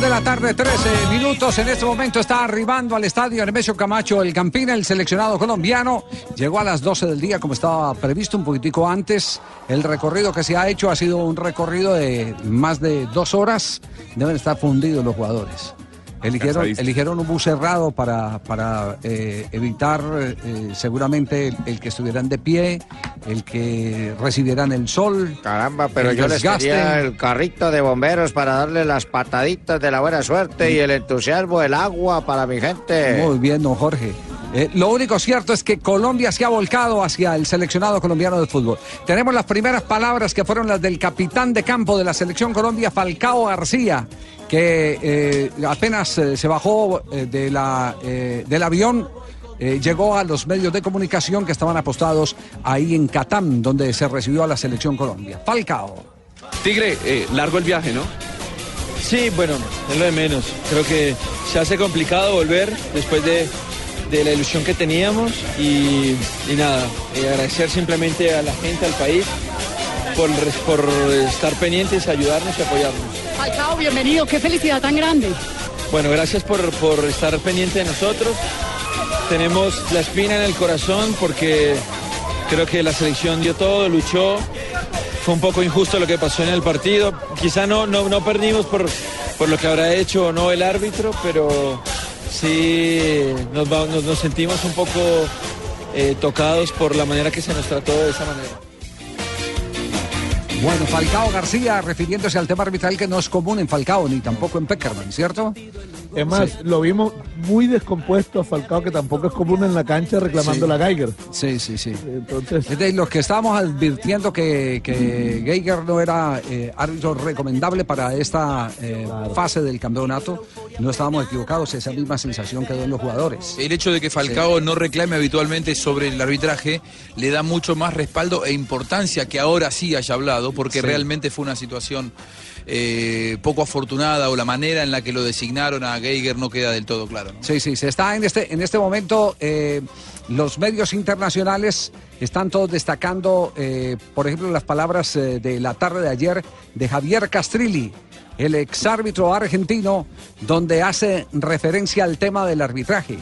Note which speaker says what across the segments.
Speaker 1: de la tarde, 13 minutos. En este momento está arribando al estadio Hermesio Camacho el Campina, el seleccionado colombiano. Llegó a las 12 del día como estaba previsto, un poquitico antes. El recorrido que se ha hecho ha sido un recorrido de más de dos horas. Deben estar fundidos los jugadores. Eligieron, eligieron un bus cerrado para, para eh, evitar eh, seguramente el, el que estuvieran de pie, el que recibieran el sol.
Speaker 2: Caramba, pero yo les quería el carrito de bomberos para darle las pataditas de la buena suerte y el entusiasmo, el agua para mi gente.
Speaker 1: Muy bien, don Jorge. Eh, lo único cierto es que Colombia se ha volcado hacia el seleccionado colombiano de fútbol. Tenemos las primeras palabras que fueron las del capitán de campo de la selección Colombia, Falcao García, que eh, apenas eh, se bajó eh, de la, eh, del avión. eh, llegó a los medios de comunicación que estaban apostados ahí en Catán, donde se recibió a la selección Colombia. Falcao.
Speaker 3: Tigre, eh, largo el viaje, ¿no?
Speaker 4: Sí, bueno, es lo de menos. Creo que se hace complicado volver después de, de la ilusión que teníamos y, y nada, eh, agradecer simplemente a la gente, al país, por, estar pendientes, ayudarnos y apoyarnos.
Speaker 5: Falcao, bienvenido, qué felicidad tan grande.
Speaker 4: Bueno, gracias por, por estar pendiente de nosotros. Tenemos la espina en el corazón porque creo que la selección dio todo, luchó. Fue un poco injusto lo que pasó en el partido. Quizá no, no, no perdimos por, por lo que habrá hecho o no el árbitro, pero sí nos, nos, nos sentimos un poco eh, tocados por la manera que se nos trató de esa manera.
Speaker 1: Bueno, Falcao García, refiriéndose al tema arbitral que no es común en Falcao ni tampoco en Peckerman, ¿cierto?
Speaker 6: Es más, lo vimos muy descompuesto a Falcao, que tampoco es común en la cancha reclamando
Speaker 1: Sí.
Speaker 6: la Geiger.
Speaker 1: Sí, sí, sí.
Speaker 6: Entonces,
Speaker 1: Es de los que estábamos advirtiendo que, que Geiger no era eh, árbitro recomendable para esta eh, fase del campeonato, no estábamos equivocados, esa misma sensación quedó en los jugadores.
Speaker 7: El hecho de que Falcao no reclame habitualmente sobre el arbitraje le da mucho más respaldo e importancia que ahora sí haya hablado, porque
Speaker 1: Sí.
Speaker 7: realmente fue una situación eh, poco afortunada o la manera en la que lo designaron a Geiger no queda del todo claro. ¿no?
Speaker 1: Sí, sí, se está en este, en este momento, eh, los medios internacionales están todos destacando, eh, por ejemplo, las palabras de la tarde de ayer de Javier Castrilli, el exárbitro argentino, donde hace referencia al tema del arbitraje.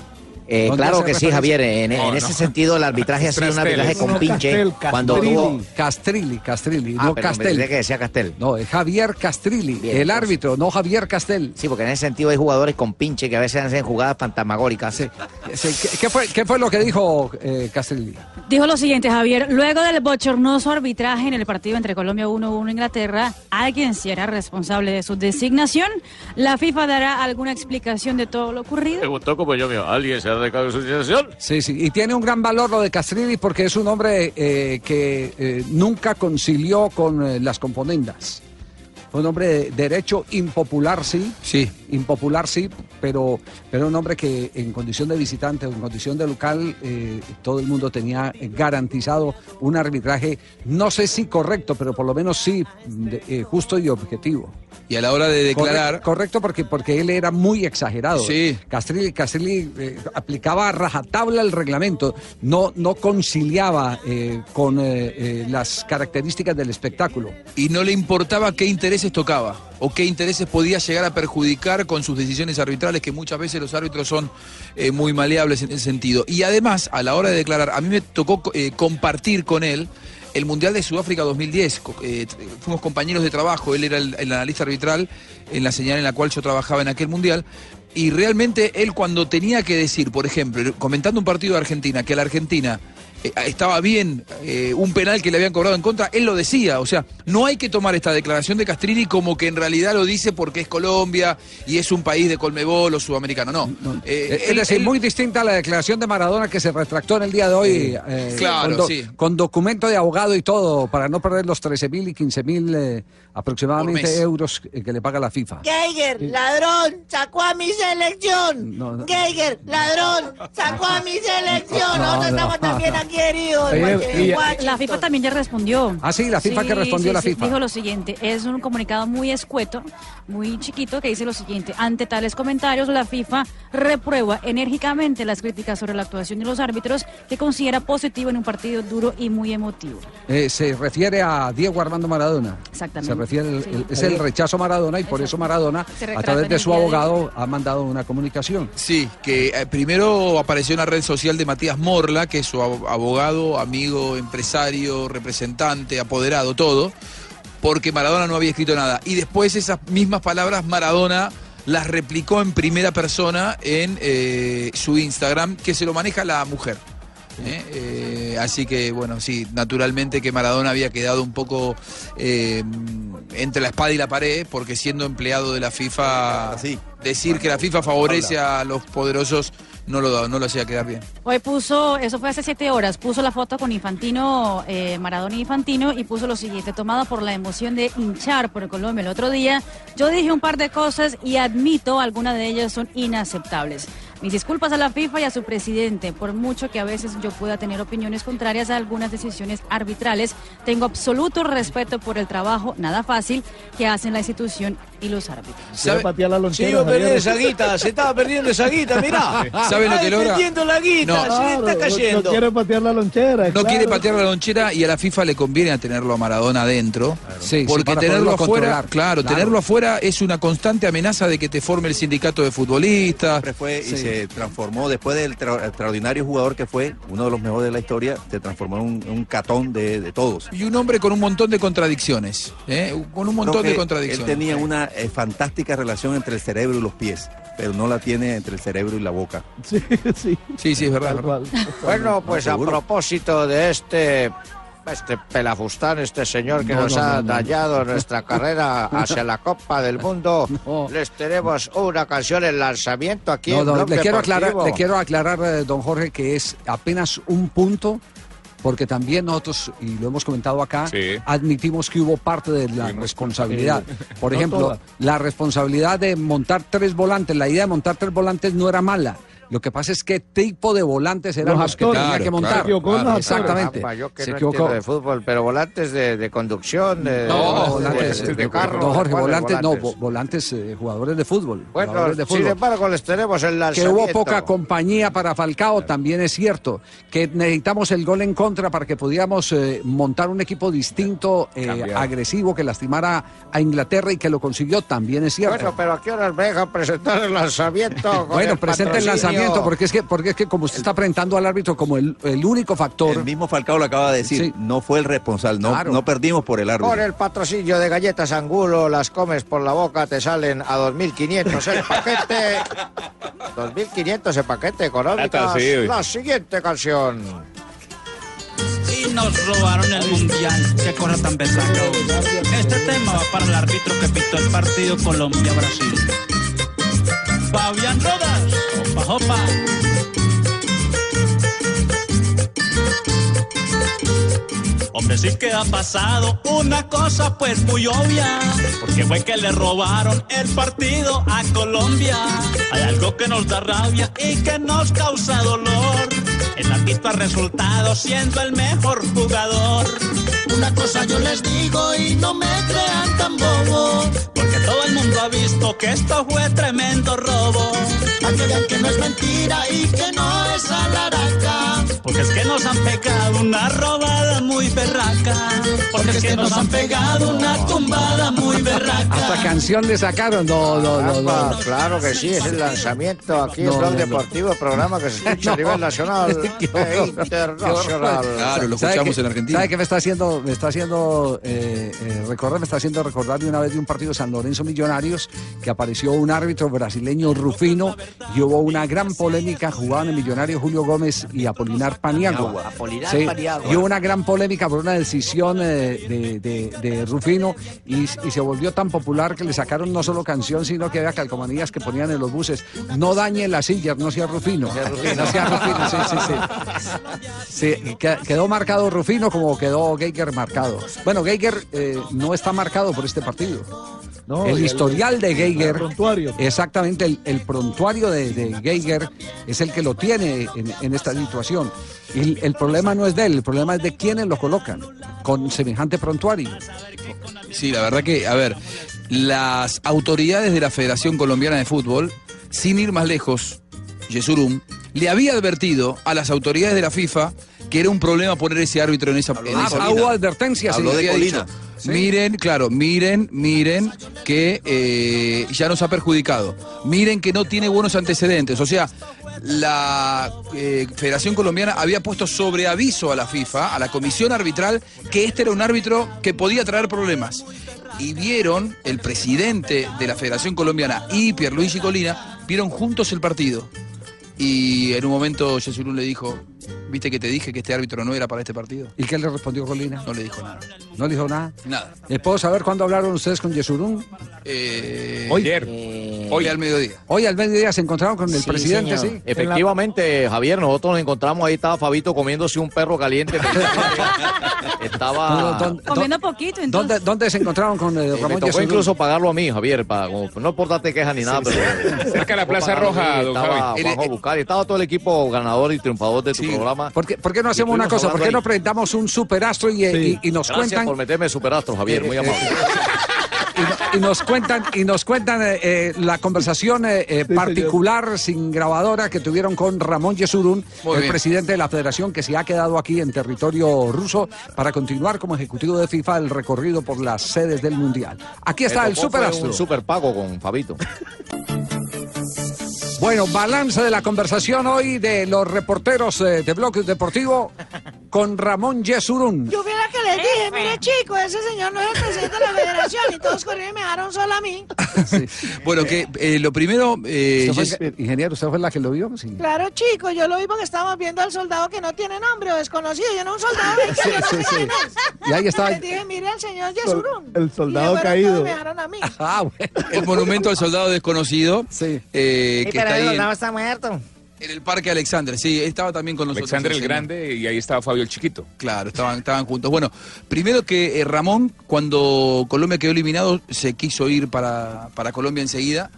Speaker 2: Eh, claro que sí, Javier. En, en ese sentido, el arbitraje ha sido un arbitraje con
Speaker 6: No,
Speaker 2: pinche.
Speaker 6: Castel,
Speaker 2: Cuando
Speaker 6: Castrilli.
Speaker 2: tuvo.
Speaker 1: Castrilli, Castrilli,
Speaker 2: Ah,
Speaker 1: no
Speaker 2: me
Speaker 1: Castel.
Speaker 2: que decía Castel.
Speaker 1: No, es Javier Castrilli,
Speaker 2: Bien,
Speaker 1: el árbitro, no Javier Castel.
Speaker 2: Sí, porque en ese sentido hay jugadores con pinche que a veces hacen jugadas fantasmagóricas.
Speaker 1: Sí. Sí, ¿Qué, qué fue, ¿Qué fue lo que dijo eh, Castrilli?
Speaker 5: Dijo lo siguiente, Javier, luego del bochornoso arbitraje en el partido entre Colombia 1-1 Inglaterra, alguien será responsable de su designación. La FIFA dará alguna explicación de todo lo ocurrido.
Speaker 3: Preguntó como yo mío, ¿alguien se su situación?
Speaker 1: Sí, sí, y tiene un gran valor lo de Castrilli porque es un hombre eh, que eh, nunca concilió con eh, las componendas. Fue un hombre de derecho impopular, sí.
Speaker 7: Sí.
Speaker 1: Impopular, sí, pero, pero un hombre que en condición de visitante o en condición de local, eh, todo el mundo tenía garantizado un arbitraje, no sé si correcto, pero por lo menos sí de- eh, justo y objetivo.
Speaker 7: Y a la hora de declarar,
Speaker 1: Correcto, correcto, porque, porque él era muy exagerado.
Speaker 7: Sí.
Speaker 1: Castrilli, Castrilli eh, aplicaba a rajatabla el reglamento, no, no conciliaba eh, con las características del espectáculo.
Speaker 7: y no le importaba qué intereses tocaba o qué intereses podía llegar a perjudicar con sus decisiones arbitrales, que muchas veces los árbitros son eh, muy maleables en ese sentido. Y además, a la hora de declarar, a mí me tocó eh, compartir con él el Mundial de Sudáfrica 2010. Co- eh, fuimos compañeros de trabajo, él era el, el analista arbitral en la señal en la cual yo trabajaba en aquel Mundial. Y realmente él cuando tenía que decir, por ejemplo, comentando un partido de Argentina, que la Argentina estaba bien eh, un penal que le habían cobrado en contra, él lo decía. O sea, no hay que tomar esta declaración de Castrilli como que en realidad lo dice porque es Colombia y es un país de Colmebol o sudamericano. No. Eh,
Speaker 1: Eh, es
Speaker 7: él-
Speaker 1: decir,
Speaker 7: él-
Speaker 1: muy distinta a la declaración de Maradona que se retractó en el día de hoy. eh,
Speaker 7: Claro,
Speaker 1: con, do-
Speaker 7: sí.
Speaker 1: con documento de abogado y todo, para no perder los 13 mil y 15 mil eh, aproximadamente euros eh, que le paga la FIFA.
Speaker 8: Geiger, ladrón, sacó a mi selección.
Speaker 1: No, no.
Speaker 8: Geiger, ladrón, sacó a mi selección.
Speaker 1: No,
Speaker 8: Nosotros
Speaker 1: no.
Speaker 8: estamos también aquí
Speaker 6: y-
Speaker 8: Washington-
Speaker 5: La FIFA también ya respondió.
Speaker 1: Ah, sí, la FIFA, ¿qué respondió la
Speaker 5: sí,
Speaker 1: FIFA?
Speaker 5: Dijo lo siguiente, es un comunicado muy escueto, muy chiquito, que dice lo siguiente, ante tales comentarios, la FIFA reprueba enérgicamente las críticas sobre la actuación de los árbitros, que considera positivo en un partido duro y muy emotivo.
Speaker 1: Eh, se refiere a Diego Armando Maradona.
Speaker 5: Exactamente.
Speaker 1: Se refiere, el-
Speaker 5: Sí.
Speaker 1: el- es el rechazo a Maradona y por eso Maradona, a través de su abogado, ha mandado una comunicación.
Speaker 7: Sí, que eh, primero apareció en la red social de Matías Morla, que es su ab- abogado, amigo, empresario, representante, apoderado, todo, porque Maradona no había escrito nada. Y después esas mismas palabras Maradona las replicó en primera persona en eh, su Instagram, que se lo maneja la mujer. ¿Eh? Eh, así que, bueno, sí, naturalmente que Maradona había quedado un poco eh, entre la espada y la pared, porque siendo empleado de la FIFA, decir que la FIFA favorece a los poderosos no lo, no lo hacía quedar bien.
Speaker 5: Hoy puso, eso fue hace siete horas, puso la foto con Infantino, eh, Maradona y Infantino, y puso lo siguiente, tomado por la emoción de hinchar por Colombia el otro día, yo dije un par de cosas y admito algunas de ellas son inaceptables. Mis disculpas a la FIFA y a su presidente, por mucho que a veces yo pueda tener opiniones contrarias a algunas decisiones arbitrales, tengo absoluto respeto por el trabajo, nada fácil, que hacen la institución y los árbitros.
Speaker 6: Quiere patear la lonchera,
Speaker 9: Se iba a perder esa guita, se estaba perdiendo esa guita, mirá.
Speaker 7: ¿Sabe lo que logra?
Speaker 9: perdiendo la guita,
Speaker 7: No.
Speaker 9: se le
Speaker 6: Claro,
Speaker 9: está
Speaker 6: no-
Speaker 9: cayendo.
Speaker 6: No quiere patear la lonchera.
Speaker 7: No
Speaker 6: claro.
Speaker 7: quiere patear la lonchera y a la FIFA le conviene a tenerlo a Maradona adentro.
Speaker 1: Sí, sí,
Speaker 7: porque
Speaker 1: para
Speaker 7: tenerlo afuera,
Speaker 1: controlar.
Speaker 7: claro,
Speaker 1: Claro.
Speaker 7: tenerlo afuera es una constante amenaza de que te forme el sindicato de futbolistas.
Speaker 10: Siempre fue y se transformó, después del tra- extraordinario jugador que fue, uno de los mejores de la historia, se transformó en un, catón de, de todos.
Speaker 7: Y un hombre con un montón de contradicciones, ¿eh? con un montón de contradicciones.
Speaker 10: Él tenía una eh, fantástica relación entre el cerebro y los pies, pero no la tiene entre el cerebro y la boca.
Speaker 6: Sí, sí.
Speaker 7: Sí, sí, es verdad.
Speaker 6: Tal cual.
Speaker 2: Bueno, pues a
Speaker 10: seguro.
Speaker 2: propósito de este este pelafustán, este señor que
Speaker 1: No,
Speaker 2: nos
Speaker 1: no,
Speaker 2: ha
Speaker 1: no, no.
Speaker 2: dañado nuestra carrera hacia la Copa del Mundo,
Speaker 1: No.
Speaker 2: les tenemos una canción en lanzamiento aquí
Speaker 1: No,
Speaker 2: en
Speaker 1: le quiero aclarar, le quiero aclarar, eh, don Jorge, que es apenas un punto, porque también nosotros, y lo hemos comentado acá,
Speaker 3: Sí.
Speaker 1: admitimos que hubo parte de la responsabilidad. Por
Speaker 6: No
Speaker 1: ejemplo,
Speaker 6: toda.
Speaker 1: la responsabilidad de montar tres volantes, la idea de montar tres volantes no era mala. Lo que pasa es qué tipo de volantes eran
Speaker 6: Los
Speaker 1: los, que tenía
Speaker 7: Claro,
Speaker 1: que montar.
Speaker 6: claro, Se equivocó en los actores.
Speaker 1: Exactamente.
Speaker 2: Yo que
Speaker 1: Se
Speaker 2: no
Speaker 1: equivocó.
Speaker 2: entiendo de fútbol, pero volantes de, de conducción, de,
Speaker 1: No,
Speaker 2: de-
Speaker 1: volantes,
Speaker 2: de, de carro.
Speaker 1: no, Jorge,
Speaker 2: ¿cuáles
Speaker 1: volantes, no, vo- volantes, eh, jugadores de fútbol.
Speaker 2: Bueno,
Speaker 1: jugadores de
Speaker 2: sin
Speaker 1: fútbol.
Speaker 2: embargo, les tenemos el
Speaker 1: que
Speaker 2: lanzamiento.
Speaker 1: hubo poca compañía para Falcao, también es cierto. Que necesitamos el gol en contra para que pudiéramos eh, montar un equipo distinto, eh, agresivo, que lastimara a Inglaterra y que lo consiguió, también es cierto.
Speaker 2: Bueno, pero ¿a qué horas me dejan presentar el lanzamiento?
Speaker 1: Bueno,
Speaker 2: el
Speaker 1: presente el
Speaker 2: patrocinio?
Speaker 1: Porque es que, porque es que como usted está presentando al árbitro como el, el único factor.
Speaker 10: El mismo Falcao lo acaba de decir,
Speaker 1: Sí.
Speaker 10: no fue el responsable, no,
Speaker 1: Claro.
Speaker 10: no perdimos por el árbitro.
Speaker 2: Con el patrocinio de galletas Angulo, las comes por la boca, te salen a 2.500 el paquete. 2.500 el paquete económico.
Speaker 3: Hasta sí,
Speaker 2: La siguiente canción.
Speaker 11: Y nos robaron el mundial. Qué cosa tan besaca. Este tema va para el árbitro que pitó el partido Colombia-Brasil. Fabián Rodas. Hombre, sí que ha pasado una cosa pues muy obvia, porque fue que le robaron el partido a Colombia. Hay algo que nos da rabia y que nos causa dolor. El árbitro ha resultado siendo el mejor jugador. Una cosa yo les digo y no me crean tan bobo, mundo ha visto que esto fue tremendo robo. Para que vean que no es mentira y que no es alaraca. Porque es que nos han pegado una robada muy berraca. Porque es que nos han pegado una tumbada muy berraca.
Speaker 1: Hasta canción le sacaron. No, no, no, no.
Speaker 2: Claro que sí, es el lanzamiento aquí
Speaker 1: No,
Speaker 2: en Blog
Speaker 1: no, no.
Speaker 2: Deportivo, programa que se escucha a nivel nacional e internacional.
Speaker 7: Claro, lo
Speaker 1: ¿Sabe
Speaker 7: escuchamos en Argentina.
Speaker 1: ¿Sabe qué me está haciendo? Me está haciendo eh, eh, recordar, me está haciendo recordar de una vez de un partido de San Lorenzo Millonarios que apareció un árbitro brasileño Rufino y hubo una gran polémica, jugaban en Millonarios Julio Gómez y Apolinar Paniagua.
Speaker 8: Apolinar
Speaker 1: Sí,
Speaker 8: Paniagua.
Speaker 1: y hubo una gran polémica por una decisión eh, de, de- de Rufino y, y se volvió tan popular que le sacaron no solo canción, sino que había calcomanías que ponían en los buses. No dañe las sillas, no sea Rufino. No sea Rufino, sí, sí, sí. Sí, que- quedó marcado Rufino como quedó Geiger marcado. Bueno, Geiger eh, no está marcado por este partido.
Speaker 6: No,
Speaker 1: el- historial de Geiger.
Speaker 6: el prontuario.
Speaker 1: Exactamente, el, el prontuario de, de Geiger es el que lo tiene en, en esta situación. Y el, el problema no es de él, el problema es de quienes lo colocan con semejante prontuario.
Speaker 7: Sí, la verdad que, a ver, las autoridades de la Federación Colombiana de Fútbol, sin ir más lejos, Yesurum, le había advertido a las autoridades de la FIFA que era un problema poner ese árbitro en esa, en
Speaker 1: Ah,
Speaker 7: esa
Speaker 1: hubo advertencias.
Speaker 7: Habló de Colina.
Speaker 1: dicho.
Speaker 7: Miren, claro, miren, miren que eh, ya nos ha perjudicado. Miren que no tiene buenos antecedentes. O sea, la eh, Federación Colombiana había puesto sobre aviso a la FIFA, a la comisión arbitral, que este era un árbitro que podía traer problemas. Y vieron, el presidente de la Federación Colombiana y Pierluigi Colina, vieron juntos el partido. Y en un momento Yesurún le dijo, ¿viste que te dije que este árbitro no era para este partido?
Speaker 1: ¿Y qué le respondió Colina?
Speaker 7: No le dijo nada.
Speaker 1: ¿No le dijo nada?
Speaker 7: Nada.
Speaker 1: Eh, ¿Puedo saber cuándo hablaron ustedes con Yesurún?
Speaker 7: Eh,
Speaker 1: Hoy.
Speaker 7: Hoy al mediodía.
Speaker 1: Hoy al mediodía se encontraron con el
Speaker 2: Sí,
Speaker 1: presidente,
Speaker 2: señor.
Speaker 1: sí.
Speaker 2: Efectivamente, Javier, nosotros nos encontramos ahí, estaba Fabito comiéndose un perro caliente. estaba...
Speaker 1: ¿Dónde-
Speaker 5: Comiendo poquito, entonces.
Speaker 1: ¿Dónde, dónde se encontraron con eh,
Speaker 2: Me
Speaker 1: Ramón
Speaker 2: tocó
Speaker 1: Yesurún?
Speaker 2: incluso pagarlo a mí, Javier, para, como- no por darte quejas ni nada, pero...
Speaker 12: Cerca de la Plaza Roja, don
Speaker 2: Estaba
Speaker 12: Javi.
Speaker 2: Juanjo Bucari, estaba todo el equipo ganador y triunfador de tu programa.
Speaker 1: ¿Por qué, por qué no hacemos una cosa? ¿Por qué no presentamos un superastro y, y- y nos
Speaker 2: Gracias
Speaker 1: cuentan
Speaker 2: por meterme superastro, Javier, muy
Speaker 1: Eh,
Speaker 2: amable.
Speaker 1: y, no- y nos cuentan y nos cuentan eh, eh, la conversación eh, eh, particular sin grabadora que tuvieron con Ramón Yesurún,
Speaker 7: Muy
Speaker 1: el
Speaker 7: bien.
Speaker 1: presidente de la Federación que se ha quedado aquí en territorio ruso para continuar como ejecutivo de FIFA el recorrido por las sedes del mundial. Aquí está el superastro.
Speaker 2: Un superpago con Fabito.
Speaker 1: Bueno, balance de la conversación hoy de los reporteros eh, de Bloque Deportivo con Ramón Yesurún.
Speaker 8: Yo viera que les dije, mire chico, ese señor no es el presidente de la federación y todos corrieron y me dejaron sola a mí.
Speaker 7: Bueno, que eh, lo primero, eh,
Speaker 1: ¿Usted
Speaker 7: Yes-
Speaker 1: fue- ingeniero, ¿usted fue la que lo vio? Sí.
Speaker 8: Claro, chico, yo lo vi porque estábamos viendo al soldado que no tiene nombre o desconocido. Yo no un soldado que
Speaker 1: Sí,
Speaker 8: yo no
Speaker 1: sí,
Speaker 8: sé
Speaker 1: sí.
Speaker 8: quién es.
Speaker 1: Y ahí estaba-
Speaker 8: Les dije, mire al señor Yesurún.
Speaker 6: El soldado
Speaker 8: y
Speaker 6: caído.
Speaker 8: me dejaron a mí.
Speaker 1: Ah, bueno.
Speaker 7: el monumento al soldado desconocido, eh, que está ahí en,
Speaker 8: está muerto.
Speaker 7: En el Parque Alexander. Sí, estaba también con nosotros.
Speaker 12: Alexander el
Speaker 7: señor.
Speaker 12: Grande y ahí estaba Fabio el Chiquito.
Speaker 7: Claro, estaban, estaban juntos. Bueno, primero que eh, Ramón, cuando Colombia quedó eliminado, se quiso ir para, para Colombia enseguida,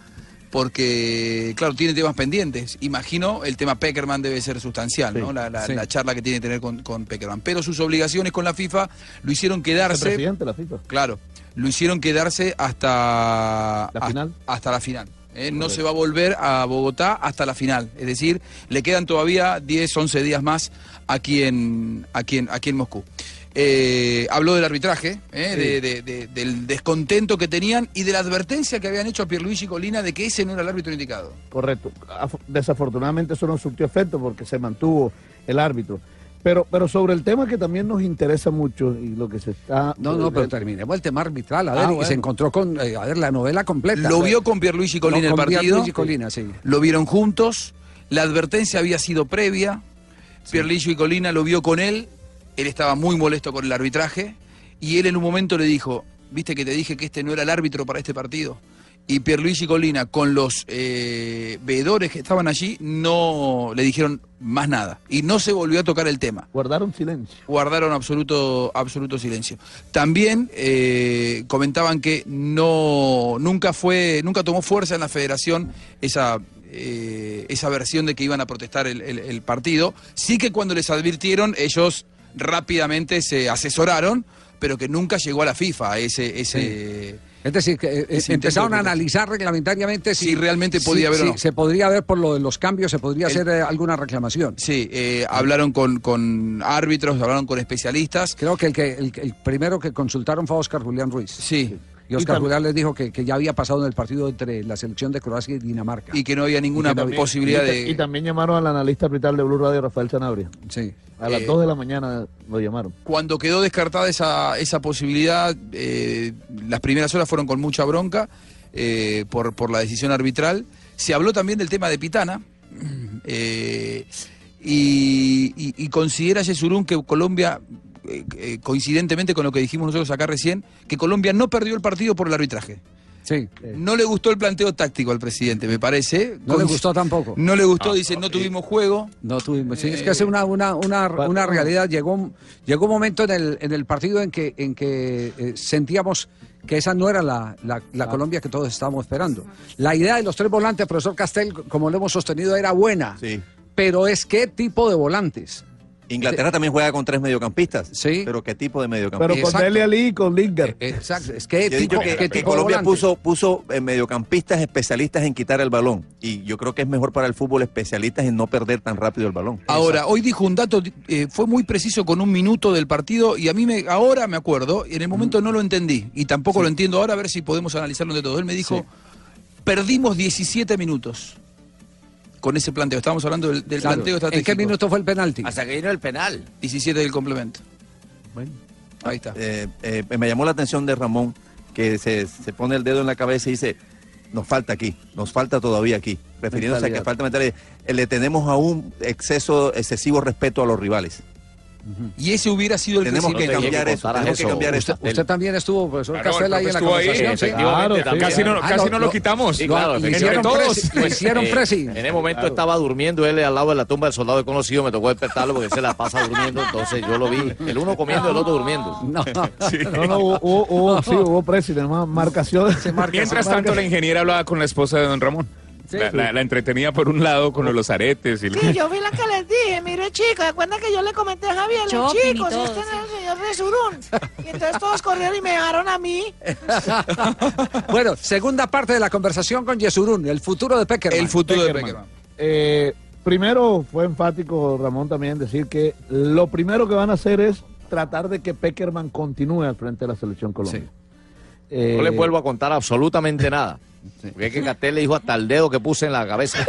Speaker 7: porque, claro, tiene temas pendientes. Imagino el tema Peckerman debe ser sustancial, ¿no? La, la-
Speaker 1: sí.
Speaker 7: la charla que tiene que tener con, con Peckerman. Pero sus obligaciones con la FIFA lo hicieron
Speaker 6: El
Speaker 7: quedarse.
Speaker 6: presidente de la FIFA.
Speaker 7: Claro, lo hicieron quedarse hasta
Speaker 6: La final.
Speaker 7: Hasta la final. ¿Eh? No se va a volver a Bogotá hasta la final. Es decir, le quedan todavía 10, 11 días más aquí en, aquí en, aquí en Moscú. Eh, habló del arbitraje, ¿eh? de- de- de- del descontento que tenían y de la advertencia que habían hecho a Pierluigi Colina de que ese no era el árbitro indicado.
Speaker 6: Correcto. Af- Desafortunadamente eso no surtió efecto porque se mantuvo el árbitro. Pero, pero sobre el tema que también nos interesa mucho y lo que se está...
Speaker 1: No, no, pero terminemos el tema arbitral. A ver,
Speaker 6: Ah,
Speaker 1: y se encontró con, eh, a ver, la novela completa.
Speaker 7: Lo vio con Pierluigi Colina
Speaker 1: No,
Speaker 7: el partido.
Speaker 1: Pierluigi Colina, sí.
Speaker 7: Lo vieron juntos, la advertencia había sido previa, Pierluigi Colina lo vio con él, él estaba muy molesto con el arbitraje y él en un momento le dijo, viste que te dije que este no era el árbitro para este partido. Y Pierluigi Colina con los eh, veedores que estaban allí no le dijeron más nada y no se volvió a tocar el tema
Speaker 6: Guardaron silencio.
Speaker 7: guardaron absoluto, absoluto silencio. También eh, comentaban que no, nunca fue, nunca tomó fuerza en la federación esa, eh, esa versión de que iban a protestar el, el- el partido. Sí que cuando les advirtieron, ellos rápidamente se asesoraron, pero que nunca llegó a la FIFA ese, ese,
Speaker 1: Es decir, que eh,
Speaker 7: Ese
Speaker 1: empezaron a analizar reglamentariamente si,
Speaker 7: Si realmente podía haber o no.
Speaker 1: Se podría ver por lo de los cambios, se podría
Speaker 7: El-
Speaker 1: hacer eh, alguna reclamación.
Speaker 7: Sí, eh, hablaron con, con árbitros, hablaron con especialistas.
Speaker 1: Creo que el, que el, el primero que consultaron fue Oscar Julián Ruiz.
Speaker 7: Sí.
Speaker 1: Y Oscar
Speaker 6: Y
Speaker 1: les dijo que, que ya había pasado en el partido entre la selección de Croacia y Dinamarca.
Speaker 7: Y que no había ninguna posibilidad
Speaker 6: y,
Speaker 7: de...
Speaker 6: y también llamaron al analista arbitral de Blue Radio, Rafael Sanabria.
Speaker 1: Sí.
Speaker 6: A las
Speaker 7: Eh,
Speaker 6: 2 de la mañana lo llamaron.
Speaker 7: Cuando quedó descartada esa, esa posibilidad, eh, las primeras horas fueron con mucha bronca eh, por, por la decisión arbitral. Se habló también del tema de Pitana. eh, y, y- y considera Yesurún que Colombia, eh, coincidentemente con lo que dijimos nosotros acá recién, que Colombia no perdió el partido por el arbitraje.
Speaker 1: Sí.
Speaker 7: No le gustó el planteo táctico al presidente, me parece.
Speaker 1: No le gustó tampoco.
Speaker 7: No le gustó, dice, no tuvimos juego.
Speaker 1: No tuvimos. Sí, es
Speaker 7: Eh,
Speaker 1: que es una, una, una, realidad. Llegó, un- llegó un momento en el, en el partido en que, en que eh, sentíamos que esa no era la, la- la Colombia que todos estábamos esperando. La idea de los tres volantes, profesor Castel, como lo hemos sostenido, era buena.
Speaker 10: Sí.
Speaker 1: Pero es qué tipo de volantes.
Speaker 10: Inglaterra también juega con tres mediocampistas.
Speaker 1: Sí.
Speaker 10: Pero ¿qué tipo de
Speaker 6: Pero
Speaker 10: mediocampistas?
Speaker 6: con Dele Ali y con Lingard.
Speaker 1: Exacto. Es que
Speaker 10: dicho
Speaker 1: tipo,
Speaker 10: que, que
Speaker 1: tipo de
Speaker 10: Colombia puso, puso eh, mediocampistas especialistas en quitar el balón. Y yo creo que es mejor para el fútbol especialistas en no perder tan rápido el balón.
Speaker 7: Ahora, hoy dijo un dato, eh, fue muy preciso con un minuto del partido y a mí me, ahora me acuerdo, y en el momento no lo entendí y tampoco lo entiendo ahora, a ver si podemos analizarlo de todo. Él me dijo, perdimos 17 minutos con ese planteo. Estamos hablando del, del
Speaker 1: Claro.
Speaker 7: planteo
Speaker 1: ¿En
Speaker 7: estratégico.
Speaker 1: qué minuto fue el penalti?
Speaker 9: Hasta que vino el penal.
Speaker 7: 17 del complemento.
Speaker 1: Bueno.
Speaker 7: Ahí está.
Speaker 10: Eh, eh, me llamó la atención de Ramón que se, se pone el dedo en la cabeza y dice, nos falta aquí, nos falta todavía aquí. Refiriéndose a que falta mentalidad. Eh, Le tenemos aún exceso, excesivo respeto a los rivales.
Speaker 7: Y ese hubiera sido el
Speaker 10: Tenemos que cambiar eso, tenemos que cambiar eso.
Speaker 1: Usted, usted también estuvo, profesor
Speaker 12: Claro,
Speaker 1: ahí en la
Speaker 12: ahí,
Speaker 1: conversación. sí.
Speaker 9: efectivamente,
Speaker 6: Claro,
Speaker 9: también.
Speaker 12: Casi no,
Speaker 1: Ah,
Speaker 12: casi
Speaker 1: lo-
Speaker 12: no lo
Speaker 1: lo-
Speaker 12: quitamos.
Speaker 9: Sí, claro,
Speaker 1: Lo
Speaker 9: efectivamente.
Speaker 1: hicieron
Speaker 12: todos.
Speaker 1: presi, lo hicieron
Speaker 9: Eh,
Speaker 1: presi.
Speaker 9: En el momento estaba durmiendo él al lado de la tumba del soldado desconocido, me tocó despertarlo porque se la pasa durmiendo, entonces yo lo vi, el uno comiendo el otro durmiendo.
Speaker 1: No,
Speaker 6: No, no, hubo, hubo, hubo- sí, hubo presi, tenemos marcación.
Speaker 12: Mientras tanto, la ingeniera hablaba con la esposa de don Ramón.
Speaker 1: Sí.
Speaker 12: la, la- la entretenía por un lado con los aretes. Y el-
Speaker 8: Sí, yo fui la que les dije, mire chico, ¿se acuerdan que yo le comenté a Javier, le
Speaker 5: y
Speaker 8: chicos,
Speaker 5: todo,
Speaker 8: este no
Speaker 5: sí.
Speaker 8: es el señor Resurún? Y entonces todos corrieron y me dejaron a mí.
Speaker 1: bueno, segunda parte de la conversación con Yesurún, el futuro de Peckerman.
Speaker 7: El futuro de
Speaker 6: Peckerman. Eh, primero fue enfático Ramón también decir que lo primero que van a hacer es tratar de que Peckerman continúe al frente de la selección Colombia. Eh,
Speaker 9: No les vuelvo a contar absolutamente nada. Porque es que Castel le dijo hasta el dedo que puse en la cabeza.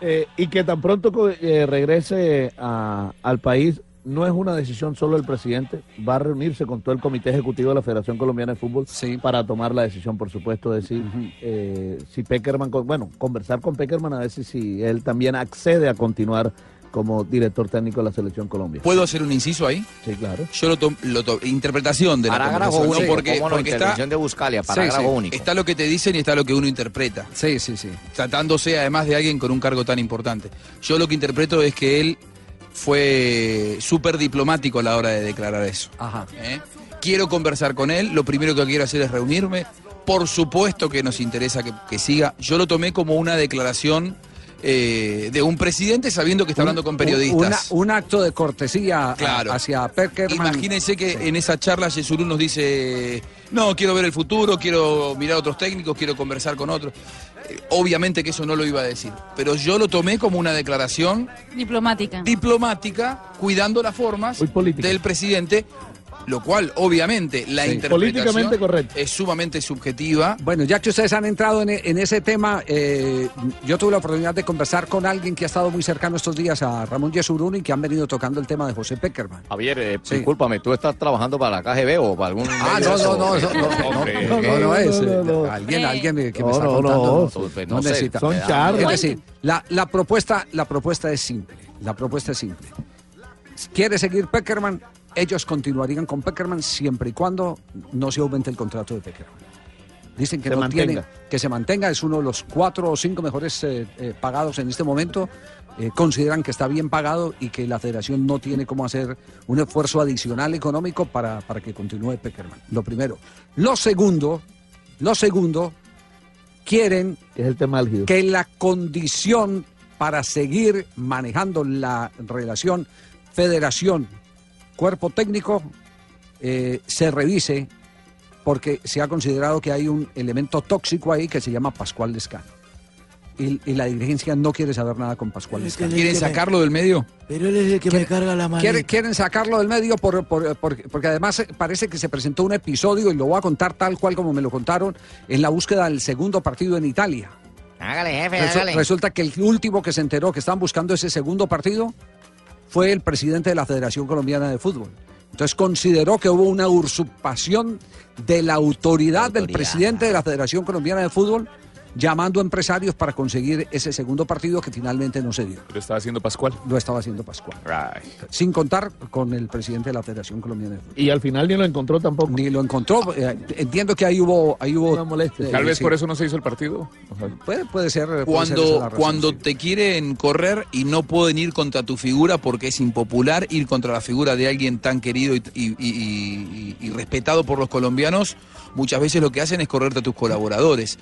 Speaker 6: eh, y que tan pronto eh, regrese a- al país, no es una decisión solo del presidente, va a reunirse con todo el comité ejecutivo de la Federación Colombiana de Fútbol
Speaker 1: Sí.
Speaker 6: para tomar la decisión, por supuesto, de si, eh, si Peckerman, con- bueno, conversar con Peckerman a ver si, si él también accede a continuar como director técnico de la Selección Colombia.
Speaker 7: ¿Puedo hacer un inciso ahí?
Speaker 6: Sí, claro.
Speaker 7: Yo lo tomo, interpretación de la
Speaker 9: único,
Speaker 7: porque,
Speaker 9: cómo no,
Speaker 7: porque está,
Speaker 9: de Buscalia, parágrafo
Speaker 1: sí.
Speaker 9: único.
Speaker 7: está lo que te dicen y está lo que uno interpreta.
Speaker 1: Sí, sí, sí.
Speaker 7: tratándose además de alguien con un cargo tan importante. Yo lo que interpreto es que él fue súper diplomático a la hora de declarar eso.
Speaker 1: Ajá.
Speaker 7: ¿eh? Quiero conversar con él, lo primero que quiero hacer es reunirme. Por supuesto que nos interesa que, que siga. Yo lo tomé como una declaración eh, de un presidente sabiendo que está hablando con periodistas.
Speaker 1: una- un acto de cortesía a-
Speaker 7: Claro.
Speaker 1: hacia Peckerman.
Speaker 7: Imagínense que en esa charla Yesurú nos dice, no, quiero ver el futuro, quiero mirar a otros técnicos, quiero conversar con otros. Eh, obviamente que eso no lo iba a decir, pero yo lo tomé como una declaración
Speaker 5: Diplomática.
Speaker 7: diplomática, cuidando las formas del presidente, lo cual obviamente la
Speaker 1: Sí.
Speaker 7: interpretación
Speaker 6: Políticamente correcto.
Speaker 7: es sumamente subjetiva.
Speaker 1: Bueno, ya que ustedes han entrado en, en ese tema, eh, yo tuve la oportunidad de conversar con alguien que ha estado muy cercano estos días a Ramón Yesurún y que han venido tocando el tema de José Peckerman.
Speaker 9: Javier, eh,
Speaker 1: Sí.
Speaker 9: discúlpame, ¿tú estás trabajando para la KGB o para algún...
Speaker 1: Ah, no, no, no, no, no, no, no, no, no es.
Speaker 6: No, no, no.
Speaker 1: eh, Alguien,
Speaker 5: Eh.
Speaker 1: alguien que me
Speaker 6: No,
Speaker 1: está
Speaker 6: no,
Speaker 1: contando.
Speaker 6: no.
Speaker 9: Pues, pues,
Speaker 1: no
Speaker 9: no sé,
Speaker 1: necesita.
Speaker 6: son charlas.
Speaker 1: Es decir, la, la propuesta, la propuesta es simple. La propuesta es simple. ¿Quiere seguir Peckerman? Ellos continuarían con Peckerman siempre y cuando no se aumente el contrato de Peckerman. Dicen que
Speaker 6: Se
Speaker 1: no
Speaker 6: mantenga.
Speaker 1: tiene, que se mantenga, es uno de los cuatro o cinco mejores eh, eh, pagados en este momento. Eh, consideran que está bien pagado y que la federación no tiene cómo hacer un esfuerzo adicional económico para, para que continúe Peckerman. Lo primero. Lo segundo, lo segundo, quieren
Speaker 6: Que es el tema álgido.
Speaker 1: que la condición para seguir manejando la relación federación cuerpo técnico eh, se revise porque se ha considerado que hay un elemento tóxico ahí que se llama Pascual Descano. Y, y la dirigencia no quiere saber nada con Pascual Descano.
Speaker 7: ¿Quieren sacarlo del medio?
Speaker 9: Pero él es el que me carga la mano.
Speaker 1: Quieren, quieren sacarlo del medio por- por- por- porque además parece que se presentó un episodio, y lo voy a contar tal cual como me lo contaron, en la búsqueda del segundo partido en Italia.
Speaker 8: Hágale, jefe,
Speaker 1: Resu-
Speaker 8: hágale.
Speaker 1: resulta que el último que se enteró que estaban buscando ese segundo partido fue el presidente de la Federación Colombiana de Fútbol. Entonces consideró que hubo una usurpación de la autoridad del
Speaker 8: Autoridad.
Speaker 1: presidente de la Federación Colombiana de Fútbol llamando a empresarios para conseguir ese segundo partido que finalmente no se dio.
Speaker 12: Lo estaba haciendo Pascual.
Speaker 1: Lo estaba haciendo Pascual. Sin contar con el presidente de la Federación Colombiana de Fútbol.
Speaker 6: Y al final ni lo encontró tampoco.
Speaker 1: Ni lo encontró. eh, entiendo que ahí hubo... Ahí hubo eh,
Speaker 12: Tal vez
Speaker 1: sí.
Speaker 12: por eso no se hizo el partido.
Speaker 1: Puede, puede ser. puede
Speaker 7: Cuando,
Speaker 1: razón,
Speaker 7: cuando
Speaker 1: sí.
Speaker 7: te quieren correr y no pueden ir contra tu figura porque es impopular ir contra la figura de alguien tan querido y, y- y- y- y respetado por los colombianos, muchas veces lo que hacen es correrte a tus colaboradores.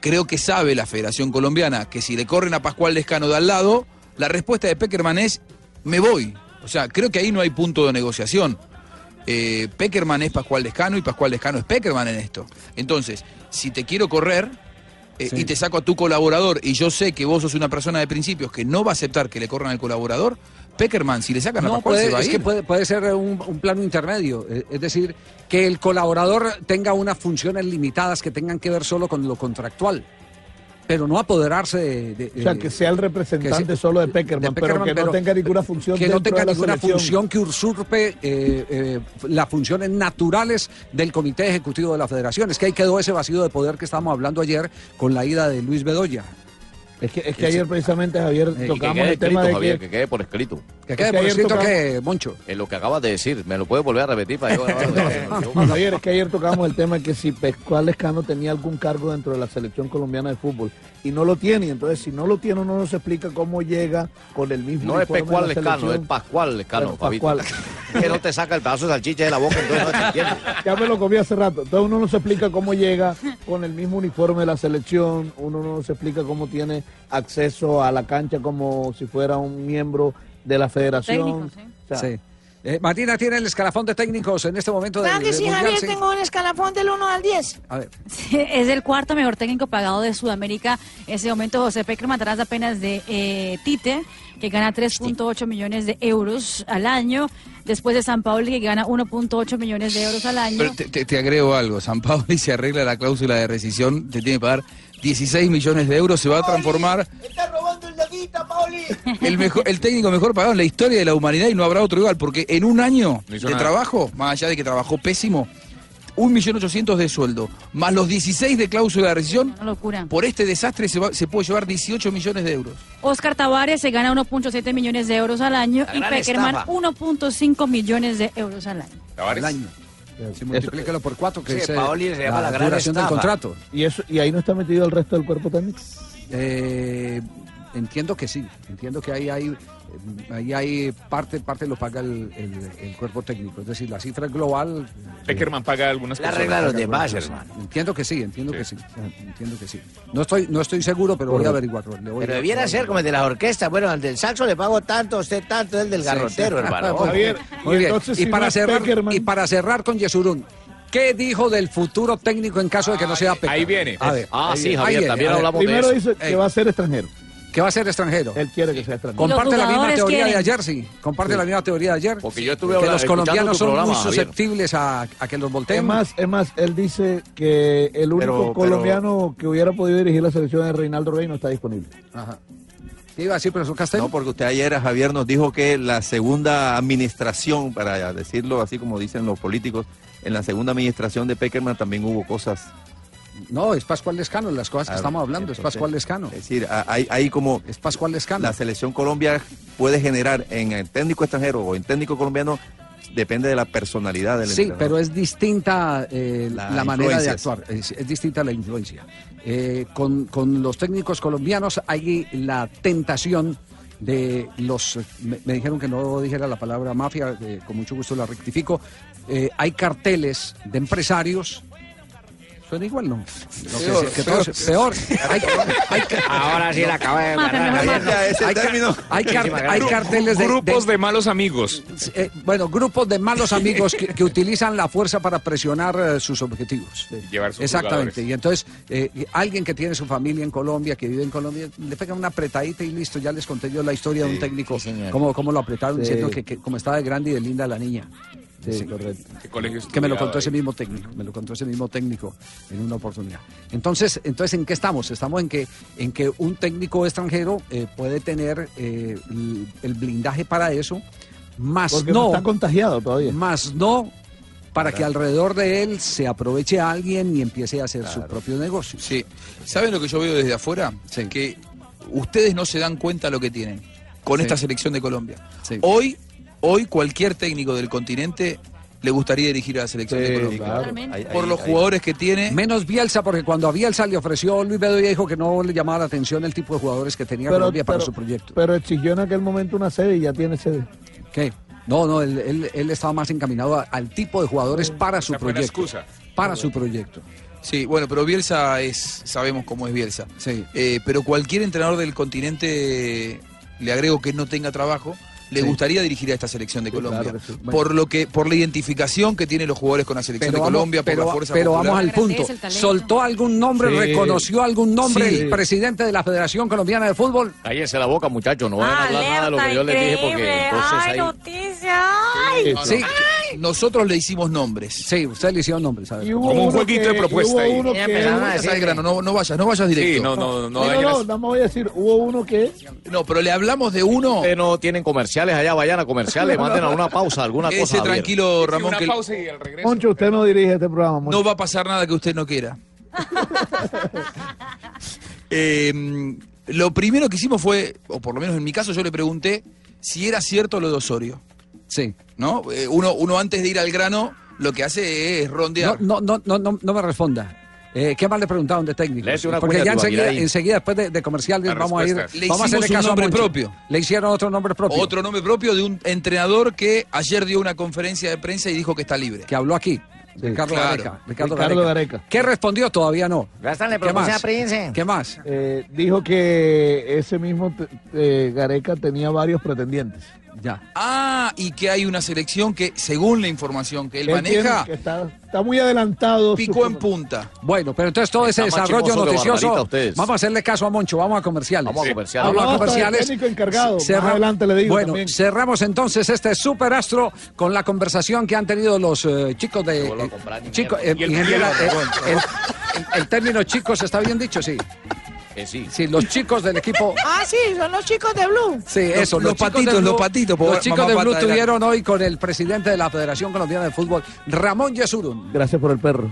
Speaker 7: Creo que sabe la Federación Colombiana que si le corren a Pascual Lescano de al lado, la respuesta de Peckerman es me voy. O sea, creo que ahí no hay punto de negociación. Eh, Peckerman es Pascual Lescano y Pascual Lescano es Peckerman en esto. Entonces, si te quiero correr eh, y te saco a tu colaborador y yo sé que vos sos una persona de principios que no va a aceptar que le corran al colaborador, Peckerman, si le sacan a
Speaker 1: No,
Speaker 7: Pascual
Speaker 1: puede,
Speaker 7: se va a
Speaker 1: es
Speaker 7: ir.
Speaker 1: que puede, puede ser un, un plano intermedio, eh, es decir, que el colaborador tenga unas funciones limitadas que tengan que ver solo con lo contractual, pero no apoderarse de... de-
Speaker 6: O sea, que sea el representante solo de Peckerman,
Speaker 1: de
Speaker 6: pero
Speaker 1: Peckerman,
Speaker 6: que no
Speaker 1: pero
Speaker 6: tenga ninguna función
Speaker 1: que no tenga
Speaker 6: de la
Speaker 1: ninguna
Speaker 6: selección.
Speaker 1: función que usurpe eh, eh, las funciones naturales del Comité Ejecutivo de la Federación. Es que ahí quedó ese vacío de poder que estábamos hablando ayer con la ida de Luis Bedoya.
Speaker 6: Es que, es que ayer precisamente, Javier,
Speaker 9: que
Speaker 6: tocamos
Speaker 9: quede
Speaker 6: el tema
Speaker 9: escrito,
Speaker 6: de
Speaker 9: Javier,
Speaker 6: que...
Speaker 9: que quede por escrito.
Speaker 1: Que
Speaker 6: quede Es que por escrito tocamos-
Speaker 1: que, Moncho.
Speaker 9: En lo que acabas de decir, ¿me lo puedes volver a repetir para yo?
Speaker 6: Javier, es que ayer tocamos el tema de que si Pascual Lescano tenía algún cargo dentro de la selección colombiana de fútbol y no lo tiene, y entonces si no lo tiene uno nos explica cómo llega con el mismo
Speaker 9: No es
Speaker 6: la
Speaker 9: Lescano, es Pascual Lescano, Fabito.
Speaker 6: Pascual.
Speaker 9: Que no te saca el pedazo de salchicha de la boca, entonces no te entiendo.
Speaker 6: Ya me lo comí hace rato. Entonces uno no se explica cómo llega con el mismo uniforme de la selección, uno no se explica cómo tiene acceso a la cancha como si fuera un miembro de la federación.
Speaker 5: Técnico, sí.
Speaker 6: O sea,
Speaker 1: Sí. Eh, Martina tiene el escalafón de técnicos en este momento del
Speaker 8: Claro que
Speaker 1: del
Speaker 8: sí,
Speaker 1: Mundial,
Speaker 8: Javier,
Speaker 1: sí.
Speaker 8: tengo un escalafón del 1 al 10.
Speaker 1: A ver.
Speaker 5: Es el cuarto mejor técnico pagado de Sudamérica. En ese momento José Peckerman atrás apenas de eh, Tite, que gana 3.8 millones de euros al año. Después de San Paoli, que gana 1.8 millones de euros al año.
Speaker 7: Pero te, te- te agrego algo, San Pablo y se arregla la cláusula de rescisión, te tiene que pagar 16 millones de euros, se va a transformar
Speaker 8: ¡Está robando el laguita, Pauli!
Speaker 7: el, mejor, el técnico mejor pagado en la historia de la humanidad y no habrá otro igual, porque en un año de
Speaker 12: nada.
Speaker 7: trabajo, más allá de que trabajó pésimo, 1.800.000 de sueldo, más los 16 de cláusula de rescisión,
Speaker 5: Una locura.
Speaker 7: por este desastre se, va- se puede llevar 18 millones de euros.
Speaker 5: Oscar Tavares se gana 1.7 millones de euros al año
Speaker 9: La
Speaker 5: y Peckerman
Speaker 9: estafa.
Speaker 5: 1.5 millones de euros al año.
Speaker 12: Tavares.
Speaker 1: Al año. Si multiplícalo por cuatro, que
Speaker 2: Sí,
Speaker 1: es
Speaker 2: Paoli se llama la gran
Speaker 1: duración del contrato.
Speaker 6: y eso y ahí no está metido el resto del cuerpo técnico.
Speaker 1: Eh, entiendo que sí, entiendo que ahí hay, eh, ahí hay parte, parte lo paga el, el- el cuerpo técnico, es decir, la cifra global. eh,
Speaker 12: Peckerman paga algunas
Speaker 2: La regla de los demás, hermano.
Speaker 1: Entiendo que sí, entiendo que sí, entiendo que sí. No estoy, no estoy seguro, pero voy a averiguarlo. le voy
Speaker 2: Pero
Speaker 1: a-
Speaker 2: debiera ser como el de las orquestas. Bueno, al del saxo le pago tanto, a usted tanto, el del garrotero,
Speaker 1: sí.
Speaker 2: hermano.
Speaker 6: Javier,
Speaker 1: Muy
Speaker 6: y
Speaker 1: bien.
Speaker 6: entonces,
Speaker 1: y,
Speaker 6: si
Speaker 1: para
Speaker 6: no
Speaker 1: cerrar,
Speaker 6: Peckerman-
Speaker 1: y para cerrar con Yesurún, ¿qué dijo del futuro técnico en caso de que no sea Peckerman?
Speaker 12: ahí viene.
Speaker 1: A ver,
Speaker 9: Ah,
Speaker 1: ahí
Speaker 9: sí, Javier, también hablamos de
Speaker 6: Primero
Speaker 9: eso.
Speaker 6: dice que
Speaker 1: Ey.
Speaker 6: va a ser extranjero.
Speaker 1: Que va a ser extranjero.
Speaker 6: Él quiere que sea extranjero.
Speaker 1: Comparte la misma teoría de ayer, sí. Comparte la misma teoría de ayer.
Speaker 9: Porque yo estuve
Speaker 1: que los colombianos son
Speaker 9: programa,
Speaker 1: muy susceptibles a, a que los volteen.
Speaker 6: Es más, es más, él dice que el único
Speaker 2: Pero- pero-
Speaker 6: colombiano que hubiera podido dirigir la selección es Reinaldo Rey, no está disponible.
Speaker 1: Ajá. ¿Qué iba a decir, profesor Castel?
Speaker 10: No, porque usted ayer, Javier, nos dijo que la segunda administración, para decirlo así como dicen los políticos, en la segunda administración de Peckerman también hubo cosas.
Speaker 1: No, es Pascual Lescano, las cosas que
Speaker 10: Ah,
Speaker 1: estamos hablando, es Pascual Lescano.
Speaker 10: Es decir, hay, hay como
Speaker 1: Es Pascual Lescano.
Speaker 10: la selección Colombia puede generar en el técnico extranjero o en técnico colombiano, depende de la personalidad del
Speaker 1: Sí,
Speaker 10: entrenador.
Speaker 1: pero es distinta eh, la,
Speaker 10: La
Speaker 1: manera de actuar, es, es distinta la influencia. Eh, con, con los técnicos colombianos hay la tentación de los, me, me dijeron que no dijera la palabra mafia, eh, con mucho gusto la rectifico, Eh, hay carteles de empresarios. Suena igual, ¿no? Que-
Speaker 7: Peor,
Speaker 1: que todos- peor. Hay, hay ca-
Speaker 2: Ahora sí la acabo de
Speaker 1: hay ca-
Speaker 10: término.
Speaker 1: hay car- hay carteles de,
Speaker 12: Grupos
Speaker 1: de-
Speaker 12: de malos amigos.
Speaker 1: eh, bueno, grupos de malos amigos que, que utilizan la fuerza para presionar eh, sus objetivos.
Speaker 12: Llevar sus
Speaker 1: Exactamente.
Speaker 12: jugadores.
Speaker 1: Y entonces, eh, alguien que tiene su familia en Colombia, que vive en Colombia, le pega una apretadita y listo. Ya les conté yo la historia de un técnico,
Speaker 2: sí,
Speaker 1: cómo, cómo lo apretaron
Speaker 6: Sí.
Speaker 1: diciendo que, que como estaba de grande y de linda la niña.
Speaker 6: Sí, correcto.
Speaker 12: ¿Qué colegio
Speaker 1: Que me lo contó ese mismo técnico, me lo contó ese mismo técnico en una oportunidad. Entonces, entonces ¿en qué estamos? Estamos en que, en que un técnico extranjero eh, puede tener eh, el, el blindaje para eso, más
Speaker 6: Porque no
Speaker 1: no,
Speaker 6: está contagiado todavía.
Speaker 1: más no para que alrededor de él se aproveche a alguien y empiece a hacer su propio negocio.
Speaker 7: Sí. ¿Saben lo que yo veo desde afuera? Que ustedes no se dan cuenta lo que tienen con
Speaker 1: Sí.
Speaker 7: esta selección de Colombia.
Speaker 1: Sí.
Speaker 7: Hoy, hoy cualquier técnico del continente le gustaría dirigir a la selección de Colombia.
Speaker 1: claro.
Speaker 7: Por los jugadores que tiene.
Speaker 1: Menos Bielsa, porque cuando a Bielsa le ofreció Luis Bedoya dijo que no le llamaba la atención el tipo de jugadores que tenía
Speaker 6: Pero-
Speaker 1: Colombia para
Speaker 6: pero-
Speaker 1: su proyecto.
Speaker 6: Pero exigió en aquel momento una sede y ya tiene sede.
Speaker 1: ¿Qué? No, no, él, él- él estaba más encaminado a- al tipo de jugadores para su proyecto.
Speaker 7: excusa.
Speaker 1: Para su proyecto.
Speaker 7: Sí, bueno, pero Bielsa es, sabemos cómo es Bielsa.
Speaker 1: Sí.
Speaker 7: Eh, pero cualquier entrenador del continente, le agrego que no tenga trabajo, le
Speaker 1: Sí.
Speaker 7: gustaría dirigir a esta selección de Colombia.
Speaker 1: claro que sí. Bueno.
Speaker 7: Por lo que, por la identificación que tienen los jugadores con la selección de
Speaker 1: vamos-
Speaker 7: Colombia, por
Speaker 1: pero,
Speaker 7: la fuerza
Speaker 1: pero
Speaker 7: popular.
Speaker 1: vamos al punto. ¿Soltó algún nombre,
Speaker 9: Sí.
Speaker 1: reconoció algún nombre
Speaker 9: Sí.
Speaker 1: el presidente de la Federación Colombiana de Fútbol?
Speaker 9: Cállense la boca, muchachos, no van a hablar nada de lo que yo les dije porque entonces
Speaker 8: Ay,
Speaker 9: ahí...
Speaker 8: noticia. Ay.
Speaker 7: No, no. Nosotros le hicimos nombres.
Speaker 1: Sí, usted le hicieron nombres.
Speaker 6: Como un jueguito que- de propuesta ahí. uno que-
Speaker 7: a
Speaker 6: Vayas
Speaker 7: decir- al grano, no, no vayas, no vayas directo.
Speaker 9: Sí, no, no, no
Speaker 6: No, no, más voy a decir, hubo uno que...
Speaker 7: No, pero le hablamos de uno.
Speaker 9: Ustedes no tienen comerciales allá, vayan a comerciales, manden a una pausa, alguna cosa. Javier.
Speaker 7: tranquilo, Ramón, que
Speaker 12: y al regreso.
Speaker 6: Moncho, usted no dirige este programa, Moncho.
Speaker 7: no va a pasar nada que usted no quiera. Eh, lo primero que hicimos fue, o por lo menos en mi caso, yo le pregunté si era cierto lo de Osorio.
Speaker 1: Sí.
Speaker 7: ¿No? Eh, uno, uno antes de ir al grano, lo que hace es rondear.
Speaker 1: no, no, no, no, no me responda. Eh, ¿Qué más le preguntaron de técnico? Porque ya enseguida, enseguida, después de, de comercial,
Speaker 7: La
Speaker 1: vamos a ir.
Speaker 7: Le
Speaker 1: vamos a hacerle
Speaker 7: hicimos un
Speaker 1: caso a
Speaker 7: nombre propio.
Speaker 1: Le hicieron otro nombre propio.
Speaker 7: Otro nombre propio de un entrenador que ayer dio una conferencia de prensa y dijo que está libre.
Speaker 1: Que habló aquí. Ricardo
Speaker 7: Claro.
Speaker 1: Gareca. Ricardo,
Speaker 6: Ricardo
Speaker 1: Gareca.
Speaker 6: Gareca.
Speaker 1: ¿Qué respondió? Todavía no.
Speaker 2: Gástanle
Speaker 1: ¿Qué
Speaker 2: propuesta
Speaker 1: más?
Speaker 2: a.
Speaker 1: ¿Qué más?
Speaker 6: Eh, dijo que ese mismo eh, Gareca tenía varios pretendientes.
Speaker 1: Ya.
Speaker 7: Ah, y que hay una selección que, según la información que él
Speaker 6: Él
Speaker 7: maneja,
Speaker 6: que está, está muy adelantado.
Speaker 7: picó en punta.
Speaker 1: Bueno, pero entonces todo ese desarrollo noticioso. Vamos a hacerle caso a Moncho, vamos a comerciales.
Speaker 9: Vamos a comerciales.
Speaker 1: Vamos a comerciales.
Speaker 6: encargado.
Speaker 1: Cerra-
Speaker 6: adelante le digo
Speaker 1: Bueno,
Speaker 6: también.
Speaker 1: cerramos entonces este superastro con la conversación que han tenido los eh, chicos de. eh, chico, eh,
Speaker 9: el
Speaker 1: eh, el, el- el término chicos está bien dicho, sí.
Speaker 9: Eh, sí.
Speaker 1: Sí, los chicos del equipo.
Speaker 8: Ah, sí, son los chicos de Blue.
Speaker 1: Sí,
Speaker 7: Los-
Speaker 1: eso.
Speaker 7: los
Speaker 1: chicos
Speaker 7: patitos,
Speaker 1: de Blue-
Speaker 7: los patitos, por
Speaker 1: Los chicos de Blue tuvieron hoy con el presidente de la Federación Colombiana de Fútbol, Ramón Yesurun.
Speaker 6: Gracias por el perro.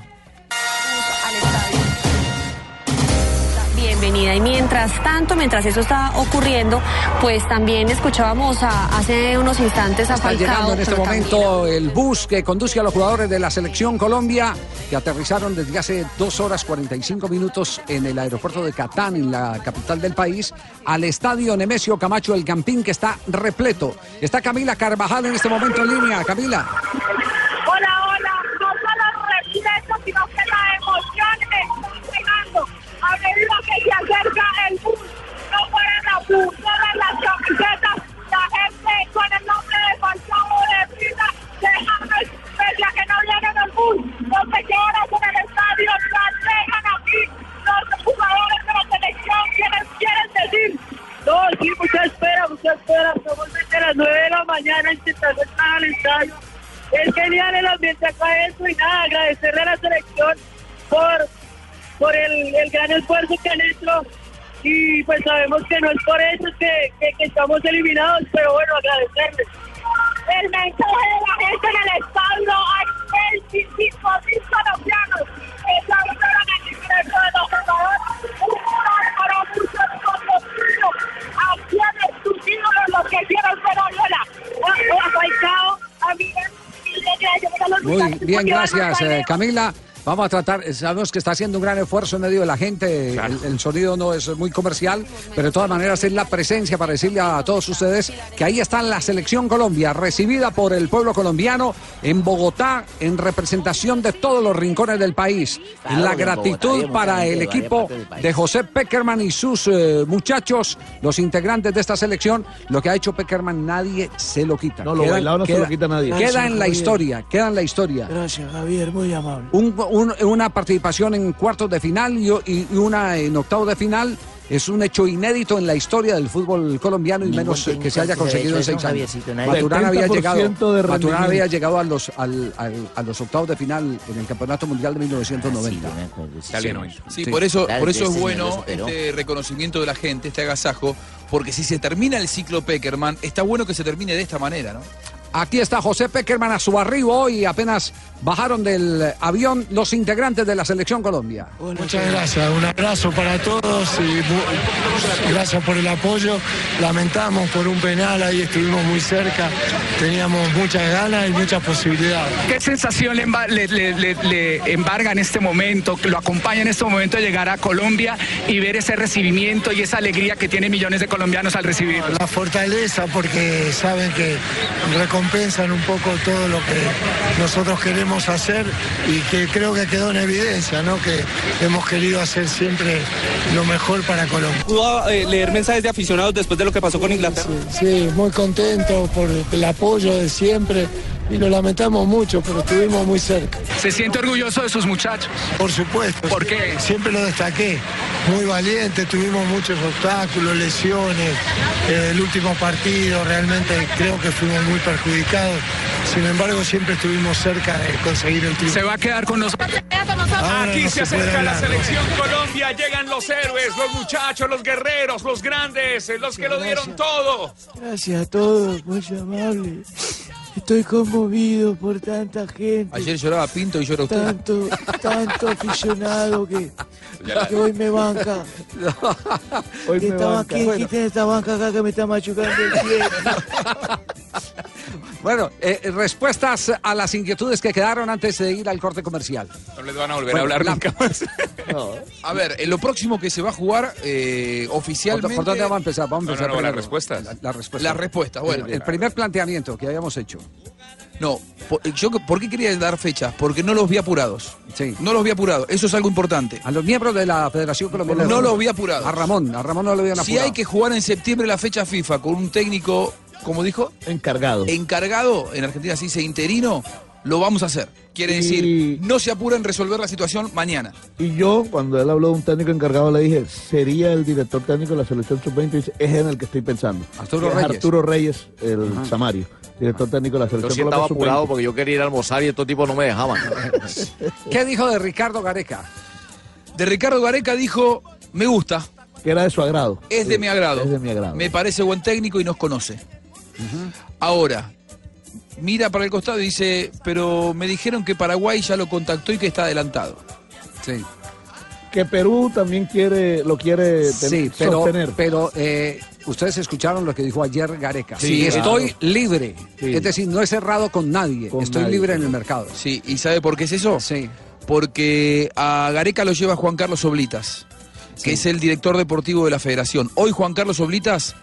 Speaker 13: Bienvenida. Y mientras tanto, mientras eso está ocurriendo, pues también escuchábamos a- hace unos instantes a
Speaker 1: Está
Speaker 13: Falcao.
Speaker 1: llegando en este momento el bus que conduce a los jugadores de la selección Colombia que aterrizaron desde hace dos horas 45 minutos en el aeropuerto de Catán, en la capital del país, al estadio Nemesio Camacho El Campín que está repleto. Está Camila Carvajal en este momento en línea. Camila.
Speaker 14: Que se acerca el bus. No fueran a bus, todas las camisetas, la gente con el nombre de Falcao de de James, pese a que no llegan al bus, no se quedan en el estadio, las dejan aquí los jugadores de la selección, quienes quieren decir. No, sí, mucha espera, mucha espera, estamos desde las 9 de la mañana intentando entrar al estadio. Es genial el ambiente acá eso y nada, agradecerle a la selección por, por el, el gran esfuerzo que han hecho y pues sabemos que no es por eso que, que, que estamos eliminados, pero bueno, agradecerles. El mensaje de la gente en el estadio hay 25 mil colombianos que se unieron al ingreso de los jugadores. Para muchos conocidos, aquí en sus ídolos los que hicieron Venezuela. A Falcao, a Miguel,
Speaker 1: Muy bien, gracias eh, Camila. Vamos a tratar, eh, sabemos que está haciendo un gran esfuerzo en medio de la gente, el, el sonido no es muy comercial, pero de todas maneras es la presencia para decirle a todos ustedes que ahí está la selección Colombia, recibida por el pueblo colombiano en Bogotá, en representación de todos los rincones del país.
Speaker 2: Claro,
Speaker 1: la
Speaker 2: Bogotá
Speaker 1: gratitud para el equipo de José Peckerman y sus eh, muchachos, los integrantes de esta selección. Lo que ha hecho Peckerman nadie se lo quita.
Speaker 6: No, lo bailado no se lo quita nadie.
Speaker 1: Queda
Speaker 6: Gracias,
Speaker 1: en la
Speaker 6: Javier.
Speaker 1: historia, queda en la historia.
Speaker 8: Gracias, Javier, muy amable.
Speaker 1: Un- un- una participación en cuartos de final y, y una en octavos de final es un hecho inédito en la historia del fútbol colombiano y
Speaker 2: Ningún
Speaker 1: menos que se haya conseguido en seis años. Maturana había
Speaker 6: 70%
Speaker 1: llegado,
Speaker 6: de
Speaker 1: Maturana había llegado a los, al- al- a los octavos de final en el Campeonato Mundial de 1990.
Speaker 7: Sí,
Speaker 1: Sí.
Speaker 7: por eso,
Speaker 2: Claro,
Speaker 7: por eso es bueno este reconocimiento de la gente, este agasajo, porque si se termina el ciclo Peckerman, está bueno que se termine de esta manera, ¿no?
Speaker 1: Aquí está José Peckerman a su arribo hoy, apenas bajaron del avión los integrantes de la selección Colombia.
Speaker 15: Muchas gracias, un abrazo para todos y gracias por el apoyo. Lamentamos por un penal, ahí estuvimos muy cerca, teníamos muchas ganas y muchas posibilidades.
Speaker 16: ¿Qué sensación le, emba- le- le- le- le embarga en este momento, que lo acompaña en este momento de llegar a Colombia y ver ese recibimiento y esa alegría que tienen millones de colombianos al recibir?
Speaker 15: La fortaleza porque saben que recompensan un poco todo lo que nosotros queremos hacer y que creo que quedó en evidencia, ¿no? Que hemos querido hacer siempre lo mejor para Colombia.
Speaker 17: ¿Pudo eh, leer mensajes de aficionados después de lo que pasó con Inglaterra?
Speaker 15: Sí, muy contento por el apoyo de siempre y lo lamentamos mucho, pero estuvimos muy cerca.
Speaker 16: ¿Se siente orgulloso de sus muchachos?
Speaker 15: Por supuesto.
Speaker 16: ¿Por qué?
Speaker 15: Siempre lo destaqué. Muy valiente, tuvimos muchos obstáculos, lesiones. Eh, el último partido realmente creo que fuimos muy perjudicados. Sin embargo, siempre estuvimos cerca de conseguir el triunfo.
Speaker 16: Se va a quedar con nosotros.
Speaker 15: Ahora
Speaker 18: Aquí
Speaker 15: no
Speaker 18: se acerca la selección Colombia, llegan los héroes, los muchachos, los guerreros, los grandes, los que lo dieron todo.
Speaker 15: Gracias a todos, muy amable. Estoy conmovido por tanta gente.
Speaker 7: Ayer lloraba Pinto y llora usted.
Speaker 15: Tanto, tanto aficionado que, que hoy me banca.
Speaker 6: Hoy
Speaker 15: que
Speaker 6: me banca.
Speaker 15: aquí,
Speaker 6: Bueno.
Speaker 15: esta banca acá que me está machucando el pie.
Speaker 1: Bueno, eh, respuestas a las inquietudes que quedaron antes de ir al corte comercial.
Speaker 12: No les van a volver
Speaker 1: Bueno,
Speaker 12: a hablar
Speaker 1: la-
Speaker 12: nunca más.
Speaker 7: A ver, en lo próximo que se va a jugar eh,
Speaker 1: ¿Por,
Speaker 7: oficialmente.
Speaker 1: por dónde vamos a empezar? Vamos a
Speaker 12: No,
Speaker 1: empezar
Speaker 12: no, no, las respuestas.
Speaker 1: La, la respuesta.
Speaker 7: Las respuestas, bueno.
Speaker 1: El, el primer planteamiento que habíamos hecho.
Speaker 7: No, po- yo, ¿por qué quería dar fechas? Porque no los vi apurados.
Speaker 1: Sí.
Speaker 7: No los vi apurados. Eso es algo importante.
Speaker 1: A los miembros de la Federación Colombiana.
Speaker 7: No los vi apurados.
Speaker 1: A Ramón, a Ramón no lo habían
Speaker 7: Si
Speaker 1: apurado.
Speaker 7: hay que jugar en septiembre la fecha FIFA con un técnico, como dijo,
Speaker 6: Encargado.
Speaker 7: encargado, en Argentina se dice interino, lo vamos a hacer. Quiere
Speaker 6: Y-
Speaker 7: decir, no se apura en resolver la situación mañana.
Speaker 6: Y yo, cuando él habló de un técnico encargado, le dije, sería el director técnico de la selección sub-20. Y dice, es en el que estoy pensando.
Speaker 1: Arturo
Speaker 6: Es
Speaker 1: Reyes.
Speaker 6: Arturo Reyes, el Samario, director técnico de la
Speaker 9: Yo
Speaker 6: selección
Speaker 9: sí estaba apurado
Speaker 6: sub-20.
Speaker 9: porque yo quería ir a almorzar y estos tipos no me dejaban.
Speaker 1: ¿Qué dijo de Ricardo Gareca?
Speaker 7: De Ricardo Gareca dijo, me gusta,
Speaker 6: Que era de su agrado.
Speaker 7: es de
Speaker 6: Sí,
Speaker 7: mi agrado.
Speaker 6: Es de mi agrado.
Speaker 7: Me parece buen técnico y nos conoce. Ahora, mira para el costado y dice, pero me dijeron que Paraguay ya lo contactó y que está adelantado.
Speaker 1: Sí.
Speaker 6: Que Perú también quiere, lo quiere ten-
Speaker 1: Sí, pero,
Speaker 6: sostener.
Speaker 1: pero eh, ustedes escucharon lo que dijo ayer Gareca.
Speaker 7: Sí,
Speaker 1: estoy
Speaker 7: claro.
Speaker 1: libre.
Speaker 6: Sí.
Speaker 1: Es decir, no he cerrado con nadie.
Speaker 6: Con
Speaker 1: estoy
Speaker 6: nadie.
Speaker 1: libre en el mercado.
Speaker 7: Sí, ¿y sabe por qué es eso?
Speaker 1: Sí.
Speaker 7: Porque a Gareca lo lleva Juan Carlos Oblitas, que es el director deportivo de la federación. Hoy Juan Carlos Oblitas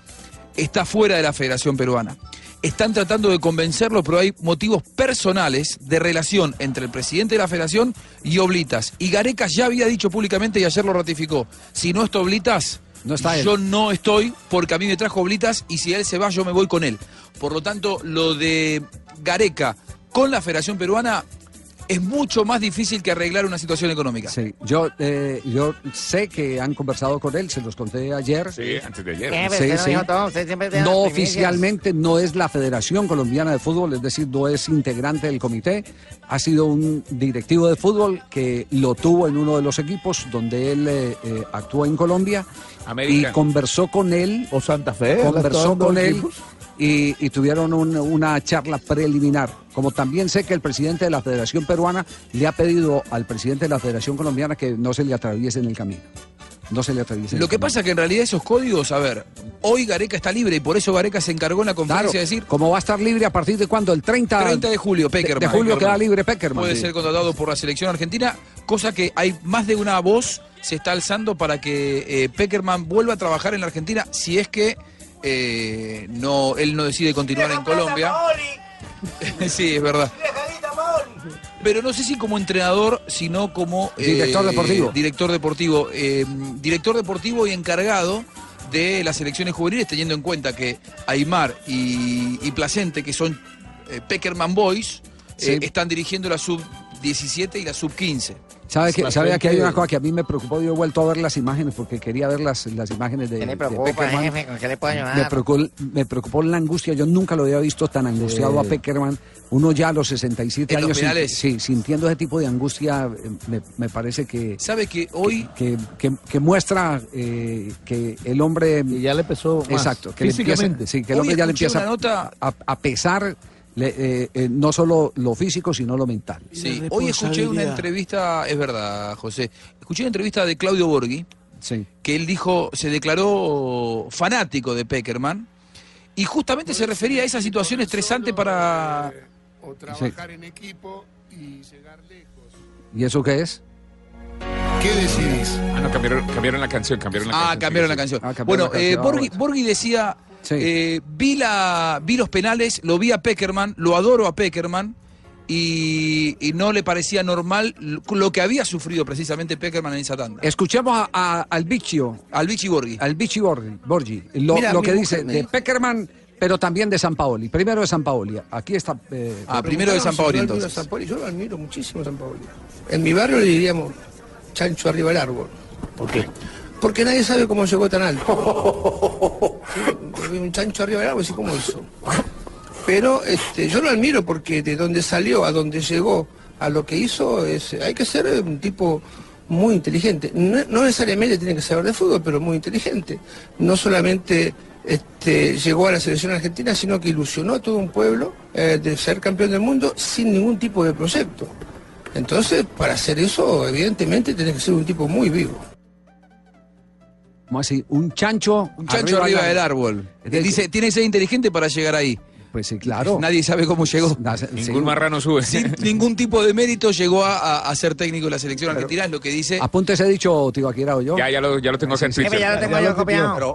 Speaker 7: está fuera de la federación peruana. Están tratando de convencerlo, pero hay motivos personales de relación entre el presidente de la federación y Oblitas. Y Gareca ya había dicho públicamente y ayer lo ratificó, si no está Oblitas,
Speaker 1: No está él.
Speaker 7: yo no estoy porque a mí me trajo Oblitas y si él se va yo me voy con él. Por lo tanto, lo de Gareca con la federación peruana es mucho más difícil que arreglar una situación económica.
Speaker 1: Sí, yo, eh, yo sé que han conversado con él, se los conté ayer.
Speaker 12: Sí, antes de ayer.
Speaker 2: No
Speaker 1: sí.
Speaker 2: todo,
Speaker 1: oficialmente no es la Federación Colombiana de Fútbol, es decir, no es integrante del comité. Ha sido un directivo de fútbol que lo tuvo en uno de los equipos donde él eh, eh, actuó en Colombia
Speaker 12: América.
Speaker 1: y conversó con él,
Speaker 6: O Santa Fe.
Speaker 1: conversó con él
Speaker 6: equipos.
Speaker 1: Y, y tuvieron un- una charla preliminar. Como también sé que el presidente de la Federación Peruana le ha pedido al presidente de la Federación Colombiana que no se le atraviese en el camino. No se le atraviese.
Speaker 7: Lo que
Speaker 1: camino.
Speaker 7: pasa que en realidad esos códigos, a ver, hoy Gareca está libre y por eso Gareca se encargó en la
Speaker 1: Claro,
Speaker 7: conferencia de decir
Speaker 1: ¿cómo va a estar libre a partir de cuándo? El 30,
Speaker 7: 30 de julio,
Speaker 1: de-
Speaker 7: Peckerman.
Speaker 1: De, julio
Speaker 7: Peckerman.
Speaker 1: queda libre Peckerman.
Speaker 7: puede
Speaker 1: sí.
Speaker 7: ser contratado por la selección argentina, cosa que hay más de una voz se está alzando para que eh, Peckerman vuelva a trabajar en la Argentina si es que eh, no él no decide continuar en Colombia. sí, es verdad. Pero no sé si como entrenador, sino como eh,
Speaker 1: Director deportivo.
Speaker 7: Director deportivo, eh, director deportivo y encargado de las selecciones juveniles, teniendo en cuenta que Aymar y, y Placente, que son eh, Peckerman Boys, eh,
Speaker 1: Sí.
Speaker 7: están dirigiendo la sub 17 y la sub 15.
Speaker 1: ¿Sabe que, sabe que hay una cosa que a mí me preocupó? Yo he vuelto a ver las imágenes porque quería ver las, las imágenes de,
Speaker 2: ¿Qué le
Speaker 1: de
Speaker 2: preocupa,
Speaker 1: Peckerman.
Speaker 2: jefe? ¿Con qué le puedo ayudar?
Speaker 1: Me preocupó, me preocupó la angustia. Yo nunca lo había visto tan angustiado a Peckerman. Uno ya a los 67
Speaker 7: En los
Speaker 1: años,
Speaker 7: penales.
Speaker 1: sí, sintiendo ese tipo de angustia, eh, me, me parece que,
Speaker 7: ¿Sabe que hoy
Speaker 1: que, que- que muestra eh, que el hombre...
Speaker 6: Y ya le pesó más.
Speaker 1: Exacto, que le empieza-
Speaker 6: físicamente.
Speaker 1: sí, que el
Speaker 7: Hoy
Speaker 1: hombre ya le empieza
Speaker 7: una nota-
Speaker 1: a, a pesar le- eh, eh, no solo lo físico, sino lo mental.
Speaker 7: Sí, hoy escuché una entrevista, es verdad, José, escuché una entrevista de Claudio Borghi, que él dijo, se declaró fanático de Peckerman, y justamente se refería a esa situación estresante para...
Speaker 19: O trabajar en equipo y llegar lejos.
Speaker 1: ¿Y eso qué es?
Speaker 19: ¿Qué decidís?
Speaker 12: Ah, no, cambiaron, cambiaron la canción, cambiaron la
Speaker 7: Ah,
Speaker 12: canción.
Speaker 7: cambiaron
Speaker 12: sí,
Speaker 7: la
Speaker 12: sí.
Speaker 7: canción.
Speaker 1: cambiaron
Speaker 7: bueno,
Speaker 1: la canción,
Speaker 7: eh,
Speaker 1: ah,
Speaker 7: Borghi,
Speaker 1: bueno.
Speaker 7: Borghi decía, eh, vi, la, vi los penales, lo vi a Peckerman, lo adoro a Peckerman, y, y no le parecía normal lo- que había sufrido precisamente Peckerman en esa tanda.
Speaker 1: Escuchemos a, a- al Bichio.
Speaker 7: Al Bichi Borghi.
Speaker 1: Al Bichi Borghi. Borghi, lo,
Speaker 7: Mira,
Speaker 1: lo
Speaker 7: mi
Speaker 1: que dice de Peckerman, pero también de San Paoli. Primero de San Paoli. Aquí está. eh,
Speaker 7: Ah, primero de San Paoli
Speaker 20: Yo
Speaker 7: entonces.
Speaker 20: San Paoli, yo lo admiro muchísimo a San Paoli. En mi barrio le diríamos chancho arriba del árbol. ¿Por qué? Porque nadie sabe cómo llegó tan alto. Un chancho arriba del árbol, así como hizo. Pero este, yo lo admiro porque de donde salió a donde llegó, a lo que hizo, es, hay que ser un tipo muy inteligente. No, no necesariamente tiene que saber de fútbol, pero muy inteligente. No solamente este, llegó a la selección argentina, sino que ilusionó a todo un pueblo eh, de ser campeón del mundo sin ningún tipo de proyecto. Entonces, para hacer eso, evidentemente, tiene que ser un tipo muy vivo.
Speaker 1: ¿Cómo así? Un chancho.
Speaker 7: Un chancho arriba, del árbol. Él dice, tiene que ser inteligente para llegar ahí.
Speaker 1: Pues sí, claro.
Speaker 7: Nadie sabe cómo llegó.
Speaker 12: Ningún marrano sube.
Speaker 7: Sin ningún tipo de mérito llegó a, a- a ser técnico de la selección argentina, es lo que dice.
Speaker 1: Apunte ese dicho, Tibaquira o yo.
Speaker 12: Ya, ya lo, ya lo tengo acá en Twitter.
Speaker 10: Pero,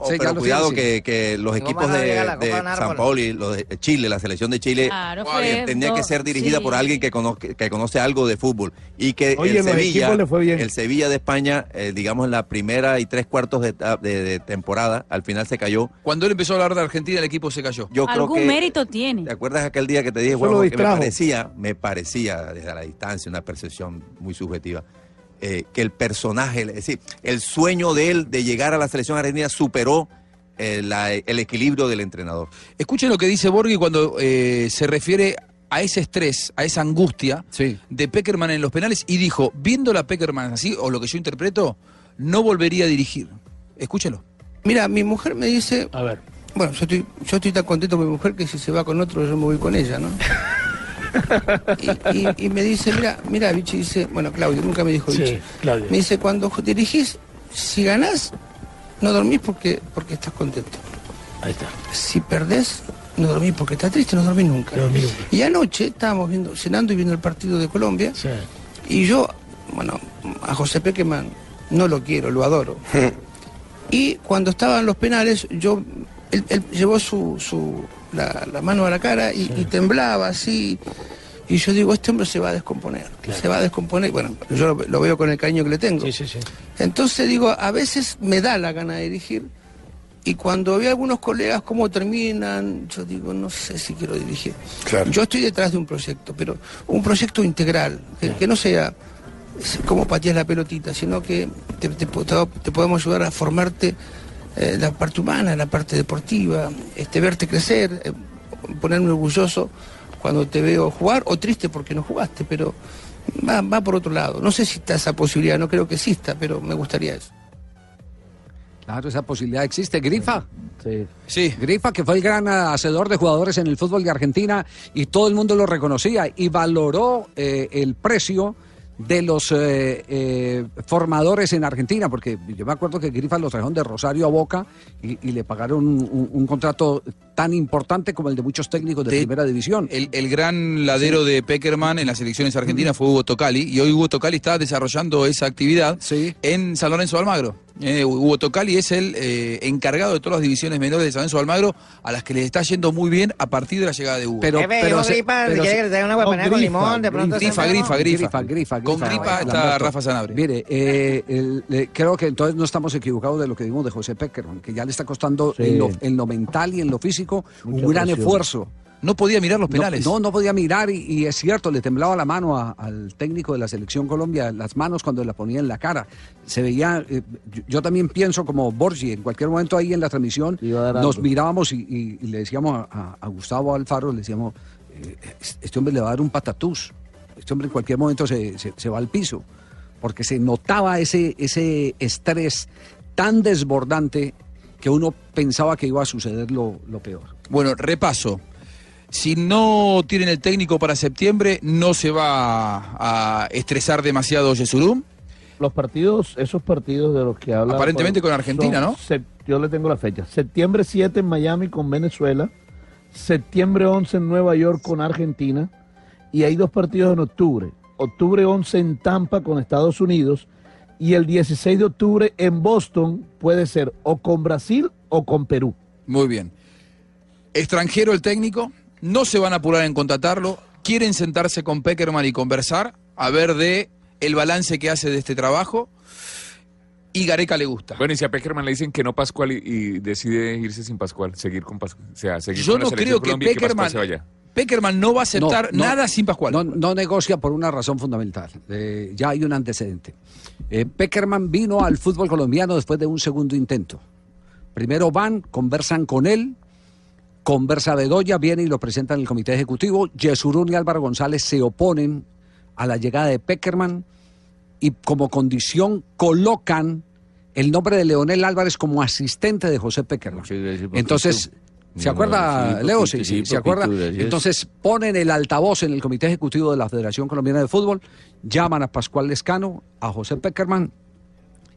Speaker 1: Sí, ya
Speaker 10: pero
Speaker 1: lo
Speaker 10: cuidado
Speaker 1: tiene, sí.
Speaker 10: que, que los equipos de,
Speaker 1: la
Speaker 10: de San. Paoli, los de Chile, la selección de Chile,
Speaker 5: Claro,
Speaker 10: eh,
Speaker 5: fue
Speaker 10: tenía que ser dirigida
Speaker 5: sí.
Speaker 10: por alguien que conoce, que conoce algo de fútbol. Y que
Speaker 6: Oye,
Speaker 10: el Sevilla,
Speaker 6: le fue bien.
Speaker 10: el Sevilla de España, eh, digamos en la primera y tres cuartos de, eta- de- de temporada, al final se cayó.
Speaker 7: Cuando él empezó a hablar de Argentina, el equipo se cayó.
Speaker 10: Yo creo
Speaker 5: Algún
Speaker 10: que
Speaker 5: mérito tiene.
Speaker 10: ¿Te acuerdas aquel día que te dije, bueno, que me parecía, me parecía desde la distancia, una percepción muy subjetiva, eh, que el personaje, es decir, el sueño de él de llegar a la selección argentina superó eh, la- el equilibrio del entrenador.
Speaker 7: Escuchen lo que dice Borghi cuando eh, se refiere a ese estrés, a esa angustia de Peckerman en los penales y dijo, viéndola a Peckerman así, o lo que yo interpreto, no volvería a dirigir. Escúchelo.
Speaker 20: Mira, mi mujer me dice. A ver. Bueno, yo estoy, yo estoy tan contento con mi mujer que si se va con otro, yo me voy con ella, ¿no? Y, y- y me dice, mira, mira, Vichy dice, bueno, Claudio, nunca me dijo
Speaker 21: Sí,
Speaker 20: Vichy.
Speaker 21: Claudio.
Speaker 20: Me dice, cuando dirigís, si ganás, no dormís porque, porque estás contento.
Speaker 21: Ahí está.
Speaker 20: Si perdés, no dormís porque estás triste, no dormís nunca. Y anoche estábamos viendo, cenando y viendo el partido de Colombia. Y yo, bueno, a José Pequeman no lo quiero, lo adoro. Y cuando estaban los penales, yo, él, él llevó su, su- la, la mano a la cara y, y temblaba así. Y yo digo, este hombre se va a descomponer, se va a descomponer. Bueno, yo lo, lo veo con el cariño que le tengo. Entonces digo, a veces me da la gana de dirigir. Y cuando veo a algunos colegas cómo terminan, yo digo, no sé si quiero dirigir. Yo estoy detrás de un proyecto, pero un proyecto integral, que, que no sea como patear la pelotita, sino que te, te po- te- te podemos ayudar a formarte eh, la parte humana, la parte deportiva, este, verte crecer, eh, ponerme orgulloso cuando te veo jugar, o triste porque no jugaste, pero va, va por otro lado. No sé si está esa posibilidad, no creo que exista, pero me gustaría eso.
Speaker 1: Claro, esa posibilidad existe. Grifa.
Speaker 6: Sí.
Speaker 7: Sí.
Speaker 1: Grifa, que fue el gran hacedor de jugadores en el fútbol de Argentina y todo el mundo lo reconocía y valoró eh, el precio de los eh, eh, formadores en Argentina, porque yo me acuerdo que Grifa lo trajeron de Rosario a Boca y, y le pagaron un, un- un contrato tan importante como el de muchos técnicos de,
Speaker 7: De-
Speaker 1: primera división.
Speaker 7: El, el gran ladero de Peckerman en las selecciones argentinas fue Hugo Tocali y hoy Hugo Tocali está desarrollando esa actividad en San Lorenzo Almagro. Eh, Hugo Tocali es el eh, encargado de todas las divisiones menores de San de Almagro a las que les está yendo muy bien a partir de la llegada de Hugo.
Speaker 1: Pero-
Speaker 8: Jefe, dijo gripa, si quiere que le una guapanera con limón, de pronto se
Speaker 7: grifa, grifa, grifa,
Speaker 1: Grifa, grifa,
Speaker 7: Con
Speaker 1: grifa.
Speaker 7: gripa está
Speaker 1: Lamberto.
Speaker 7: Rafa Sanabria.
Speaker 1: Mire, eh, el- le- creo que entonces no estamos equivocados de lo que vimos de José Peckerman, que ya le está costando
Speaker 7: Sí.
Speaker 1: en, lo, en lo mental y en lo físico
Speaker 7: Mucha
Speaker 1: un gran
Speaker 7: presión.
Speaker 1: esfuerzo.
Speaker 7: No podía mirar los penales.
Speaker 1: No, no, podía mirar y, y es cierto, le temblaba la mano a- al técnico de la selección Colombia, las manos cuando la ponía en la cara. Se veía, eh, yo, yo también pienso como Borgi, en cualquier momento ahí en la transmisión nos mirábamos y, y- y le decíamos a, a- a Gustavo Alfaro, le decíamos, eh, este hombre le va a dar un patatús, este hombre en cualquier momento se, se- se va al piso, porque se notaba ese, ese estrés tan desbordante que uno pensaba que iba a suceder lo, lo peor.
Speaker 7: Bueno, repaso. Si no tienen el técnico para septiembre, no se va a estresar demasiado Yesurum.
Speaker 6: Los partidos, esos partidos de los que habla.
Speaker 7: Aparentemente con Argentina, ¿no?
Speaker 6: Yo le tengo la fecha. Septiembre 7 en Miami con Venezuela. Septiembre 11 en Nueva York con Argentina. Y hay dos partidos en octubre. Octubre 11 en Tampa con Estados Unidos. Y el 16 de octubre en Boston puede ser o con Brasil o con Perú.
Speaker 7: Muy bien. Extranjero el técnico, no se van a apurar en contratarlo, quieren sentarse con Peckerman y conversar, a ver de el balance que hace de este trabajo. Y Gareca le gusta.
Speaker 12: Bueno, y si a Peckerman le dicen que no Pascual y, y decide irse sin Pascual, seguir con Pascual, o sea, seguir
Speaker 7: Yo
Speaker 12: con
Speaker 7: no creo que
Speaker 12: Colombia
Speaker 7: Peckerman,
Speaker 12: se vaya.
Speaker 7: Peckerman no va a aceptar
Speaker 1: No, no,
Speaker 7: nada sin Pascual.
Speaker 1: No, no negocia por una razón fundamental. Eh, ya hay un antecedente. Eh, Peckerman vino al fútbol colombiano después de un segundo intento. Primero van, conversan con él, conversa Bedoya, viene y lo presenta en el comité ejecutivo. Yesurún y Álvaro González se oponen a la llegada de Peckerman y como condición colocan el nombre de Leonel Álvarez como asistente de José Peckerman. Entonces, ¿se acuerda, Leo? Sí, sí, ¿se acuerda? Entonces ponen el altavoz en el comité ejecutivo de la Federación Colombiana de Fútbol, llaman a Pascual Lescano, a José Peckerman,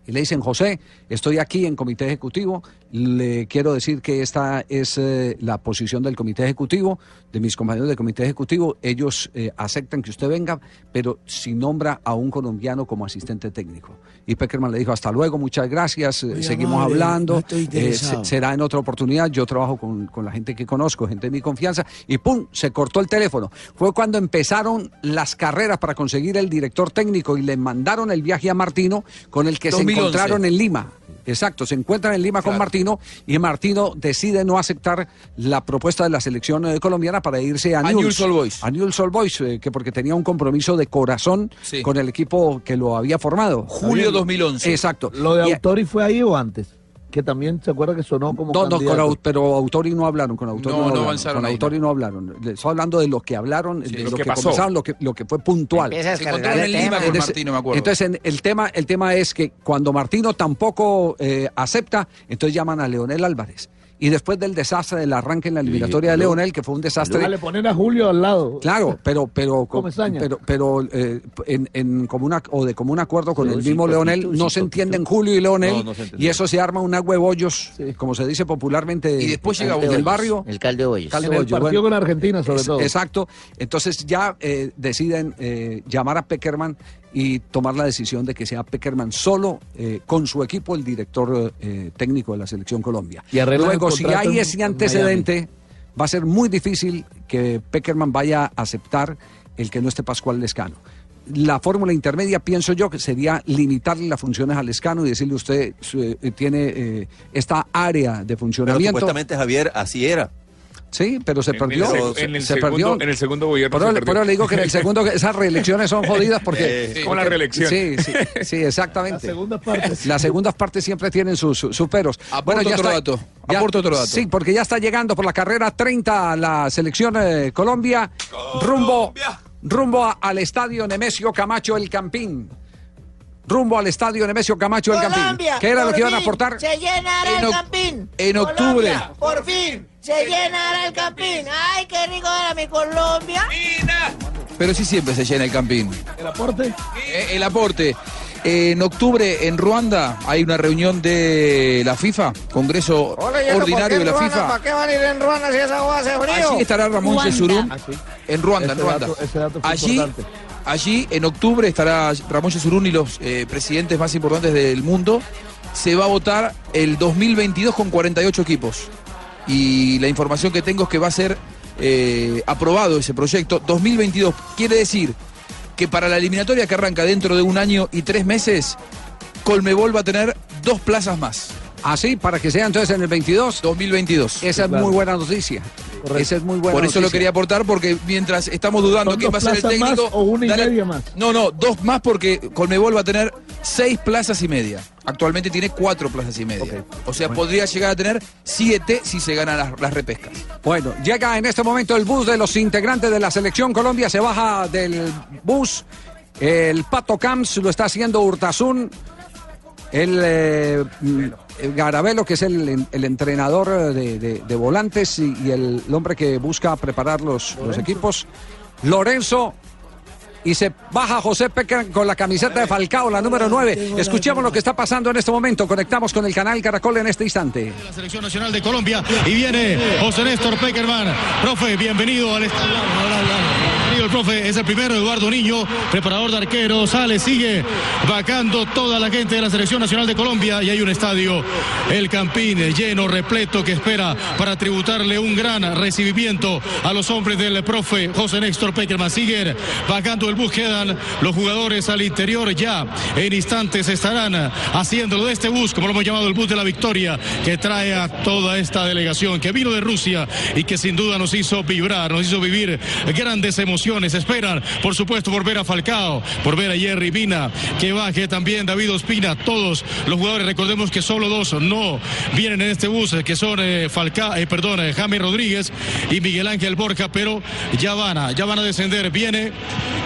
Speaker 1: y le dicen, José, estoy aquí en comité ejecutivo, le quiero decir que esta es eh, la posición del comité ejecutivo, de mis compañeros del comité ejecutivo, ellos eh, aceptan que usted venga, pero si nombra a un colombiano como asistente técnico. Y Peckerman le dijo, hasta luego, muchas gracias, eh,
Speaker 8: Muy
Speaker 1: seguimos
Speaker 8: amable,
Speaker 1: hablando,
Speaker 8: no estoy
Speaker 1: eh, será en otra oportunidad, yo trabajo con, con la gente que conozco, gente de mi confianza, y ¡pum! se cortó el teléfono. Fue cuando empezaron las carreras para conseguir el director técnico y le mandaron el viaje a Martino, con el que
Speaker 7: 2011.
Speaker 1: se encontraron en Lima. Exacto, se encuentran en Lima con Martino y Martino decide no aceptar la propuesta de la selección eh, colombiana para irse a,
Speaker 7: A
Speaker 1: Newell's.
Speaker 7: Old Boys.
Speaker 1: A Newell's Old Boys, eh, que porque tenía un compromiso de corazón
Speaker 7: Sí.
Speaker 1: con el equipo que lo había formado.
Speaker 7: Julio 2011.
Speaker 1: Exacto.
Speaker 6: ¿Lo de
Speaker 1: Y-
Speaker 6: Autori fue ahí o antes? Que también se acuerda que sonó como
Speaker 1: no, no, con
Speaker 6: candidato.
Speaker 1: Pero Autori no hablaron, con Autori
Speaker 7: No,
Speaker 1: no,
Speaker 7: no
Speaker 1: hablaron,
Speaker 7: avanzaron
Speaker 1: con Autori no hablaron. Le Estoy hablando de lo que hablaron, de
Speaker 12: lo
Speaker 1: lo,
Speaker 12: que pasó.
Speaker 1: conversaron, lo que, lo que fue puntual.
Speaker 2: Empieza a
Speaker 7: Se
Speaker 2: descargar
Speaker 7: encontraron
Speaker 2: el
Speaker 7: en Lima
Speaker 2: tema.
Speaker 7: con
Speaker 1: En ese-
Speaker 7: Martino, me acuerdo.
Speaker 1: Entonces, en- el tema, el tema es que cuando Martino tampoco eh, acepta, entonces llaman a Leonel Álvarez. Y después del desastre del arranque en la eliminatoria de Leonel, que fue un desastre.
Speaker 6: Le ponen a Julio al lado.
Speaker 1: Claro, pero pero pero pero eh, en, en común o de común acuerdo con
Speaker 2: Sí,
Speaker 1: el mismo Leonel no se entienden Julio y Leonel
Speaker 9: No, no
Speaker 1: y eso se arma una huevollos, como se dice popularmente
Speaker 7: Y después llega
Speaker 1: el barrio.
Speaker 2: El caldo de bollos.
Speaker 1: Caldo
Speaker 6: En el partido
Speaker 1: bueno.
Speaker 6: con Argentina, sobre
Speaker 1: Es-
Speaker 6: todo.
Speaker 1: Exacto. Entonces ya eh, deciden eh, llamar a Peckerman y tomar la decisión de que sea Peckerman solo eh, con su equipo el director eh, técnico de la selección Colombia.
Speaker 6: Y
Speaker 1: Luego, si hay ese
Speaker 6: en
Speaker 1: antecedente, va a ser muy difícil que Peckerman vaya a aceptar el que no esté Pascual Lescano. La fórmula intermedia, pienso yo, que sería limitarle las funciones al Lescano y decirle usted su- eh, tiene eh, esta área de
Speaker 10: Pero
Speaker 1: funcionamiento.
Speaker 10: supuestamente, Javier, así era.
Speaker 1: Sí, pero se
Speaker 12: En
Speaker 1: perdió. se,
Speaker 12: en el
Speaker 1: se
Speaker 12: segundo-
Speaker 1: perdió.
Speaker 12: en el segundo gobierno
Speaker 1: Por
Speaker 12: se perdió.
Speaker 1: le digo que en el segundo, esas reelecciones son jodidas porque.
Speaker 12: Eh, como la reelección.
Speaker 1: Sí, sí, sí, exactamente.
Speaker 6: Las segundas partes.
Speaker 1: Las segundas partes siempre tienen sus, sus, peros.
Speaker 7: Aporto otro dato,
Speaker 1: ya-
Speaker 7: aporto otro dato.
Speaker 1: Sí, porque ya está llegando por la carrera 30 la selección eh, Colombia, rumbo, rumbo a- al estadio Nemesio Camacho El Campín. Rumbo al estadio Nemesio Camacho El Campín. ¿Qué era lo que iban a aportar?
Speaker 8: Se llenará
Speaker 7: En
Speaker 8: el campín.
Speaker 7: en octubre.
Speaker 8: Colombia, por fin, se llenará el campín. Ay, qué rico era mi Colombia.
Speaker 7: Pero sí siempre se llena el campín.
Speaker 6: ¿El aporte?
Speaker 7: Eh, el aporte. En octubre en Ruanda hay una reunión de la FIFA, Congreso Ordinario de la FIFA.
Speaker 2: ¿Para qué van a ir en Ruanda si esa agua hace frío?
Speaker 7: Allí estará Ramón. Yesurum.
Speaker 6: Ah, sí.
Speaker 7: En Ruanda, en Ruanda.
Speaker 6: dato- ese dato fue
Speaker 7: allí,
Speaker 6: importante.
Speaker 7: allí, en octubre, estará Ramón Yesurún y los eh, presidentes más importantes del mundo. Se va a votar el 2022 con 48 equipos. Y la información que tengo es que va a ser eh, aprobado ese proyecto. 2022 quiere decir que para la eliminatoria que arranca dentro de un año y tres meses, Colmebol va a tener dos plazas más.
Speaker 1: Así, para que sea entonces en el 22.
Speaker 7: 2022.
Speaker 1: Esa es
Speaker 6: claro.
Speaker 1: muy buena noticia. Esa es muy buena
Speaker 7: Por eso lo quería aportar, porque mientras estamos dudando
Speaker 6: ¿Son
Speaker 7: quién va a ser el
Speaker 6: plazas más
Speaker 7: técnico.
Speaker 6: o una y
Speaker 7: dale-
Speaker 6: media más?
Speaker 7: No, no, dos más porque Colmebol va a tener seis plazas y media. Actualmente tiene cuatro plazas y media. O sea, podría llegar a tener siete si se ganan las, las repescas.
Speaker 1: Bueno, llega en este momento el bus de los integrantes de la selección Colombia. Se baja del bus. El Pato Camps lo está haciendo Urtasun. El eh, el Garabelo, que es el, el entrenador de, de- de volantes y, y el, el hombre que busca preparar los, los equipos. Lorenzo. Y se baja José Pecker con la camiseta de Falcao, la número 9. Escuchemos lo que está pasando en este momento. Conectamos con el canal Caracol en este instante.
Speaker 21: La selección nacional de Colombia y viene José Néstor Peckerman. Profe, bienvenido al estadio. El profe, es el primero Eduardo Niño, preparador de arqueros, sale, sigue vacando toda la gente de la selección nacional de Colombia y hay un estadio, el Campín, lleno, repleto, que espera para tributarle un gran recibimiento a los hombres del profe José Néstor Peckerman. Siguen vacando el bus, quedan los jugadores al interior ya. En instantes estarán haciéndolo de este bus, como lo hemos llamado el bus de la victoria, que trae a toda esta delegación que vino de Rusia y que sin duda nos hizo vibrar, nos hizo vivir grandes emociones. Esperan, por supuesto, por ver a Falcao, por ver a Jerry Mina, que baje también David Ospina, todos los jugadores. Recordemos que solo dos no vienen en este bus, que son eh, Falcao, eh, perdón, eh, Rodríguez y Miguel Ángel Borja, pero ya van a, ya van a descender. Viene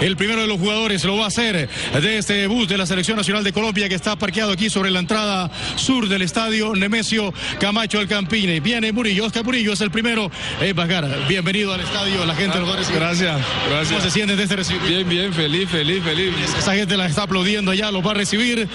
Speaker 21: el primero de los jugadores, lo va a hacer de este bus de la Selección Nacional de Colombia que está parqueado aquí sobre la entrada sur del estadio Nemesio Camacho El Campine. Viene Murillo, Oscar Murillo es el primero en bajar. Bienvenido al estadio, la gente lo va a recibir.
Speaker 22: Gracias, gracias.
Speaker 21: ¿Cómo se sienten de este recibimiento?
Speaker 22: Bien, bien, feliz, feliz, feliz.
Speaker 21: Esa gente la está aplaudiendo allá, los va a recibir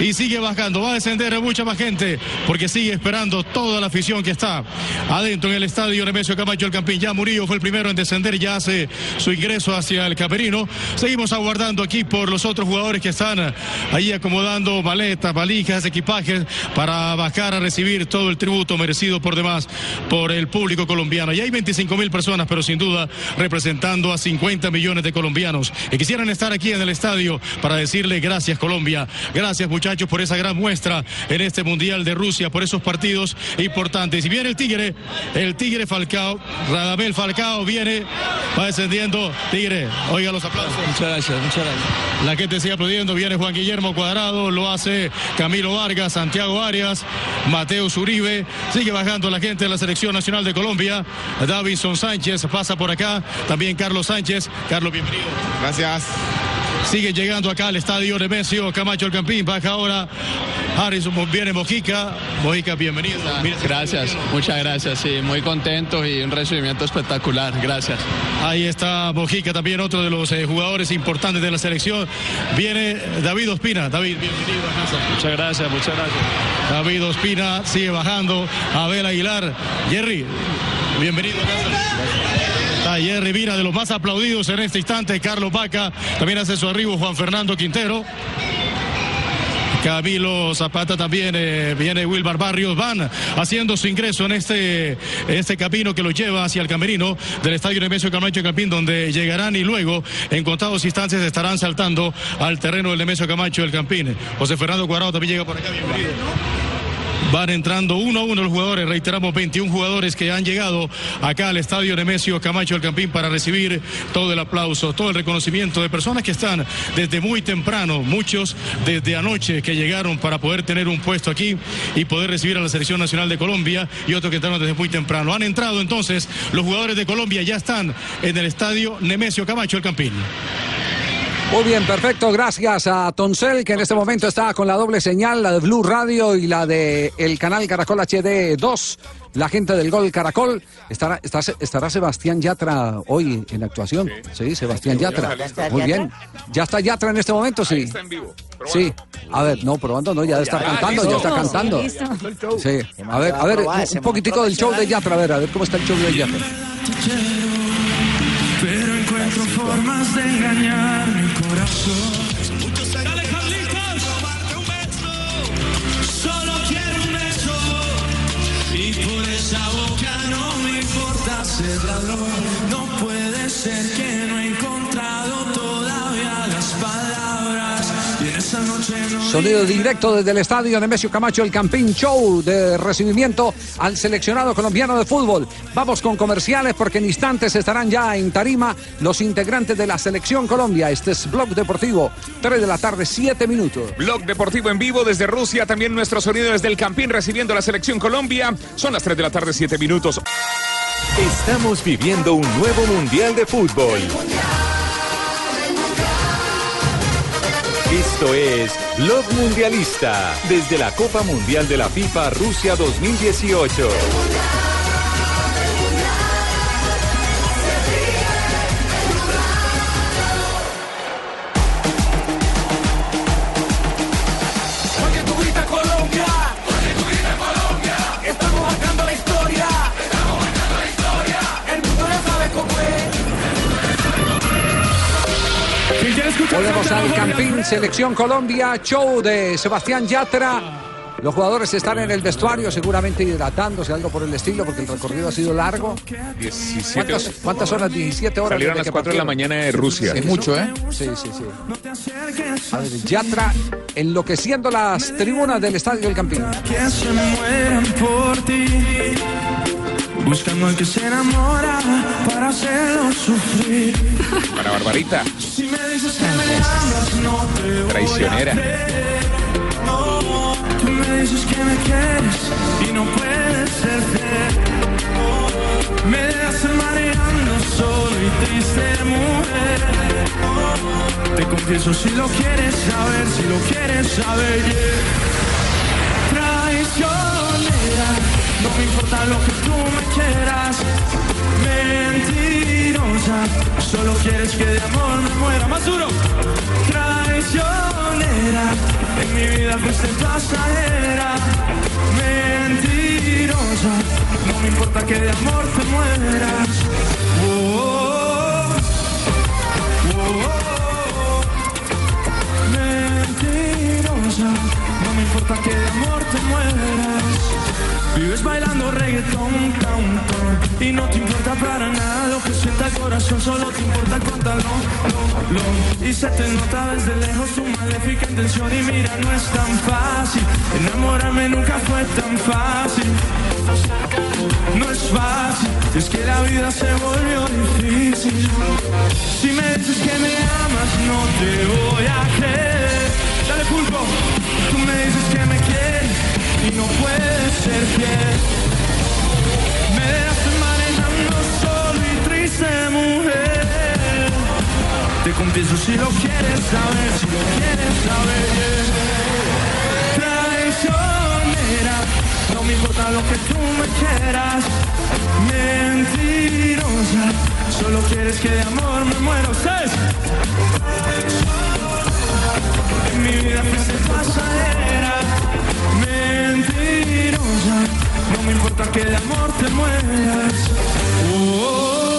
Speaker 21: y sigue bajando. Va a descender mucha más gente porque sigue esperando toda la afición que está adentro en el estadio Nemesio Camacho El Campín. Ya Murillo fue el primero en descender, ya hace su ingreso hacia el camerino. Seguimos aguardando aquí por los otros jugadores que están ahí acomodando maletas, valijas, equipajes para bajar a recibir todo el tributo merecido por demás por el público colombiano. Y hay 25 mil personas, pero sin duda representando a 50 millones de colombianos que quisieran estar aquí en el estadio para decirle gracias Colombia, gracias muchachos por esa gran muestra en este Mundial de Rusia, por esos partidos importantes. Y viene el Tigre, el Tigre Falcao, Radamel Falcao viene, va descendiendo, Tigre, oiga los aplausos.
Speaker 23: Muchas gracias, muchas gracias.
Speaker 21: La gente sigue aplaudiendo, viene Juan Guillermo Cuadrado, lo hace Camilo Vargas, Santiago Arias, Mateo Uribe, sigue bajando la gente de la Selección Nacional de Colombia, Davison Sánchez pasa por acá, también Carlos Sánchez, Carlos, bienvenido.
Speaker 22: Gracias.
Speaker 21: Sigue llegando acá al estadio Nemesio Camacho el Campín, baja ahora Harrison, viene Mojica, Mojica, bienvenido. Mira,
Speaker 22: Gracias, muchas gracias. Sí, muy contentos y un recibimiento espectacular. Gracias.
Speaker 21: Ahí está Mojica, también otro de los eh, jugadores importantes de la selección. Viene David Ospina. David, bienvenido a casa.
Speaker 22: Muchas gracias, muchas gracias.
Speaker 21: David Ospina sigue bajando. Abel Aguilar. Jerry, bienvenido a casa. Jerry Vina, de los más aplaudidos en este instante. Carlos Vaca, también hace su arribo Juan Fernando Quintero. Camilo Zapata también, eh, viene Wilbar Barrios, van haciendo su ingreso en este, este camino que los lleva hacia el camerino del Estadio Nemesio Camacho Campín, donde llegarán y luego, en contados instantes, estarán saltando al terreno del Nemesio Camacho del Campín. José Fernando Cuadrado también llega por acá, bienvenido. Van entrando uno a uno los jugadores, reiteramos 21 jugadores que han llegado acá al estadio Nemesio Camacho del Campín para recibir todo el aplauso, todo el reconocimiento de personas que están desde muy temprano, muchos desde anoche que llegaron para poder tener un puesto aquí y poder recibir a la Selección Nacional de Colombia y otros que entraron desde muy temprano. Han entrado entonces, los jugadores de Colombia ya están en el estadio Nemesio Camacho del Campín.
Speaker 1: Muy bien, perfecto. Gracias a Toncel, que en este momento está con la doble señal, la de Blue Radio y la de el canal Caracol HD 2. La gente del Gol Caracol. Estará, está- estará Sebastián Yatra hoy en actuación. Sí, Sebastián Yatra.
Speaker 18: ¿Ya está
Speaker 1: Muy bien. ¿Ya está Yatra en este momento? Sí.
Speaker 18: Está en vivo.
Speaker 1: Sí. A ver, no, probando no, ya debe estar cantando,
Speaker 18: listo.
Speaker 1: ya está
Speaker 18: Sí,
Speaker 1: cantando. Sí. A ver, a ver, un, un poquitico del show de Yatra, a ver, a ver cómo está el show de Yatra.
Speaker 24: Pero encuentro formas de engañar mi corazón. Dale, Carlitos. Solo quiero un beso. Y por esa boca no me importa ser ladrón. No puede ser que
Speaker 1: Sonido directo desde el estadio Nemesio Camacho, el Campín Show de recibimiento al seleccionado colombiano de fútbol. Vamos con comerciales porque en instantes estarán ya en Tarima los integrantes de la Selección Colombia. Este es Blog Deportivo, 3 de la tarde, 7 minutos.
Speaker 18: Blog Deportivo en vivo desde Rusia, también nuestro sonido desde el Campín recibiendo a la selección Colombia. Son las 3 de la tarde, 7 minutos.
Speaker 25: Estamos viviendo un nuevo Mundial de Fútbol. Esto es Blog Mundialista, desde la Copa Mundial de la FIFA Rusia 2018.
Speaker 1: Volvemos al Campín, Selección Colombia, show de Sebastián Yatra. Los jugadores están en el vestuario, seguramente hidratándose, algo por el estilo, porque el recorrido ha sido largo.
Speaker 12: 17
Speaker 1: ¿Cuántas, cuántas horas? 17 horas.
Speaker 12: Salieron a las
Speaker 1: que
Speaker 12: 4 de la mañana de Rusia.
Speaker 1: Es mucho, ¿eh? Sí, sí, sí. A ver, Yatra enloqueciendo las tribunas del Estadio del Campín.
Speaker 24: Que se mueran por ti, buscando al que se enamora para hacerlo sufrir.
Speaker 12: Para Barbarita.
Speaker 24: Si me dices que me amas, no te voy a
Speaker 12: Traicionera.
Speaker 24: creer. No, tú me dices que me quieres y no puedes ser fiel. Me dejas mareando solo y triste mujer. Te confieso si lo quieres saber, si lo quieres saber. yeah. Traicionera, no me importa lo que tú me quieras. Mentirosa, solo quieres que de amor me muera más duro. Traicionera, en mi vida fuiste pasajera. Mentirosa, no me importa que de amor te mueras. Oh, oh, oh. Mentirosa, no me importa que de amor te mueras. Vives bailando reggaetón, tan, y no te importa para nada lo que sienta el corazón, solo te importa el pantalón, lo, lo. y se te nota desde lejos tu maléfica intención. Y mira no es tan fácil, enamorarme nunca fue tan fácil, no es fácil, es que la vida se volvió difícil. Si me dices que me amas no te voy a creer, dale pulpo, Confieso si lo quieres saber, si lo quieres saber. Traicionera, no me importa lo que tú me quieras. Mentirosa, solo quieres que de amor me muero. ¿Sabes? En mi vida fuiste pasajera. Mentirosa, no me importa que de amor te mueras. Oh, oh, oh.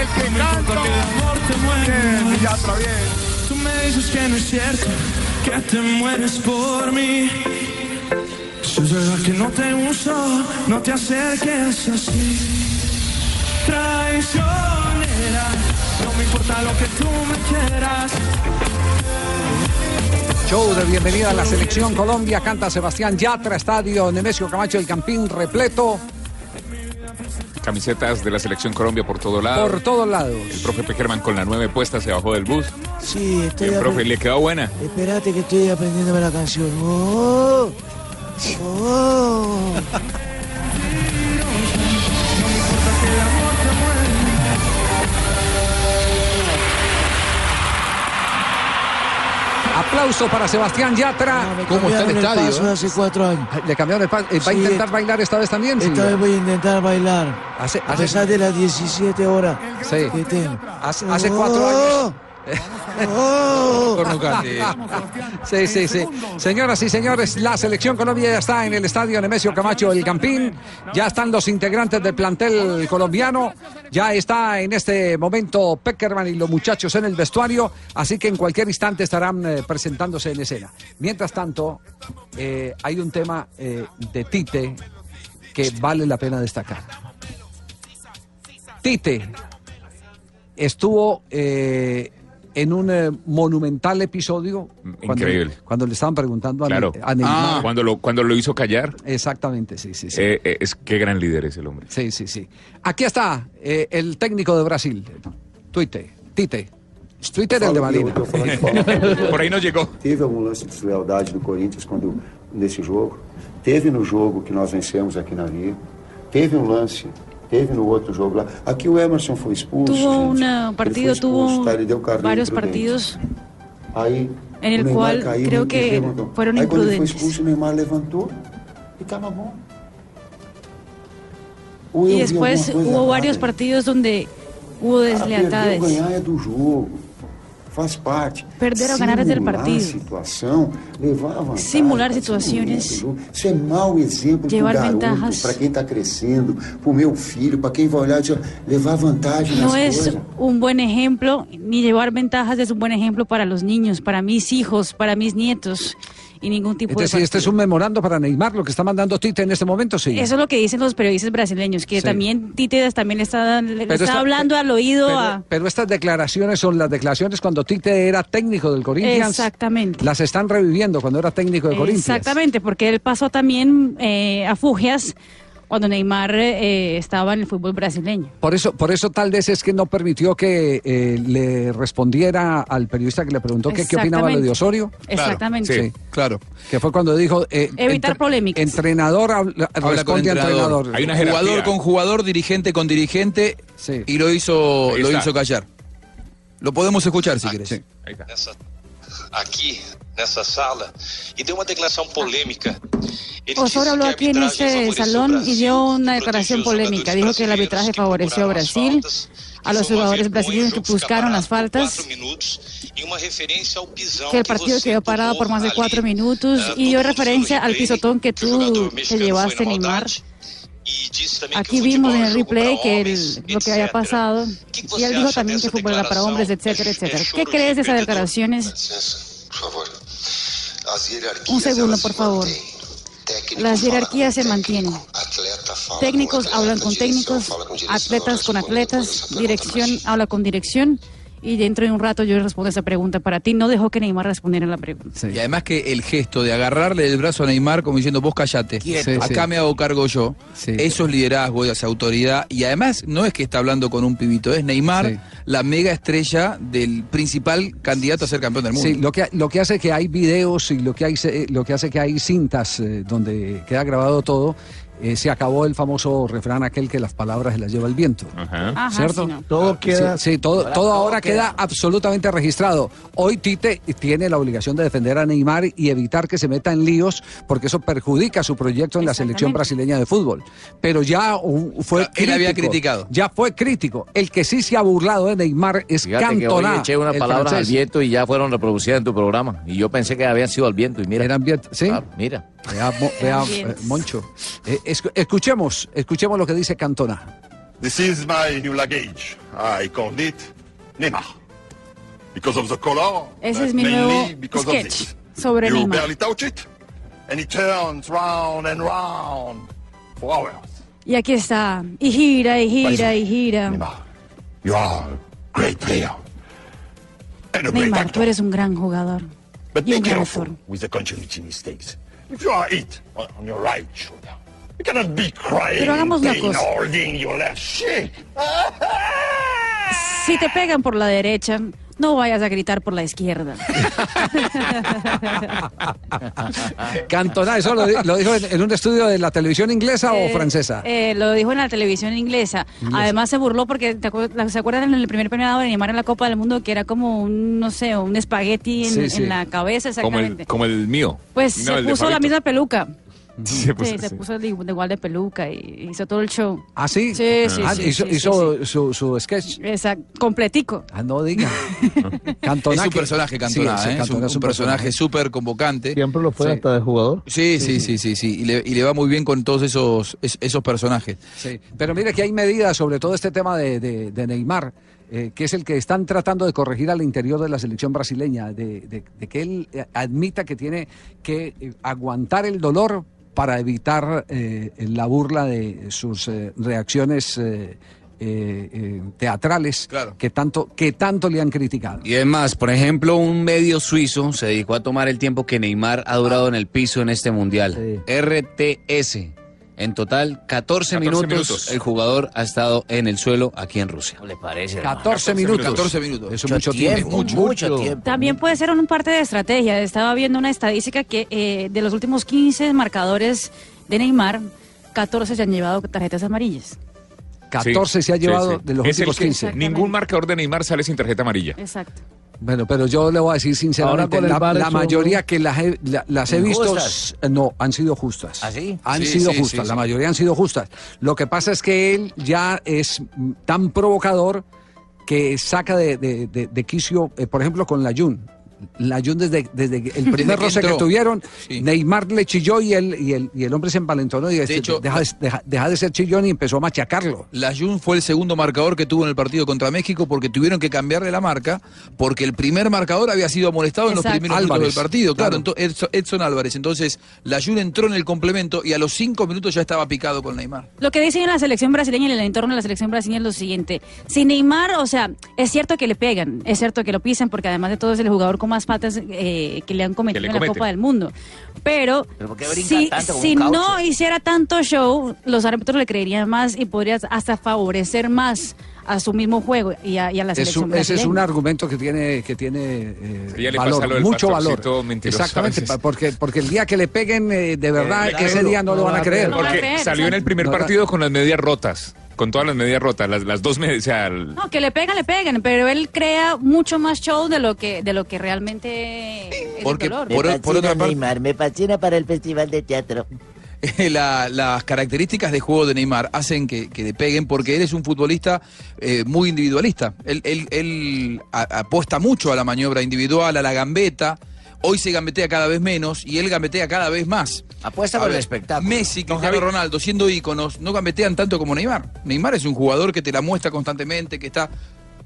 Speaker 19: El que
Speaker 24: te
Speaker 19: Bien. Yatra, bien.
Speaker 24: Tú me dices que no es cierto, que te mueres por mí. Si es verdad que no te uso, no te acerques así. Traicionera, no me importa lo que tú me quieras.
Speaker 1: Show de bienvenida a la Selección Colombia. Canta Sebastián Yatra, Estadio Nemesio Camacho del Campín repleto
Speaker 12: Camisetas de la Selección Colombia por todo lado.
Speaker 1: por todos lados.
Speaker 12: El profe Peckerman con la nueve puesta se bajó del bus.
Speaker 26: Sí, estoy
Speaker 12: Bien, profe, le quedó buena.
Speaker 26: Espérate que estoy aprendiéndome la canción. Oh, oh.
Speaker 1: Aplauso para Sebastián Yatra.
Speaker 26: Me cambiaron el paso de hace cuatro años.
Speaker 1: Le cambiaron el paso. ¿Va a intentar bailar esta vez también?
Speaker 26: Esta vez voy a intentar bailar.
Speaker 1: Hace-
Speaker 26: a
Speaker 1: hace-
Speaker 26: pesar de las 17 horas
Speaker 1: Sí.
Speaker 26: que tengo.
Speaker 1: Hace, hace cuatro años.
Speaker 26: Oh.
Speaker 1: Sí, sí, sí. Señoras y señores, la selección Colombia ya está en el estadio Nemesio Camacho del Campín. Ya están los integrantes del plantel colombiano. Ya está en este momento Peckerman y los muchachos en el vestuario. Así que en cualquier instante estarán eh, presentándose en escena. Mientras tanto, eh, hay un tema eh, de Tite que vale la pena destacar. Tite estuvo eh, en un eh, monumental episodio. cuando-
Speaker 12: Increíble.
Speaker 1: Cuando, le estaban preguntando a,
Speaker 12: Claro.
Speaker 1: a Neymar.
Speaker 12: Cuando, lo, cuando lo hizo callar.
Speaker 1: Exactamente, sí, sí, sí.
Speaker 12: eh, eh, es qué gran líder es el hombre.
Speaker 1: Sí, sí, sí. Aquí está eh, el técnico de Brasil. Tite. Tite. Twitter el de Marina.
Speaker 12: Por ahí nos llegó.
Speaker 27: Teve algum lance de deslealdade do Corinthians quando nesse jogo. Teve no jogo que nós vencemos aqui na Via. Teve um lance Teve no outro jogo lá. Aqui o Emerson foi expulso.
Speaker 5: Tuvo un partido, tuvo
Speaker 27: imprudente.
Speaker 5: partidos
Speaker 27: Aí,
Speaker 5: en el cual
Speaker 27: caiu
Speaker 5: creo que
Speaker 27: levantou.
Speaker 5: fueron
Speaker 27: Aí quando ele foi
Speaker 5: imprudentes.
Speaker 27: expulso, o Neymar levantou e bom. Ou
Speaker 5: Y después
Speaker 27: coisa
Speaker 5: hubo
Speaker 27: errada
Speaker 5: varios partidos donde hubo
Speaker 27: Ah, ganhar é do jogo. Faz parte.
Speaker 5: Perder ou ganhar é
Speaker 27: Simular
Speaker 5: partido.
Speaker 27: situação, levar a vantagem.
Speaker 5: Simular
Speaker 27: do jogo. Isso é mau exemplo para garoto, para quem está crescendo, para o meu filho, para quem vai olhar e levar vantagem
Speaker 5: es
Speaker 27: coisas.
Speaker 5: un buen ejemplo, ni llevar ventajas es un buen ejemplo para los niños, para mis hijos, para mis nietos y ningún tipo
Speaker 1: Es
Speaker 5: de
Speaker 1: este es un memorando para Neymar, lo que está mandando Tite en este momento, sí.
Speaker 5: Eso es lo que dicen los periodistas brasileños, que
Speaker 1: Sí.
Speaker 5: también Tite también le está, le está
Speaker 1: esta-
Speaker 5: hablando al oído
Speaker 1: Pero,
Speaker 5: a...
Speaker 1: pero estas declaraciones son las declaraciones cuando Tite era técnico del Corinthians.
Speaker 5: Exactamente.
Speaker 1: Las están reviviendo cuando era técnico de Corinthians.
Speaker 5: Exactamente, porque él pasó también eh, a Fugias cuando Neymar eh, estaba en el fútbol brasileño.
Speaker 1: Por eso, por eso tal vez es que no permitió que eh, le respondiera al periodista que le preguntó que qué opinaba lo de. Osorio.
Speaker 5: Exactamente.
Speaker 1: Sí, claro. Que fue cuando dijo eh,
Speaker 5: Evitar polémicas.
Speaker 1: Entrenador habla-
Speaker 7: Habla
Speaker 1: responde a
Speaker 7: entrenador.
Speaker 1: entrenador.
Speaker 7: jugador con jugador, dirigente con dirigente y lo hizo,
Speaker 1: Ahí
Speaker 7: lo
Speaker 1: está.
Speaker 7: hizo callar. Lo podemos escuchar si querés.
Speaker 28: nessa, aqui nessa sala e deu uma declaração polêmica.
Speaker 5: Osorio habló aquí en este salón y dio una declaración polémica. Dijo que el arbitraje favoreció a Brasil, a los jugadores brasileños que buscaron las faltas,
Speaker 28: e
Speaker 5: que el partido quedó parado por más de cuatro minutos y dio referencia al pisotón que tú te llevaste, Neymar. Aquí vimos en el replay que el- lo que había pasado y él dijo también que fútbol era para hombres, etcétera, etcétera. ¿Qué crees de esas declaraciones? Un segundo, por favor. Las jerarquías se mantienen. Técnicos hablan con técnicos, atletas con atletas, dirección habla con dirección y dentro de un rato yo respondo esa pregunta para ti. No dejó que Neymar respondiera la pregunta.
Speaker 7: Y además que el gesto de agarrarle el brazo a Neymar como diciendo vos callate, acá
Speaker 1: Sí.
Speaker 7: me hago cargo yo, eso es liderazgo, esa autoridad y además no es que está hablando con un pibito, es Neymar,
Speaker 1: Sí.
Speaker 7: la mega estrella del principal candidato a ser campeón del mundo.
Speaker 1: Sí, lo que, lo que hace que hay videos y lo que, hay, se- lo que hace que hay cintas eh, donde queda grabado todo, eh, se acabó el famoso refrán aquel que las palabras se las lleva el viento.
Speaker 5: Ajá,
Speaker 1: ¿Cierto?
Speaker 5: sí, no.
Speaker 6: Todo queda-
Speaker 1: Sí, sí, todo,
Speaker 6: Ahora
Speaker 1: todo
Speaker 6: todo
Speaker 1: ahora queda,
Speaker 6: queda.
Speaker 1: absolutamente registrado. Hoy Tite tiene la obligación de defender a Neymar y evitar que se meta en líos porque eso perjudica su proyecto en la selección brasileña de fútbol. Pero ya uh, fue
Speaker 7: él había
Speaker 1: crítico,
Speaker 7: criticado.
Speaker 1: Ya fue crítico. El que sí se ha burlado de Neymar es
Speaker 9: Fíjate que hoy
Speaker 1: Cantona.
Speaker 9: eché unas palabras al viento y ya fueron reproducidas en tu programa. Y yo pensé que habían sido al viento y mira.
Speaker 1: Eran viento, ¿sí?
Speaker 9: Ah, mira.
Speaker 1: Vea, Mo- vea, eh, Moncho. Eh, escuchemos, escuchemos lo que dice Cantona.
Speaker 29: This is my new luggage. I called it Neymar. Because of the color.
Speaker 5: Ese es mi
Speaker 29: mainly
Speaker 5: nuevo
Speaker 29: because of
Speaker 5: sketch
Speaker 29: this.
Speaker 5: sobre
Speaker 29: you
Speaker 5: Neymar.
Speaker 29: barely touch it, and it turns round and round for hours.
Speaker 5: Y aquí está. Y gira, y gira, y gira.
Speaker 29: You are a great player. And a great
Speaker 5: Neymar,
Speaker 29: actor.
Speaker 5: tú eres un gran jugador.
Speaker 29: But
Speaker 5: y
Speaker 29: be careful with the continuity mistakes. If you are hit on your right shoulder, you cannot be crying
Speaker 5: Pero hagamos una cosa. Si te pegan por la derecha, no vayas a gritar por la izquierda.
Speaker 1: Cantona, ¿eso lo, di- lo dijo en, en un estudio de la televisión inglesa o
Speaker 5: Eh,
Speaker 1: francesa?
Speaker 5: eh, lo dijo en la televisión inglesa. Además se burló porque ¿te acuer- ¿se acuerdan en el primer premio de Neymar en la Copa del Mundo que era como un no sé, un espagueti en,
Speaker 12: Sí, sí.
Speaker 5: en la cabeza
Speaker 12: Como
Speaker 5: exactamente?
Speaker 12: el, como el mío.
Speaker 5: Pues
Speaker 12: No,
Speaker 5: se puso la misma peluca.
Speaker 12: Se puso-
Speaker 5: sí, se
Speaker 12: sí.
Speaker 5: puso de, de igual de peluca y hizo todo el show.
Speaker 1: ¿Ah, sí?
Speaker 5: Sí, sí,
Speaker 1: Ah,
Speaker 5: sí,
Speaker 1: hizo
Speaker 5: sí, sí,
Speaker 1: hizo Su, su sketch.
Speaker 5: Exacto, completico.
Speaker 1: Ah, no diga. Cantona.
Speaker 7: es un
Speaker 1: que-
Speaker 7: personaje Cantona, ¿eh?
Speaker 1: Cantona
Speaker 7: es un, un personaje súper convocante.
Speaker 6: Siempre lo fue
Speaker 7: Sí.
Speaker 6: hasta de jugador.
Speaker 7: Sí, sí, sí, sí, sí. Y, le, y le va muy bien con todos esos, es- esos personajes.
Speaker 1: Sí, pero mire que hay medidas sobre todo este tema de, de- de Neymar, eh, que es el que están tratando de corregir al interior de la selección brasileña, de, de- de que él eh, admita que tiene que eh, aguantar el dolor para evitar eh, la burla de sus eh, reacciones eh, teatrales que tanto que tanto le han criticado.
Speaker 30: Y es más, por ejemplo, un medio suizo se dedicó a tomar el tiempo que Neymar ha durado en el piso en este mundial. RTS. En total, 14,
Speaker 12: 14
Speaker 30: minutos,
Speaker 12: minutos.
Speaker 30: el jugador ha estado en el suelo aquí en Rusia.
Speaker 9: le parece?
Speaker 1: 14 minutos.
Speaker 7: 14 minutos.
Speaker 1: Eso es mucho tiempo.
Speaker 9: mucho tiempo.
Speaker 5: También puede ser una parte de estrategia. Estaba viendo una estadística que eh, de los últimos 15 marcadores de Neymar, 14 se han llevado tarjetas amarillas.
Speaker 1: 14 se ha llevado de los
Speaker 18: Es
Speaker 1: últimos
Speaker 18: que
Speaker 1: 15.
Speaker 18: Ningún marcador de Neymar sale sin tarjeta amarilla.
Speaker 5: Exacto.
Speaker 1: Bueno, pero yo le voy a decir sinceramente, la,
Speaker 6: VAR
Speaker 1: la
Speaker 6: eso-
Speaker 1: mayoría que las he, la- las he visto, no, han sido justas.
Speaker 2: ¿Ah, sí?
Speaker 1: Han
Speaker 7: Sí,
Speaker 1: sido
Speaker 7: sí,
Speaker 1: justas,
Speaker 7: sí,
Speaker 1: la mayoría han sido justas. Lo que pasa es que él ya es tan provocador que saca de, de- de- de quicio, eh, por ejemplo, con la Jun. La Jun desde, desde el primer
Speaker 7: que
Speaker 1: roce que tuvieron,
Speaker 7: Sí.
Speaker 1: Neymar le chilló y el, y el, y el hombre se envalentonó y
Speaker 7: hecho,
Speaker 1: deja, de, deja- deja de ser chillón y empezó a machacarlo.
Speaker 7: La Jun fue el segundo marcador que tuvo en el partido contra México porque tuvieron que cambiarle la marca porque el primer marcador había sido amonestado en los primeros
Speaker 1: Álvarez,
Speaker 7: minutos del partido. Claro, Edson, Edson Álvarez. Entonces, la Jun entró en el complemento y a los cinco minutos ya estaba picado con Neymar.
Speaker 5: Lo que dicen en la selección brasileña y en el entorno de la selección brasileña es lo siguiente. Si Neymar, o sea, es cierto que le pegan, es cierto que lo pisan, porque además de todo es el jugador con más patas eh, que le han cometido
Speaker 18: le
Speaker 5: en la
Speaker 18: cometen.
Speaker 5: Copa del Mundo. Pero,
Speaker 2: ¿Pero por qué brinca
Speaker 5: si, si no hiciera tanto show, los árbitros le creerían más y podrías hasta favorecer más a su mismo juego y a, y a la
Speaker 1: Es
Speaker 5: selección
Speaker 1: un- ese es un argumento que tiene que tiene eh, valor, mucho valor. Exactamente, porque porque el día que le peguen eh, de verdad
Speaker 18: Eh,
Speaker 1: que ese día no, lo van a creer.
Speaker 5: No van a
Speaker 18: Porque
Speaker 5: creer,
Speaker 18: salió en el primer
Speaker 1: No,
Speaker 18: partido con las medias rotas. Con todas las medias rotas, las, las dos medias. O sea, el-
Speaker 5: No, que le pegan, le pegan, pero él crea mucho más show de lo que de lo que realmente es
Speaker 7: Porque
Speaker 5: el dolor.
Speaker 7: por,
Speaker 2: me
Speaker 7: por otra
Speaker 2: fascina
Speaker 7: parte,
Speaker 2: Neymar, me fascina para el festival de teatro.
Speaker 7: la- las características de juego de Neymar hacen que, que le peguen porque él es un futbolista eh, muy individualista. Él, él- él a- apuesta mucho a la maniobra individual, a la gambeta. Hoy se gambetea cada vez menos y él gambetea cada vez más.
Speaker 2: Apuesta
Speaker 7: A
Speaker 2: por
Speaker 7: ver,
Speaker 2: el espectáculo.
Speaker 7: Messi, Cristiano Ronaldo, siendo íconos, no gambetean tanto como Neymar. Neymar es un jugador que te la muestra constantemente, que está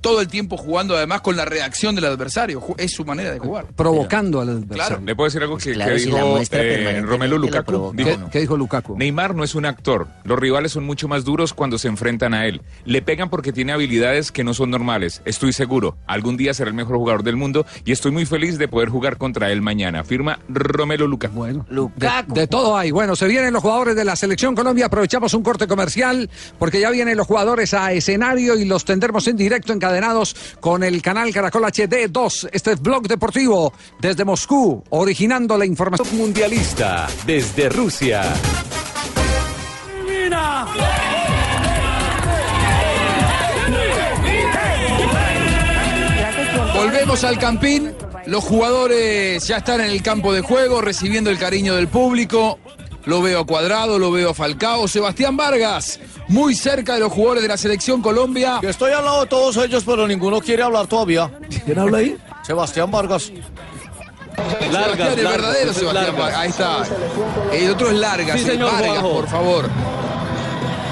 Speaker 7: todo el tiempo jugando además con la reacción del adversario. Es su manera de jugar.
Speaker 1: provocando al adversario.
Speaker 7: Claro.
Speaker 18: le puedo decir algo que,
Speaker 2: claro,
Speaker 18: que
Speaker 2: si
Speaker 18: dijo eh, Romelu Lukaku. Dijo,
Speaker 1: ¿Qué, qué dijo Lukaku?
Speaker 18: Neymar no es un actor. Los rivales son mucho más duros cuando se enfrentan a él. Le pegan porque tiene habilidades que no son normales. Estoy seguro. Algún día será el mejor jugador del mundo y estoy muy feliz de poder jugar contra él mañana. Firma Romelu Lukaku.
Speaker 1: Bueno, de,
Speaker 2: Lukaku.
Speaker 1: de todo hay. Bueno, se vienen los jugadores de la selección Colombia. Aprovechamos un corte comercial porque ya vienen los jugadores a escenario y los tendremos en directo encadenados con el canal Caracol HD 2. Este es Blog Deportivo desde Moscú, originando la información.
Speaker 25: Mundialista desde Rusia.
Speaker 7: Volvemos al Campín. Los jugadores ya están en el campo de juego, recibiendo el cariño del público. Lo veo a Cuadrado, lo veo a Falcao, Sebastián Vargas, muy cerca de los jugadores de la selección Colombia.
Speaker 9: Yo estoy al lado de todos ellos, pero ninguno quiere hablar todavía.
Speaker 6: ¿Quién habla ahí?
Speaker 9: Sebastián Vargas.
Speaker 7: Sebastián, el verdadero Sebastián Vargas. Ahí está. El otro es Largas,
Speaker 31: Sí, señor
Speaker 7: Vargas,
Speaker 31: Juanjo.
Speaker 7: por favor.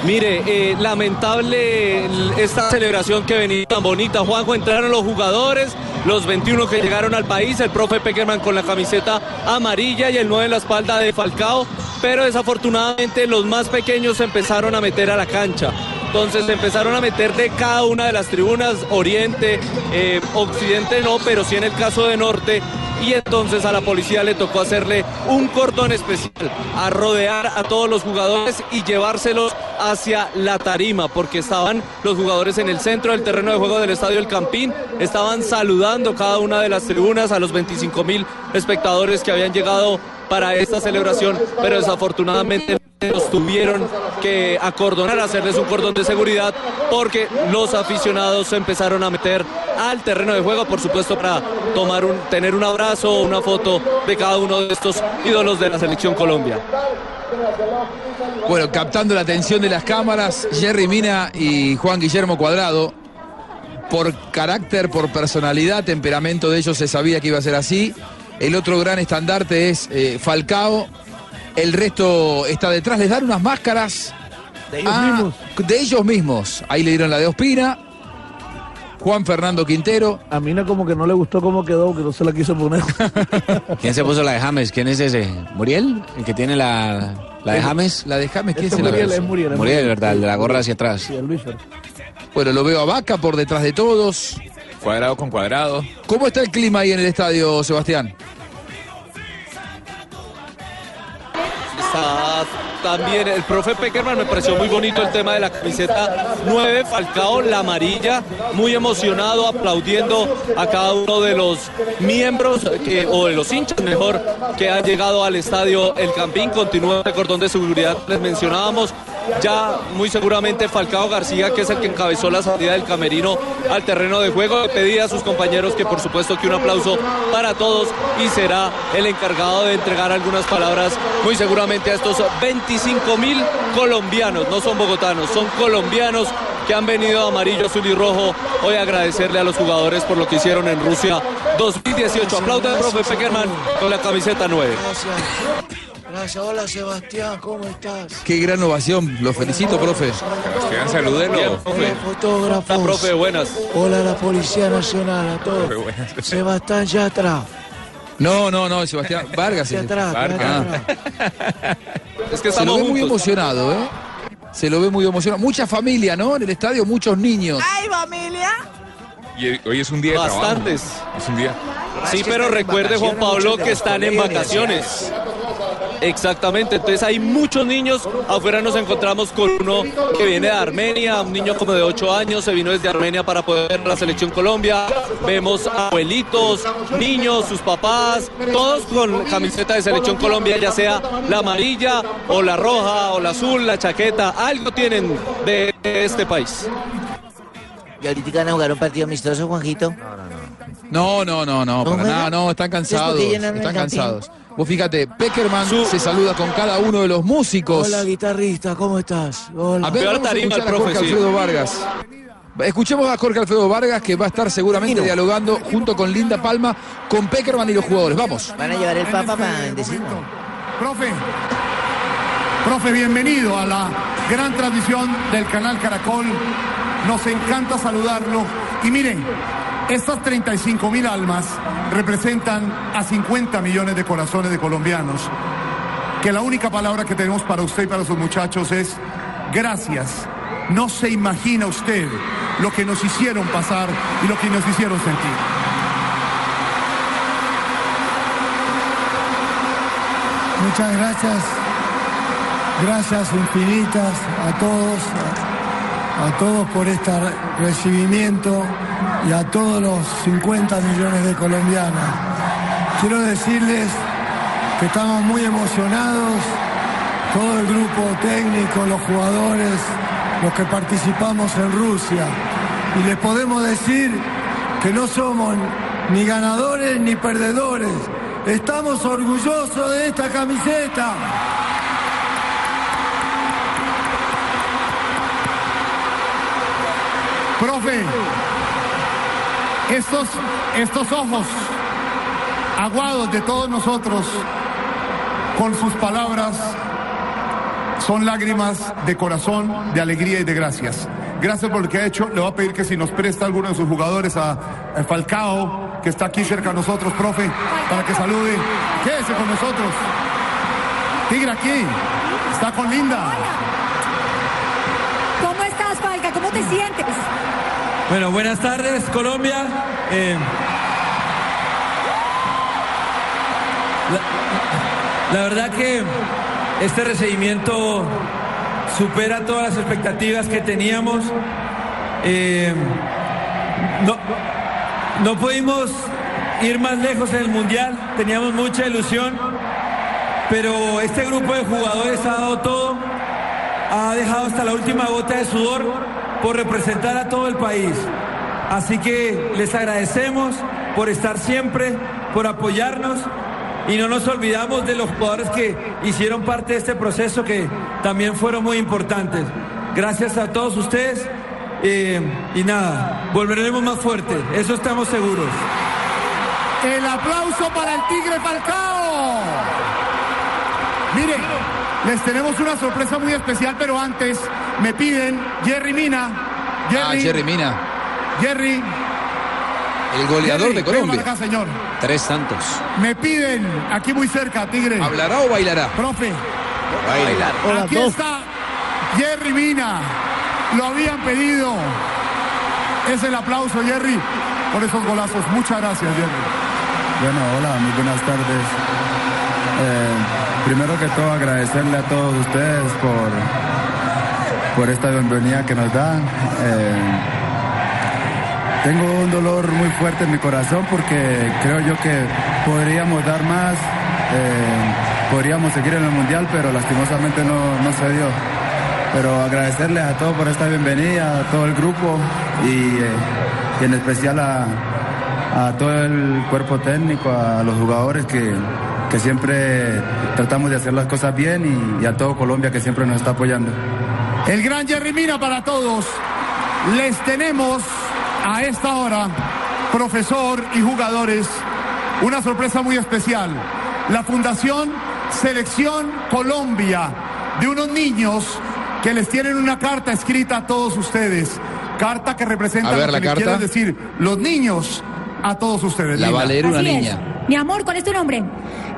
Speaker 31: Mire, eh, lamentable esta celebración que venía tan bonita. Juanjo, entraron los jugadores, los 21 que llegaron al país, el profe Peckerman con la camiseta amarilla y el 9 en la espalda de Falcao, pero desafortunadamente los más pequeños se empezaron a meter a la cancha. Entonces empezaron a meter de cada una de las tribunas, oriente, eh, occidente no, pero sí en el caso de norte, y entonces a la policía le tocó hacerle un cordón especial, a rodear a todos los jugadores y llevárselos hacia la tarima, porque estaban los jugadores en el centro del terreno de juego del Estadio El Campín, estaban saludando cada una de las tribunas a los 25 mil espectadores que habían llegado para esta celebración, pero desafortunadamente tuvieron que acordonar, hacerles un cordón de seguridad, porque los aficionados se empezaron a meter al terreno de juego, por supuesto, para tener un abrazo o una foto de cada uno de estos ídolos de la selección Colombia.
Speaker 7: Bueno, captando la atención de las cámaras, Jerry Mina y Juan Guillermo Cuadrado. Por carácter, por personalidad, temperamento de ellos se sabía que iba a ser así. El otro gran estandarte es eh, Falcao. El resto está detrás. Les dan unas máscaras.
Speaker 6: De ellos
Speaker 7: Ah,
Speaker 6: mismos.
Speaker 7: De ellos mismos. Ahí le dieron la de Ospina. Juan Fernando Quintero.
Speaker 6: A Mina como que no le gustó cómo quedó, que no se la quiso poner.
Speaker 30: ¿Quién se puso la de James? ¿Quién es ese? ¿Muriel? ¿El que tiene la, la de James?
Speaker 7: La de James, ¿quién
Speaker 6: Este
Speaker 7: se la
Speaker 6: Muriel,
Speaker 7: puso?
Speaker 6: es Muriel, es
Speaker 30: Muriel,
Speaker 6: Muriel.
Speaker 30: ¿verdad? El de la gorra hacia atrás.
Speaker 6: Sí, el Luis.
Speaker 7: Bueno, lo veo a Vaca por detrás de todos.
Speaker 18: Cuadrado con cuadrado.
Speaker 7: ¿Cómo está el clima ahí en el estadio, Sebastián?
Speaker 31: También el profe Peckerman, me pareció muy bonito el tema de la camiseta 9, Falcao, la amarilla, muy emocionado, aplaudiendo a cada uno de los miembros, o de los hinchas mejor, que han llegado al estadio El Campín. Continúa el cordón de seguridad, les mencionábamos, ya muy seguramente Falcao García, que es el que encabezó la salida del camerino al terreno de juego, pedía a sus compañeros que por supuesto que un aplauso para todos y será el encargado de entregar algunas palabras muy seguramente a estos 25 mil colombianos, no son bogotanos, son colombianos que han venido amarillo, azul y rojo hoy agradecerle a los jugadores por lo que hicieron en Rusia 2018. Aplauda al profe Peckerman con la camiseta 9.
Speaker 26: Gracias, hola Sebastián, ¿cómo estás?
Speaker 7: Qué gran ovación, lo felicito, profe.
Speaker 18: Sebastián, salúdenlo.
Speaker 31: Bien, profe.
Speaker 26: Fotógrafos.
Speaker 31: Hola, profe, buenas.
Speaker 26: Hola a la Policía Nacional, a todos.
Speaker 18: Profe, buenas.
Speaker 26: Sebastián Yatra.
Speaker 7: No, no, no, Sebastián Vargas. Ah.
Speaker 31: Es que
Speaker 7: Se lo ve muy emocionado, ¿eh? Se lo ve muy emocionado. Mucha familia, ¿no? En el estadio, muchos niños.
Speaker 32: ¡Ay, familia!
Speaker 18: Y hoy es un día de trabajo.
Speaker 31: Bastantes.
Speaker 18: Es un día.
Speaker 31: Sí, pero recuerde, Juan Pablo, que están en vacaciones. Exactamente, entonces hay muchos niños. Afuera nos encontramos con uno que viene de Armenia, un niño como de 8 años, se vino desde Armenia para poder ver la selección Colombia. Vemos abuelitos, niños, sus papás, todos con camiseta de selección Colombia, ya sea la amarilla o la roja o la azul, la chaqueta, algo tienen de este país.
Speaker 26: ¿Y ahorita van a jugar un partido amistoso, Juanjito?
Speaker 7: No, no, no, no, para
Speaker 26: juegan?
Speaker 7: nada, no, están cansados.
Speaker 26: ¿Ustedes por qué llenan el
Speaker 7: Están
Speaker 26: campín?
Speaker 7: cansados. Vos fíjate, Peckerman se saluda con cada uno de los músicos.
Speaker 26: Hola, guitarrista, ¿cómo estás? Hola.
Speaker 7: A ver, vamos a escuchar a Jorge Alfredo Vargas. Escuchemos a Jorge Alfredo Vargas, que va a estar seguramente dialogando junto con Linda Palma, con Peckerman y los jugadores. Vamos.
Speaker 26: Van a llevar el Papa para bendecirnos.
Speaker 19: Profe, profe, bienvenido a la gran transmisión del canal Caracol. Nos encanta saludarlo. Y miren, estas 35 mil almas representan a 50 millones de corazones de colombianos. Que la única palabra que tenemos para usted y para sus muchachos es gracias. No se imagina usted lo que nos hicieron pasar y lo que nos hicieron sentir.
Speaker 33: Muchas gracias, gracias infinitas a todos, a, todos por este recibimiento y a todos los 50 millones de colombianos. Quiero decirles que estamos muy emocionados, todo el grupo técnico, los jugadores, los que participamos en Rusia. Y les podemos decir que no somos ni ganadores ni perdedores. Estamos orgullosos de esta camiseta.
Speaker 19: Profe, estos, estos ojos aguados de todos nosotros, con sus palabras, son lágrimas de corazón, de alegría y de gracias. Gracias por lo que ha hecho. Le voy a pedir que si nos presta alguno de sus jugadores a, Falcao, que está aquí cerca de nosotros, profe, para que salude. Quédese con nosotros. Tigre aquí. Está con Linda.
Speaker 32: ¿Cómo estás, Falca? ¿Cómo te sientes?
Speaker 34: Bueno, buenas tardes, Colombia. Eh, la, verdad que este recibimiento supera todas las expectativas que teníamos. Eh, no pudimos ir más lejos en el Mundial, teníamos mucha ilusión, pero este grupo de jugadores ha dado todo, ha dejado hasta la última gota de sudor por representar a todo el país. Así que les agradecemos por estar siempre, por apoyarnos y no nos olvidamos de los jugadores que hicieron parte de este proceso que también fueron muy importantes. Gracias a todos ustedes eh, y nada, volveremos más fuertes, eso estamos seguros.
Speaker 19: El aplauso para el Tigre Falcao. Miren, les tenemos una sorpresa muy especial, pero antes me piden Jerry Mina.
Speaker 7: Ah, Jerry Mina,
Speaker 19: Jerry.
Speaker 7: el goleador
Speaker 19: Jerry,
Speaker 7: de Colombia.
Speaker 19: acá, señor.
Speaker 30: Tres tantos.
Speaker 19: Me piden, aquí muy cerca, Tigre.
Speaker 7: ¿Hablará o bailará?
Speaker 19: Profe.
Speaker 7: Bailar.
Speaker 26: Hola,
Speaker 19: Aquí
Speaker 26: dos.
Speaker 19: está Jerry Mina. Lo habían pedido. Es el aplauso, Jerry, por esos golazos. Muchas gracias, Jerry.
Speaker 35: Bueno, hola, muy buenas tardes. Eh, primero que todo agradecerle a todos ustedes por, por esta bienvenida que nos dan. Eh, tengo un dolor muy fuerte en mi corazón porque creo yo que podríamos dar más, eh, podríamos seguir en el Mundial, pero lastimosamente no, no se dio. pero agradecerles a todos por esta bienvenida, a todo el grupo y, en especial a todo el cuerpo técnico, a los jugadores que, que siempre tratamos de hacer las cosas bien y, y a todo Colombia que siempre nos está apoyando.
Speaker 19: El gran Jerry Mina para todos. Les tenemos a esta hora, profesor y jugadores, una sorpresa muy especial. La Fundación Selección Colombia de unos niños que les tienen una carta escrita a todos ustedes. Carta que representa
Speaker 7: A ver,
Speaker 19: lo
Speaker 7: la
Speaker 19: que les
Speaker 7: carta.
Speaker 19: quieren decir los niños a todos ustedes.
Speaker 7: La va a leer una
Speaker 32: Así es.
Speaker 7: niña.
Speaker 32: Mi amor, ¿cuál es tu nombre?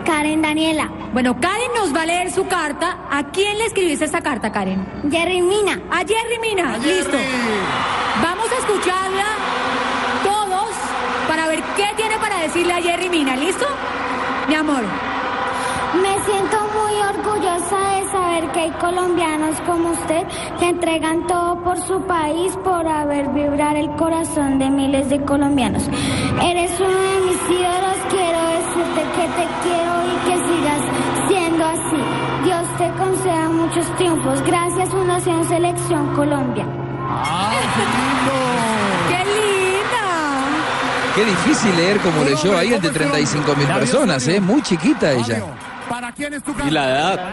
Speaker 32: Karen Daniela. Bueno, Karen nos va a leer su carta. ¿A quién le escribiste esta carta, Karen? Jerry Mina. A Jerry Mina. Listo. Vamos a escucharla todos para ver qué tiene para decirle a Jerry Mina. ¿Listo? Mi amor.
Speaker 36: Me siento muy orgullosa de saber que hay colombianos como usted que entregan todo por su país por haber vibrar el corazón de miles de colombianos. Eres uno de mis ídolos, quiero decirte que te quiero y que sigas siendo así. Dios te conceda muchos triunfos. Gracias Fundación Selección Colombia.
Speaker 32: ¡Qué linda!
Speaker 7: Qué difícil leer como leyó ahí entre 35 mil personas, ¿eh? Muy chiquita ella.
Speaker 19: ¿Para quién es tu
Speaker 7: Y la edad.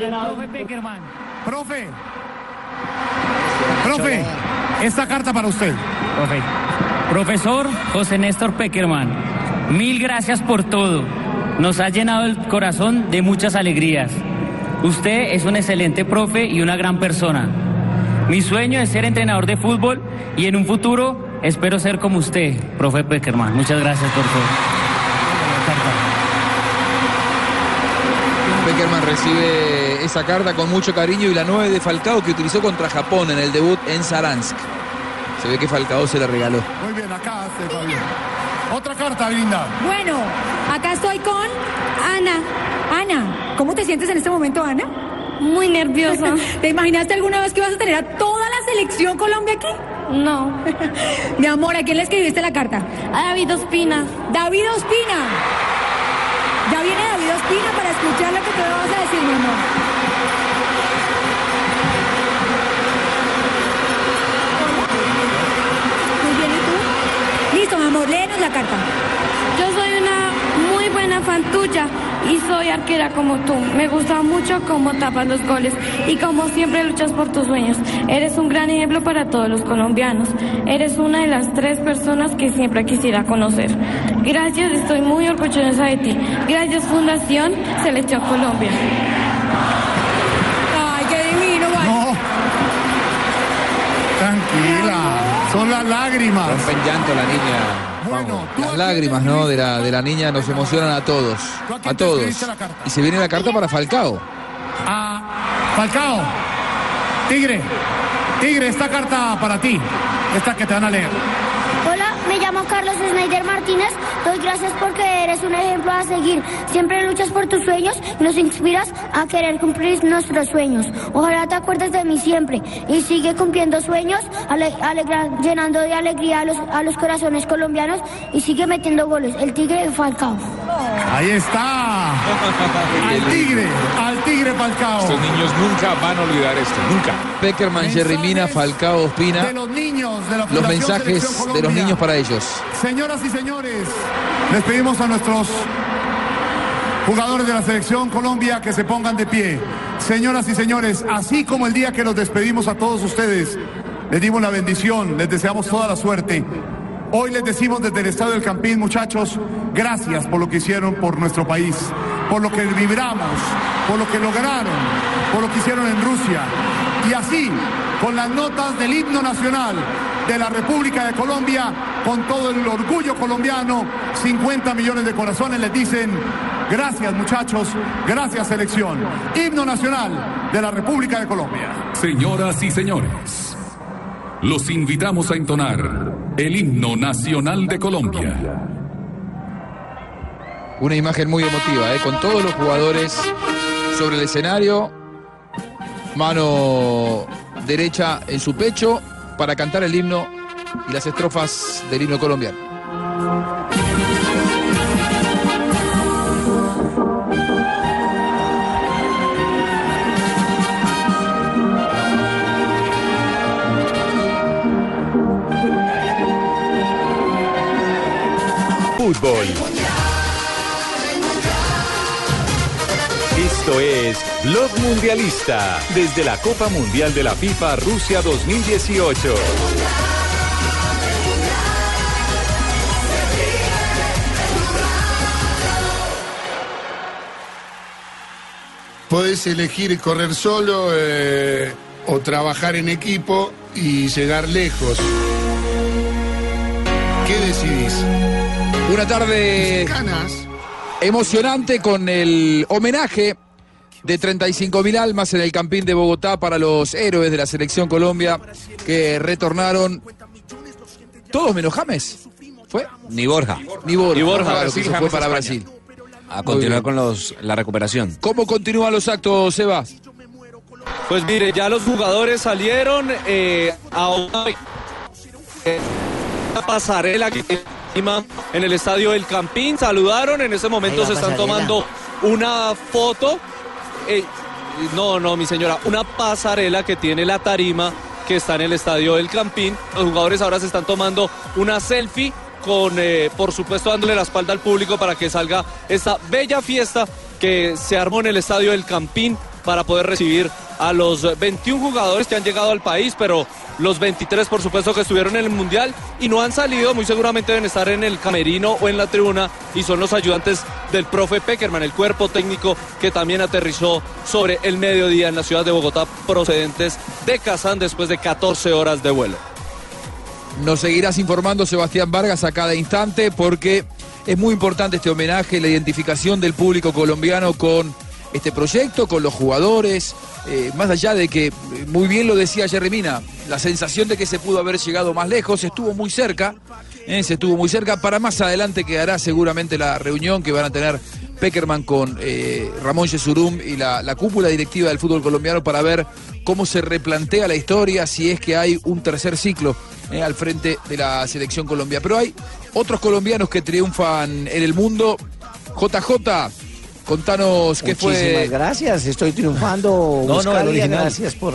Speaker 19: Profe. Profe, esta carta para usted.
Speaker 37: Profe. Profesor José Néstor Peckerman, mil gracias por todo. Nos ha llenado el corazón de muchas alegrías. Usted es un excelente profe y una gran persona. Mi sueño es ser entrenador de fútbol y en un futuro espero ser como usted, profe Peckerman. Muchas gracias por todo.
Speaker 7: Peckerman recibe esa carta con mucho cariño y la 9 de Falcao que utilizó contra Japón en el debut en Saransk. Se ve que Falcao se la regaló.
Speaker 19: Muy bien, acá se va bien. Otra carta, linda.
Speaker 32: Bueno, acá estoy con Ana. Ana, ¿cómo te sientes en este momento, Ana?
Speaker 36: Muy nerviosa.
Speaker 32: ¿Te imaginaste alguna vez que ibas a tener a toda la selección Colombia aquí?
Speaker 36: No.
Speaker 32: Mi amor, ¿a quién le escribiste la carta?
Speaker 36: A David Ospina.
Speaker 32: David Ospina. Ya viene David Ospina para escuchar lo que te vas a decir, mi amor. Amor, la carta.
Speaker 36: Yo soy una muy buena fan tuya y soy arquera como tú. Me gusta mucho cómo tapas los goles y como siempre luchas por tus sueños. Eres un gran ejemplo para todos los colombianos. Eres una de las tres personas que siempre quisiera conocer. Gracias, estoy muy orgullosa de ti. Gracias Fundación Selección Colombia.
Speaker 32: Ay, qué divino,
Speaker 19: No. Tranquila. Son las lágrimas.
Speaker 7: Rompen llanto la niña. Las lágrimas, ¿no? De la, de la niña nos emocionan a todos. A todos. Y se viene la carta para Falcao.
Speaker 19: A Falcao. Tigre. Tigre, esta carta para ti. Esta que te van a leer.
Speaker 36: Me llamo Carlos Snyder Martínez. Doy gracias porque eres un ejemplo a seguir. Siempre luchas por tus sueños y nos inspiras a querer cumplir nuestros sueños. Ojalá te acuerdes de mí siempre y sigue cumpliendo sueños, ale- alegra- llenando de alegría a los, a los corazones colombianos y sigue metiendo goles. El Tigre Falcao.
Speaker 19: Ahí está. Al tigre. Al tigre Falcao.
Speaker 18: Estos niños nunca van a olvidar esto, nunca.
Speaker 7: Peckerman, Jerry Mina, Falcao, Ospina.
Speaker 19: De los niños de la
Speaker 7: Los mensajes de los niños para ellos.
Speaker 19: Señoras y señores, les pedimos a nuestros jugadores de la selección Colombia que se pongan de pie. Señoras y señores, así como el día que los despedimos a todos ustedes, les dimos la bendición, les deseamos toda la suerte. Hoy les decimos desde el Estadio del Campín, muchachos, gracias por lo que hicieron por nuestro país, por lo que vibramos, por lo que lograron, por lo que hicieron en Rusia. Y así, con las notas del himno nacional de la República de Colombia, con todo el orgullo colombiano, 50 millones de corazones les dicen, gracias muchachos, gracias selección. Himno nacional de la República de Colombia.
Speaker 38: Señoras y señores, los invitamos a entonar el himno nacional de Colombia.
Speaker 7: Una imagen muy emotiva, ¿eh? con todos los jugadores sobre el escenario, mano derecha en su pecho para cantar el himno y las estrofas del himno colombiano.
Speaker 25: Fútbol Esto es Blog Mundialista desde la Copa Mundial de la FIFA Rusia 2018.
Speaker 39: Podés elegir correr solo eh, o trabajar en equipo y llegar lejos. ¿Qué decidís?
Speaker 7: Una tarde emocionante con el homenaje de 35.000 almas en el Campín de Bogotá para los héroes de la selección Colombia que retornaron todos menos James. ¿Fue?
Speaker 30: Ni Borja.
Speaker 7: Ni Borja.
Speaker 30: Ni Borja,
Speaker 7: Claro,
Speaker 30: Brasil,
Speaker 7: que se fue para. Brasil.
Speaker 30: A continuar con los, la recuperación.
Speaker 7: ¿Cómo continúan los actos, Sebas?
Speaker 31: Pues mire, ya los jugadores salieron eh, a una eh, pasarela que en el estadio El Campín. Saludaron, en ese momento se están tomando una foto. Eh, no, no, mi señora, una pasarela que tiene la tarima que está en el estadio El Campín. Los jugadores ahora se están tomando una selfie con, eh, por supuesto, dándole la espalda al público para que salga esta bella fiesta que se armó en el estadio El Campín para poder recibir a los 21 jugadores que han llegado al país, pero los 23 por supuesto que estuvieron en el Mundial y no han salido, muy seguramente deben estar en el camerino o en la tribuna y son los ayudantes del profe Peckerman, el cuerpo técnico que también aterrizó sobre el mediodía en la ciudad de Bogotá procedentes de Kazán después de 14 horas de vuelo.
Speaker 7: Nos seguirás informando Sebastián Vargas a cada instante porque es muy importante este homenaje, la identificación del público colombiano con este proyecto, con los jugadores, eh, más allá de que, eh, muy bien lo decía Jerry Mina, la sensación de que se pudo haber llegado más lejos, estuvo muy cerca, eh, se estuvo muy cerca, para más adelante quedará seguramente la reunión que van a tener Peckerman con Ramón Yesurum y la, la cúpula directiva del fútbol colombiano para ver cómo se replantea la historia, si es que hay un tercer ciclo al frente de la selección Colombia. Pero hay otros colombianos que triunfan en el mundo. JJ, contanos qué fue.
Speaker 26: Muchísimas gracias, estoy triunfando.
Speaker 7: No, no, el original.
Speaker 26: Gracias por...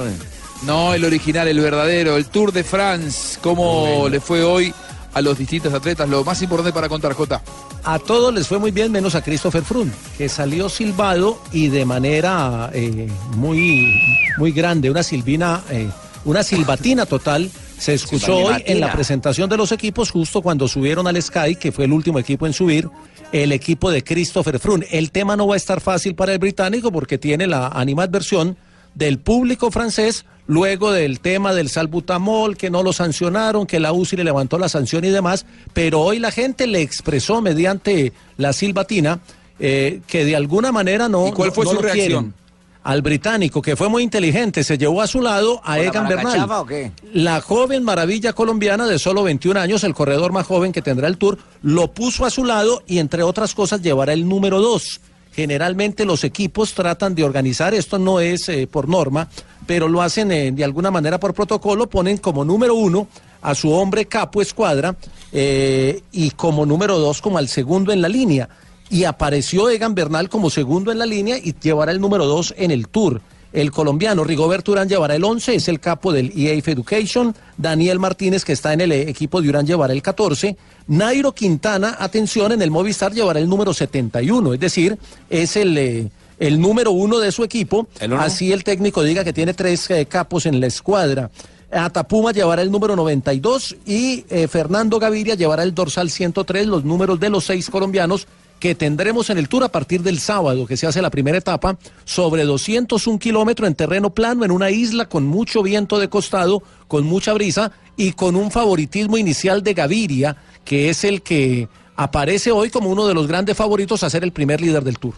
Speaker 7: No, el original, el verdadero, el Tour de France. ¿Cómo le fue hoy a los distintos atletas? Lo más importante para contar, Jota.
Speaker 40: A todos les fue muy bien, menos a Christopher Froome, que salió silbado y de manera eh, muy, muy grande, una silbina, eh, una silbatina total. Se escuchó hoy en la presentación de los equipos, justo cuando subieron al Sky, que fue el último equipo en subir, el equipo de Christopher Froome. El tema no va a estar fácil para el británico porque tiene la animadversión del público francés luego del tema del salbutamol, que no lo sancionaron, que la UCI le levantó la sanción y demás, pero hoy la gente le expresó mediante la silbatina eh, que de alguna manera no.
Speaker 7: ¿Y cuál fue
Speaker 40: no
Speaker 7: su reacción?
Speaker 40: quieren. Al británico, que fue muy inteligente, se llevó a su lado a
Speaker 2: ¿Con la
Speaker 40: Egan Bernal.
Speaker 2: maracachava o qué?
Speaker 40: La joven maravilla colombiana de solo 21 años, el corredor más joven que tendrá el Tour, lo puso a su lado y entre otras cosas llevará el número 2. Generalmente los equipos tratan de organizar, esto no es eh, por norma, pero lo hacen eh, de alguna manera por protocolo, ponen como número uno a su hombre capo escuadra eh, y como número dos como al segundo en la línea. Y apareció Egan Bernal como segundo en la línea y llevará el número dos en el Tour. El colombiano Rigoberto Urán llevará el 11, es el capo del EAF Education. Daniel Martínez, que está en el equipo de Urán, llevará el 14. Nairo Quintana, atención, en el Movistar llevará el número 71, es decir, es el, eh, el número uno de su equipo. Así el técnico diga que tiene tres eh, capos en la escuadra. Atapuma llevará el número 92 y eh, Fernando Gaviria llevará el dorsal 103, los números de los seis colombianos que tendremos en el Tour a partir del sábado, que se hace la primera etapa, sobre 201 kilómetros en terreno plano, en una isla con mucho viento de costado, con mucha brisa y con un favoritismo inicial de Gaviria, que es el que aparece hoy como uno de los grandes favoritos a ser el primer líder del Tour.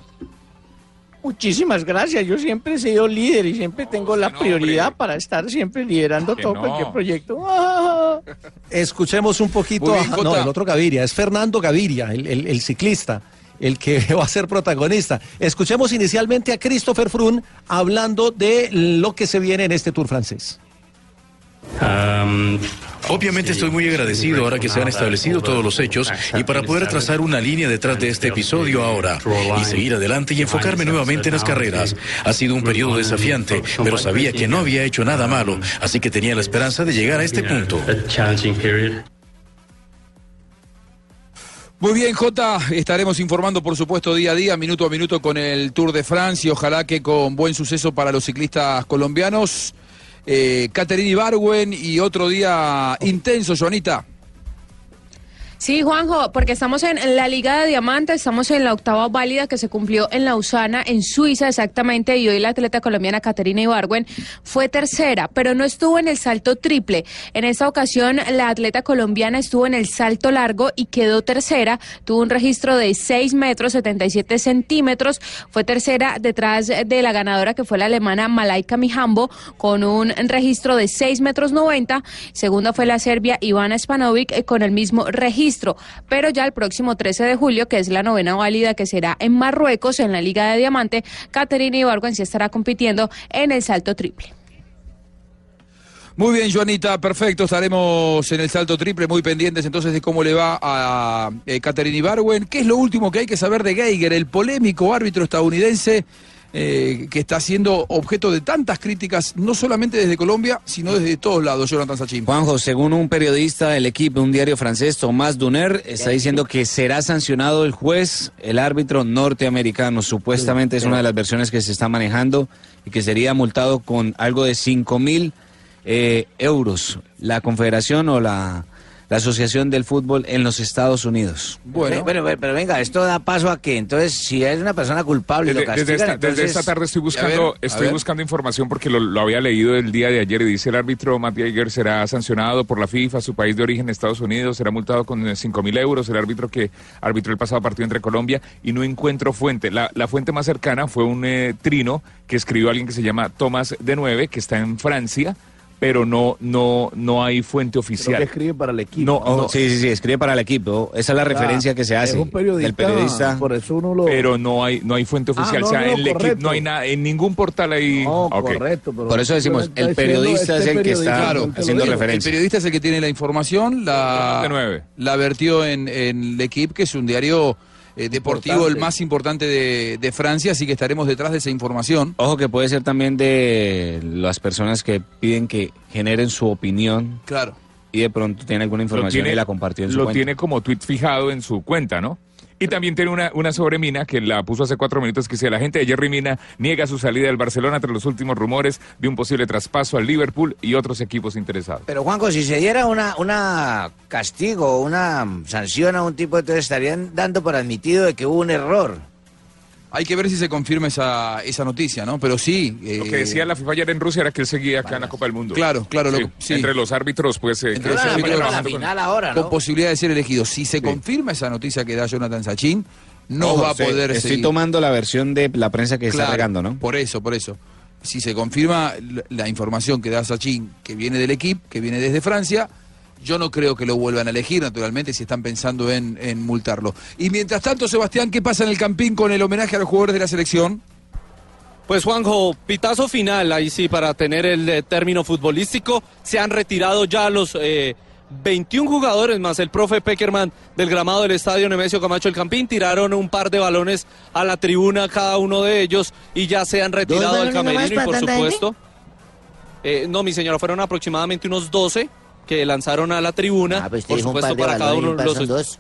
Speaker 26: Muchísimas gracias. Yo siempre he sido líder y siempre tengo la prioridad para estar siempre liderando
Speaker 40: Que
Speaker 26: todo
Speaker 40: no.
Speaker 26: cualquier proyecto. Ah.
Speaker 40: Escuchemos un poquito
Speaker 26: bien,
Speaker 40: a, no, el otro Gaviria, es Fernando Gaviria, el, el- el ciclista, el que va a ser protagonista. Escuchemos inicialmente a Christopher Froome hablando de lo que se viene en este Tour francés.
Speaker 41: Obviamente estoy muy agradecido ahora que se han establecido todos los hechos y para poder trazar una línea detrás de este episodio ahora y seguir adelante y enfocarme nuevamente en las carreras. Ha sido un periodo desafiante, pero sabía que no había hecho nada malo, así que tenía la esperanza de llegar a este punto.
Speaker 7: Muy bien, Jota, estaremos informando, por supuesto, día a día, minuto a minuto con el Tour de Francia y ojalá que con buen suceso para los ciclistas colombianos. Eh, Caterini Barwen y otro día intenso, Joanita.
Speaker 42: Sí, Juanjo, porque estamos en la Liga de Diamante, estamos en la octava válida que se cumplió en Lausana, en Suiza exactamente, y hoy la atleta colombiana Caterina Ibargüen fue tercera, pero no estuvo en el salto triple. En esta ocasión, la atleta colombiana estuvo en el salto largo y quedó tercera, tuvo un registro de 6 metros 77 centímetros, fue tercera detrás de la ganadora que fue la alemana Malaika Mijambo, con un registro de 6 metros 90, segunda fue la serbia Ivana Spanovic eh, con el mismo registro pero ya el próximo 13 de julio, que es la novena válida que será en Marruecos, en la Liga de Diamante, Caterina Ibargüen sí estará compitiendo en el salto triple.
Speaker 7: Muy bien, Joanita, perfecto. Estaremos en el salto triple muy pendientes entonces de cómo le va a eh, Caterina Ibargüen. ¿Qué es lo último que hay que saber de Geiger, el polémico árbitro estadounidense eh, que está siendo objeto de tantas críticas, no solamente desde Colombia, sino desde todos lados, Jonathan Sachin.
Speaker 30: Juanjo, según un periodista del equipo, un diario francés, Tomás Duner, está diciendo que será sancionado el juez, el árbitro norteamericano. Supuestamente es una de las versiones que se está manejando y que sería multado con algo de 5 mil eh, euros. La confederación o la la Asociación del Fútbol en los Estados Unidos.
Speaker 2: Bueno, pero, pero, venga, esto da paso a que entonces si es una persona culpable
Speaker 18: desde,
Speaker 2: lo castigan,
Speaker 18: desde, esta,
Speaker 2: entonces...
Speaker 18: desde esta tarde estoy buscando,
Speaker 2: ver,
Speaker 18: estoy buscando información porque lo, lo, había leído el día de ayer y dice el árbitro Matt Geiger será sancionado por la FIFA, su país de origen, Estados Unidos, será multado con 5 mil euros, el árbitro que arbitró el pasado partido entre Colombia y no encuentro fuente. La, la fuente más cercana fue un eh, trino que escribió alguien que se llama Tomás de Nueve, que está en Francia pero no no no hay fuente oficial.
Speaker 6: Creo que escribe para el equipo.
Speaker 30: No, no, sí, sí, sí, escribe para el equipo. Esa es la referencia que se hace.
Speaker 6: Es un periodista,
Speaker 30: del periodista.
Speaker 6: Por eso uno lo...
Speaker 18: Pero no hay no hay fuente oficial,
Speaker 6: Ah, no,
Speaker 18: o sea,
Speaker 6: no,
Speaker 18: en el equipo no hay nada, en ningún portal hay.
Speaker 6: No,
Speaker 18: Ok.
Speaker 6: correcto. Pero
Speaker 30: Por eso decimos, el periodista es el que está
Speaker 7: Claro,
Speaker 30: haciendo
Speaker 7: el
Speaker 30: referencia.
Speaker 7: periodista es el que tiene la información, la, la vertió en, en el equipo, que es un diario eh, deportivo
Speaker 6: Importante.
Speaker 7: el más importante de, de Francia, así que estaremos detrás de esa información.
Speaker 30: Ojo que puede ser también de las personas que piden que generen su opinión
Speaker 7: Claro.
Speaker 30: y de pronto tiene alguna información
Speaker 18: tiene,
Speaker 30: y la compartió en su
Speaker 18: lo
Speaker 30: cuenta.
Speaker 18: tiene como tweet fijado en su cuenta, ¿no? Y también tiene una, una sobre Mina que la puso hace cuatro minutos que dice la gente de Jerry Mina niega su salida del Barcelona tras los últimos rumores de un posible traspaso al Liverpool y otros equipos interesados.
Speaker 2: Pero Juanjo, si se diera una, una castigo, una sanción a un tipo, entonces estarían dando por admitido de que hubo un error.
Speaker 7: Hay que ver si se confirma esa, esa noticia, ¿no? Pero sí.
Speaker 18: Lo
Speaker 7: eh,
Speaker 18: que decía la FIFA ayer en Rusia era que él seguía acá en la Copa del Mundo.
Speaker 7: Claro, claro,
Speaker 18: Sí,
Speaker 7: lo- sí.
Speaker 18: Entre los árbitros, pues. eh,
Speaker 7: Entre
Speaker 18: que
Speaker 7: los
Speaker 18: se-
Speaker 7: árbitros,
Speaker 2: la final ahora,
Speaker 7: con posibilidad de ser elegido. Si se confirma esa noticia que da Jonathan Sachin, no
Speaker 30: Ojo,
Speaker 7: va a poder
Speaker 30: Estoy
Speaker 7: seguir.
Speaker 30: tomando la versión de la prensa que está regando, ¿no?
Speaker 7: Por eso, por eso. Si se confirma la, la información que da Sachin, que viene del equipo, que viene desde Francia, yo no creo que lo vuelvan a elegir, naturalmente, si están pensando en, en multarlo. Y mientras tanto, Sebastián, ¿qué pasa en el Campín con el homenaje a los jugadores de la selección?
Speaker 31: Pues Juanjo, pitazo final, ahí sí, para tener el eh, término futbolístico. Se han retirado ya los eh, 21 jugadores más el profe Peckerman del gramado del estadio Nemesio Camacho El Campín. Tiraron un par de balones a la tribuna cada uno de ellos y ya se han retirado del camerino y por supuesto... eh, no, mi señora, fueron aproximadamente unos 12 que lanzaron a la tribuna.
Speaker 2: Ah, pues
Speaker 31: por supuesto,
Speaker 2: par de
Speaker 31: para cada uno
Speaker 2: un par
Speaker 31: los
Speaker 2: dos.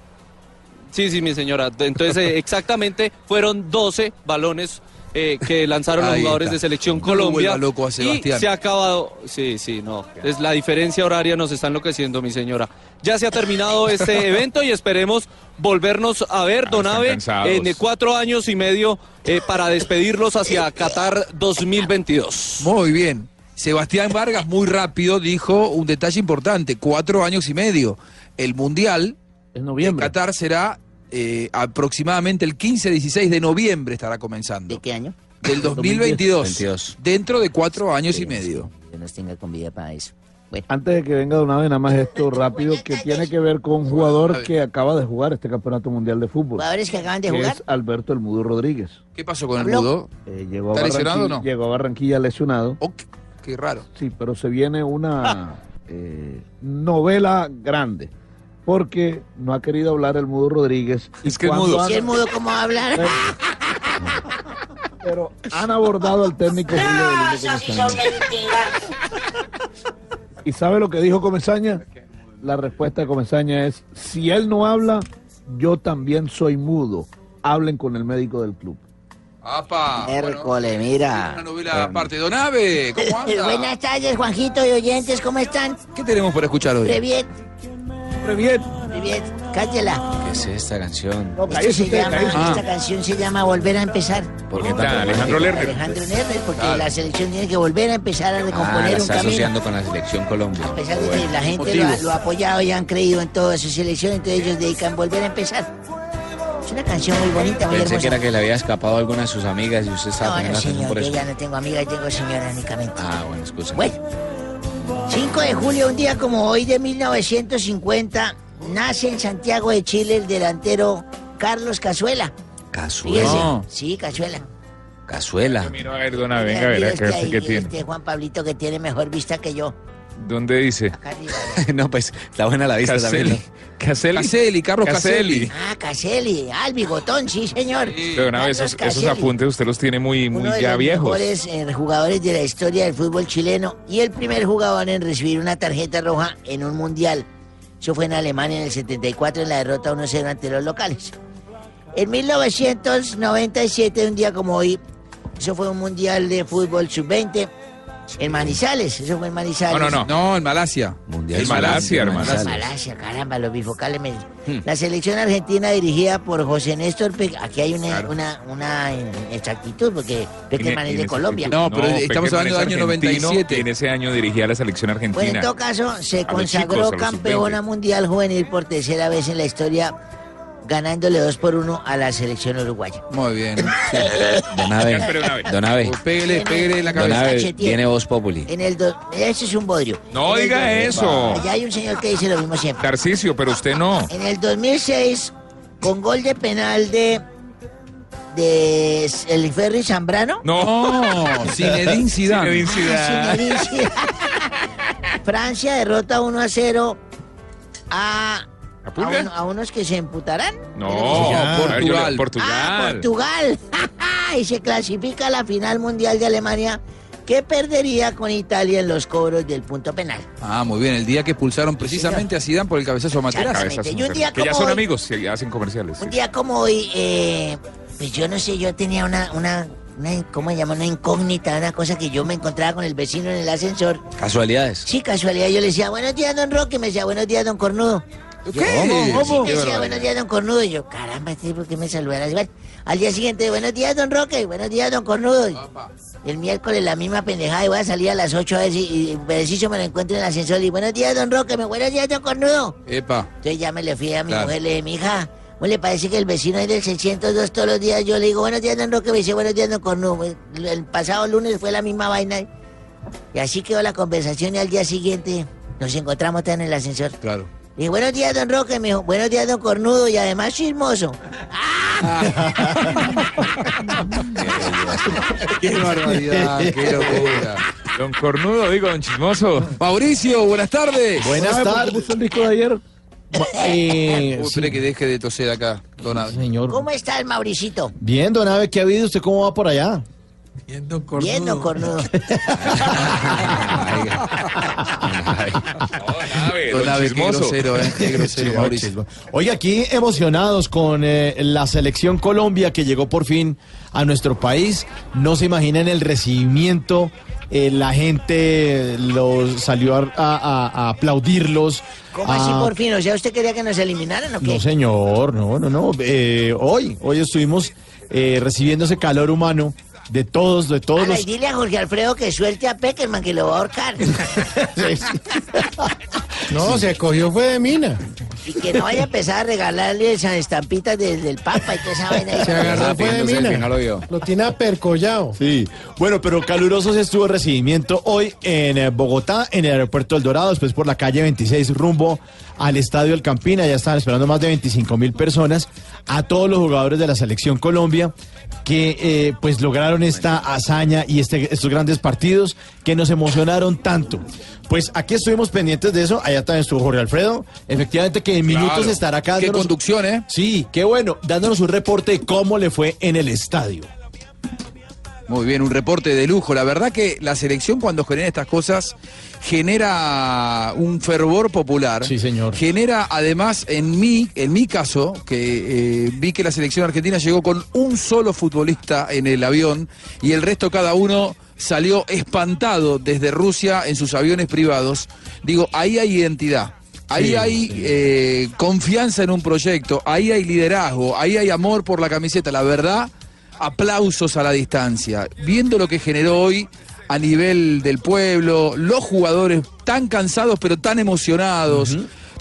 Speaker 31: Sí, sí, mi señora. Entonces, eh, exactamente fueron 12 balones eh, que lanzaron los jugadores
Speaker 7: está.
Speaker 31: de Selección Colombia.
Speaker 7: vuelva loco a
Speaker 31: y se ha acabado. Sí, sí, no. Es la diferencia horaria nos está enloqueciendo, mi señora. Ya se ha terminado este evento y esperemos volvernos a ver, Don
Speaker 18: están
Speaker 31: Ave,
Speaker 18: cansados.
Speaker 31: en cuatro años y medio eh, para despedirlos hacia Qatar 2022.
Speaker 7: Muy bien. Sebastián Vargas, muy rápido, dijo un detalle importante: cuatro años y medio. El Mundial en
Speaker 6: noviembre.
Speaker 7: Qatar será eh, aproximadamente el 15-16 de noviembre, estará comenzando.
Speaker 2: ¿De qué año?
Speaker 7: Del 2022.
Speaker 30: 22.
Speaker 7: Dentro de cuatro años y medio.
Speaker 2: Que nos tenga con vida para eso. Bueno,
Speaker 6: Antes de que venga de una vez, nada más esto rápido, que tiene que ver con un jugador que acaba de jugar este campeonato mundial de fútbol.
Speaker 2: jugadores que acaban de
Speaker 6: que
Speaker 2: jugar.
Speaker 6: es Alberto El Mudo Rodríguez.
Speaker 7: ¿Qué pasó con el mudo?
Speaker 6: Eh, llegó, a
Speaker 7: ¿Está lesionado o
Speaker 6: Barranquilla,
Speaker 7: no?
Speaker 6: llegó a Barranquilla lesionado.
Speaker 7: Oh, raro.
Speaker 6: Sí, pero se viene una eh, novela grande. Porque no ha querido hablar el Mudo Rodríguez. y
Speaker 7: Es que mudo.
Speaker 6: han-
Speaker 2: el mudo, ¿cómo va a hablar?
Speaker 6: Pero han abordado al técnico Julio. ¿Y sabe lo que dijo Comesaña? La respuesta de Comesaña es, si él no habla, yo también soy mudo. Hablen con el médico del club.
Speaker 7: ¡Apa!
Speaker 43: Hércole, mira.
Speaker 7: Una novela aparte. Donave, ¿cómo anda?
Speaker 43: Buenas tardes, Juanjito y oyentes, ¿cómo están?
Speaker 7: ¿Qué tenemos para escuchar hoy?
Speaker 43: Previet,
Speaker 6: Previet.
Speaker 43: Previet, cállela.
Speaker 30: ¿Qué es esta canción?
Speaker 43: Esto se llama, esta canción se llama Volver a empezar.
Speaker 30: ¿Por qué
Speaker 18: Está
Speaker 30: tanto
Speaker 18: Alejandro? Lerner.
Speaker 43: Alejandro Lerner, porque
Speaker 30: Claro.
Speaker 43: la selección tiene que volver a empezar a
Speaker 30: Ah,
Speaker 43: recomponer
Speaker 30: la
Speaker 43: un
Speaker 30: está
Speaker 43: camino.
Speaker 30: asociando con la selección Colombia.
Speaker 43: A pesar de que
Speaker 30: Bueno.
Speaker 43: la gente
Speaker 30: Motivo.
Speaker 43: lo ha, lo ha apoyado y han creído en toda su selección, entonces ellos dedican volver a empezar. Es una canción muy bonita, muy
Speaker 30: Pensé
Speaker 43: hermosa.
Speaker 30: que era que le había escapado a alguna de sus amigas y usted estaba
Speaker 43: No,
Speaker 30: poniendo
Speaker 43: no, señor,
Speaker 30: por
Speaker 43: yo
Speaker 30: eso.
Speaker 43: ya no tengo amigas, tengo señora únicamente.
Speaker 30: Ah, bueno, excusa.
Speaker 43: Bueno, 5 de julio, un día como hoy de 1950, nace en Santiago de Chile el delantero Carlos Cazuela.
Speaker 30: Cazuela.
Speaker 43: Sí, Cazuela.
Speaker 30: Cazuela.
Speaker 18: Mira, a ver, dona, venga, a ver,
Speaker 43: este ahí,
Speaker 18: que tiene.
Speaker 43: este Juan Pablito que tiene mejor vista que yo.
Speaker 18: ¿Dónde dice?
Speaker 30: no, pues está buena la vista
Speaker 18: Caselli.
Speaker 30: también.
Speaker 18: Caselli.
Speaker 7: Caselli, Carlos Caselli.
Speaker 43: Ah, Caselli. Ah, el bigotón, sí, señor.
Speaker 18: Pero una vez esos, apuntes usted los tiene muy, muy
Speaker 43: Uno de
Speaker 18: ya
Speaker 43: los
Speaker 18: viejos.
Speaker 43: mejores eh, jugadores de la historia del fútbol chileno y el primer jugador en recibir una tarjeta roja en un mundial. Eso fue en Alemania en el 74 en la derrota 1-0 ante los locales. En 1997, un día como hoy, eso fue un mundial de fútbol sub-20 en Manizales. Eso fue en Manizales.
Speaker 18: No, no, no.
Speaker 7: No, en Malasia.
Speaker 30: Mundial
Speaker 18: En Malasia,
Speaker 30: Sub-20,
Speaker 18: hermano.
Speaker 43: Malasia, caramba, los bifocales. me- La selección argentina dirigida por José Néstor Pe- Aquí hay una, una, una inexactitud porque Peckerman es de Colombia.
Speaker 7: No, pero estamos
Speaker 18: Peckerman
Speaker 7: hablando del año
Speaker 18: argentino
Speaker 7: 97.
Speaker 18: Y en ese año dirigía a la selección
Speaker 43: Bueno, en
Speaker 18: argentina.
Speaker 43: todo caso, se
Speaker 18: A
Speaker 43: consagró
Speaker 18: chicos,
Speaker 43: campeona mundial juvenil por tercera vez en la historia, ganándole 2 por 1 a la selección uruguaya.
Speaker 7: Muy bien.
Speaker 30: Donave. Donave.
Speaker 7: Pégale, pégale en la cabeza.
Speaker 43: Cachetier.
Speaker 30: tiene voz populi.
Speaker 43: En el do- Ese es un bodrio.
Speaker 18: No
Speaker 43: En
Speaker 18: diga eso.
Speaker 43: Allá hay un señor que dice lo mismo siempre.
Speaker 18: Tarcisio, pero usted no.
Speaker 43: En el 2006, con gol de penal de de el Ferry Zambrano.
Speaker 18: No,
Speaker 7: Zinedine Zidane.
Speaker 18: Zinedine Zidane.
Speaker 43: Ah, Zinedine Zidane. Francia derrota 1 a 0 a, a,
Speaker 18: Pulga?
Speaker 43: uno- a unos que se emputarán.
Speaker 18: No,
Speaker 7: Ya,
Speaker 18: a ver, yo le-
Speaker 7: Portugal.
Speaker 18: Portugal.
Speaker 43: Ah, Portugal. y se clasifica a la final mundial de Alemania que perdería con Italia en los cobros del punto penal.
Speaker 7: Ah, muy bien. El día que expulsaron precisamente a Zidane por el cabezazo a Materazzi.
Speaker 43: Exactamente. Y un día
Speaker 18: que ya
Speaker 43: como
Speaker 18: son
Speaker 43: hoy-
Speaker 18: amigos y hacen comerciales.
Speaker 43: Un día como hoy, eh, pues yo no sé, yo tenía una, una, una, ¿cómo se llama? Una incógnita, una cosa que yo me encontraba con el vecino en el ascensor.
Speaker 30: Casualidades.
Speaker 43: Sí, casualidad, yo le decía, buenos días, don Roque, me decía, buenos días, don Cornudo. Yo,
Speaker 7: ¿Cómo?
Speaker 43: Sí, decía, buenos días, don Cornudo. Y yo, caramba, este, ¿por qué me saludaras igual? Al día siguiente, buenos días, don Roque, buenos días, don Cornudo. Y El miércoles la misma pendejada y voy a salir a las 8 a ver si y preciso me lo encuentro en el ascensor y buenos días, don Roque, me buenos días, don Cornudo.
Speaker 7: Epa.
Speaker 43: Entonces ya me le fui a mi
Speaker 7: Claro.
Speaker 43: mujer, le dije, mija, ¿cómo le parece que el vecino es del 602 todos los días? Yo le digo, buenos días, don Roque, me dice, buenos días, don Cornudo. El, el pasado lunes fue la misma vaina. Y así quedó la conversación y al día siguiente nos encontramos en el ascensor.
Speaker 7: Claro.
Speaker 43: Dije, buenos días, don Roque, me dijo, buenos días, don Cornudo, y además chismoso.
Speaker 7: Qué barbaridad, qué locura.
Speaker 18: Don Cornudo, digo, don Chismoso.
Speaker 7: Mauricio, buenas tardes.
Speaker 6: Buenas tardes. ¿Puso el disco de ayer?
Speaker 44: Eh,
Speaker 7: Uy, espere que deje de toser acá, Donave.
Speaker 44: señor.
Speaker 43: ¿Cómo estás, Mauricito?
Speaker 44: Bien, don Ave, ¿qué ha habido? ¿Usted cómo va por allá?
Speaker 43: Bien, don Cornudo.
Speaker 18: Chismoso.
Speaker 7: grosero, eh.
Speaker 44: Oiga, aquí emocionados con eh, la selección Colombia que llegó por fin a nuestro país. No se imaginan el recibimiento. eh, la gente los salió a, a- a aplaudirlos.
Speaker 43: ¿Cómo así
Speaker 44: a-
Speaker 43: por fin? O sea, ¿usted quería que nos eliminaran o qué?
Speaker 44: No, señor, no, no, no. Eh, hoy, hoy estuvimos eh, recibiendo ese calor humano de todos, de todos los
Speaker 43: dile a Jorge Alfredo que suelte a Peckerman, que lo va a ahorcar.
Speaker 45: No, se cogió fue de mina.
Speaker 43: Y que no vaya a empezar a regalarle esas estampitas del, del Papa y toda esa vaina.
Speaker 45: Se agarró fue de mina. Lo tiene apercollado.
Speaker 44: Sí, bueno, pero caluroso se estuvo el recibimiento hoy en eh, Bogotá, en el aeropuerto El Dorado, después por la calle 26 rumbo al Estadio El Campina, ya estaban esperando más de 25 mil personas, a todos los jugadores de la selección Colombia que eh, pues lograron esta hazaña y este, estos grandes partidos que nos emocionaron tanto. Pues aquí estuvimos pendientes de eso, allá también estuvo Jorge Alfredo, efectivamente que en minutos
Speaker 7: Claro.
Speaker 44: estará acá.
Speaker 7: Qué conducción, ¿eh?
Speaker 44: Sí, qué bueno, dándonos un reporte de cómo le fue en el estadio.
Speaker 7: Muy bien, un reporte de lujo. La verdad que la selección cuando genera estas cosas genera un fervor popular.
Speaker 44: Sí, señor.
Speaker 7: Genera además, en mi, en mi caso, que eh, vi que la selección argentina llegó con un solo futbolista en el avión y el resto cada uno salió espantado desde Rusia en sus aviones privados. Digo, ahí hay identidad. Ahí
Speaker 44: Sí,
Speaker 7: hay eh, confianza en un proyecto, ahí hay liderazgo, ahí hay amor por la camiseta. La verdad, aplausos a la distancia. Viendo lo que generó hoy a nivel del pueblo, los jugadores tan cansados pero tan emocionados,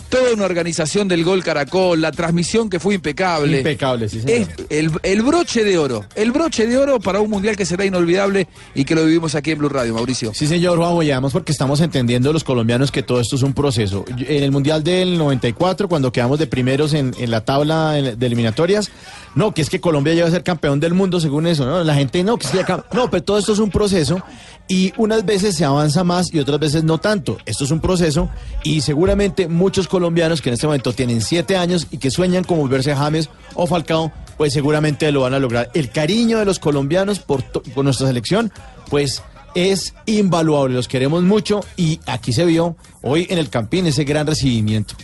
Speaker 7: toda una organización del Gol Caracol, la transmisión que fue impecable.
Speaker 44: Impecable, sí, señor.
Speaker 7: Es el, el broche de oro, el broche de oro para un mundial que será inolvidable y que lo vivimos aquí en Blue Radio, Mauricio.
Speaker 44: Sí, señor Juan, y además porque estamos entendiendo los colombianos que todo esto es un proceso. En el Mundial del 94, cuando quedamos de primeros en, en la tabla de eliminatorias, no, que es que Colombia llega a ser campeón del mundo según eso, ¿no? La gente no, que acá- no, pero todo esto es un proceso y unas veces se avanza más y otras veces no tanto. Esto es un proceso y seguramente muchos colombianos que en este momento tienen siete años y que sueñan con volverse James o Falcao, pues seguramente lo van a lograr. El cariño de los colombianos por, por nuestra selección, pues es invaluable, los queremos mucho y aquí se vio hoy en el Campín ese gran recibimiento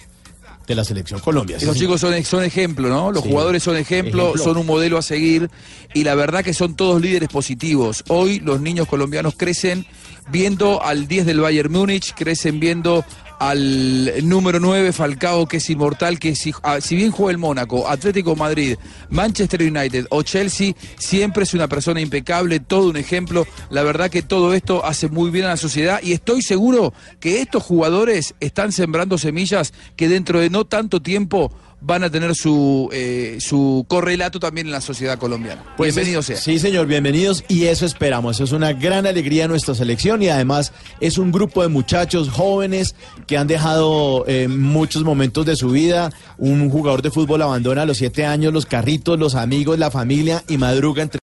Speaker 44: de la selección Colombia.
Speaker 7: Los chicos son, son ejemplo, ¿no? Los
Speaker 44: Sí.
Speaker 7: jugadores son ejemplo,
Speaker 44: Ejemplo.
Speaker 7: son un modelo a seguir y la verdad que son todos líderes positivos. Hoy los niños colombianos crecen viendo al 10 del Bayern Múnich, crecen viendo al número 9 Falcao que es inmortal, que si, ah, si bien juega el Mónaco, Atlético Madrid, Manchester United o Chelsea, siempre es una persona impecable, todo un ejemplo. La verdad que todo esto hace muy bien a la sociedad y estoy seguro que estos jugadores están sembrando semillas que dentro de no tanto tiempo van a tener su, eh, su correlato también en la sociedad colombiana.
Speaker 44: Pues
Speaker 7: Bienvenido
Speaker 44: es-
Speaker 7: sea.
Speaker 44: Sí, señor, bienvenidos y eso esperamos. Eso es una gran alegría nuestra selección y además es un grupo de muchachos jóvenes que han dejado eh, muchos momentos de su vida. Un jugador de fútbol abandona a los siete años los carritos, los amigos, la familia y madruga entre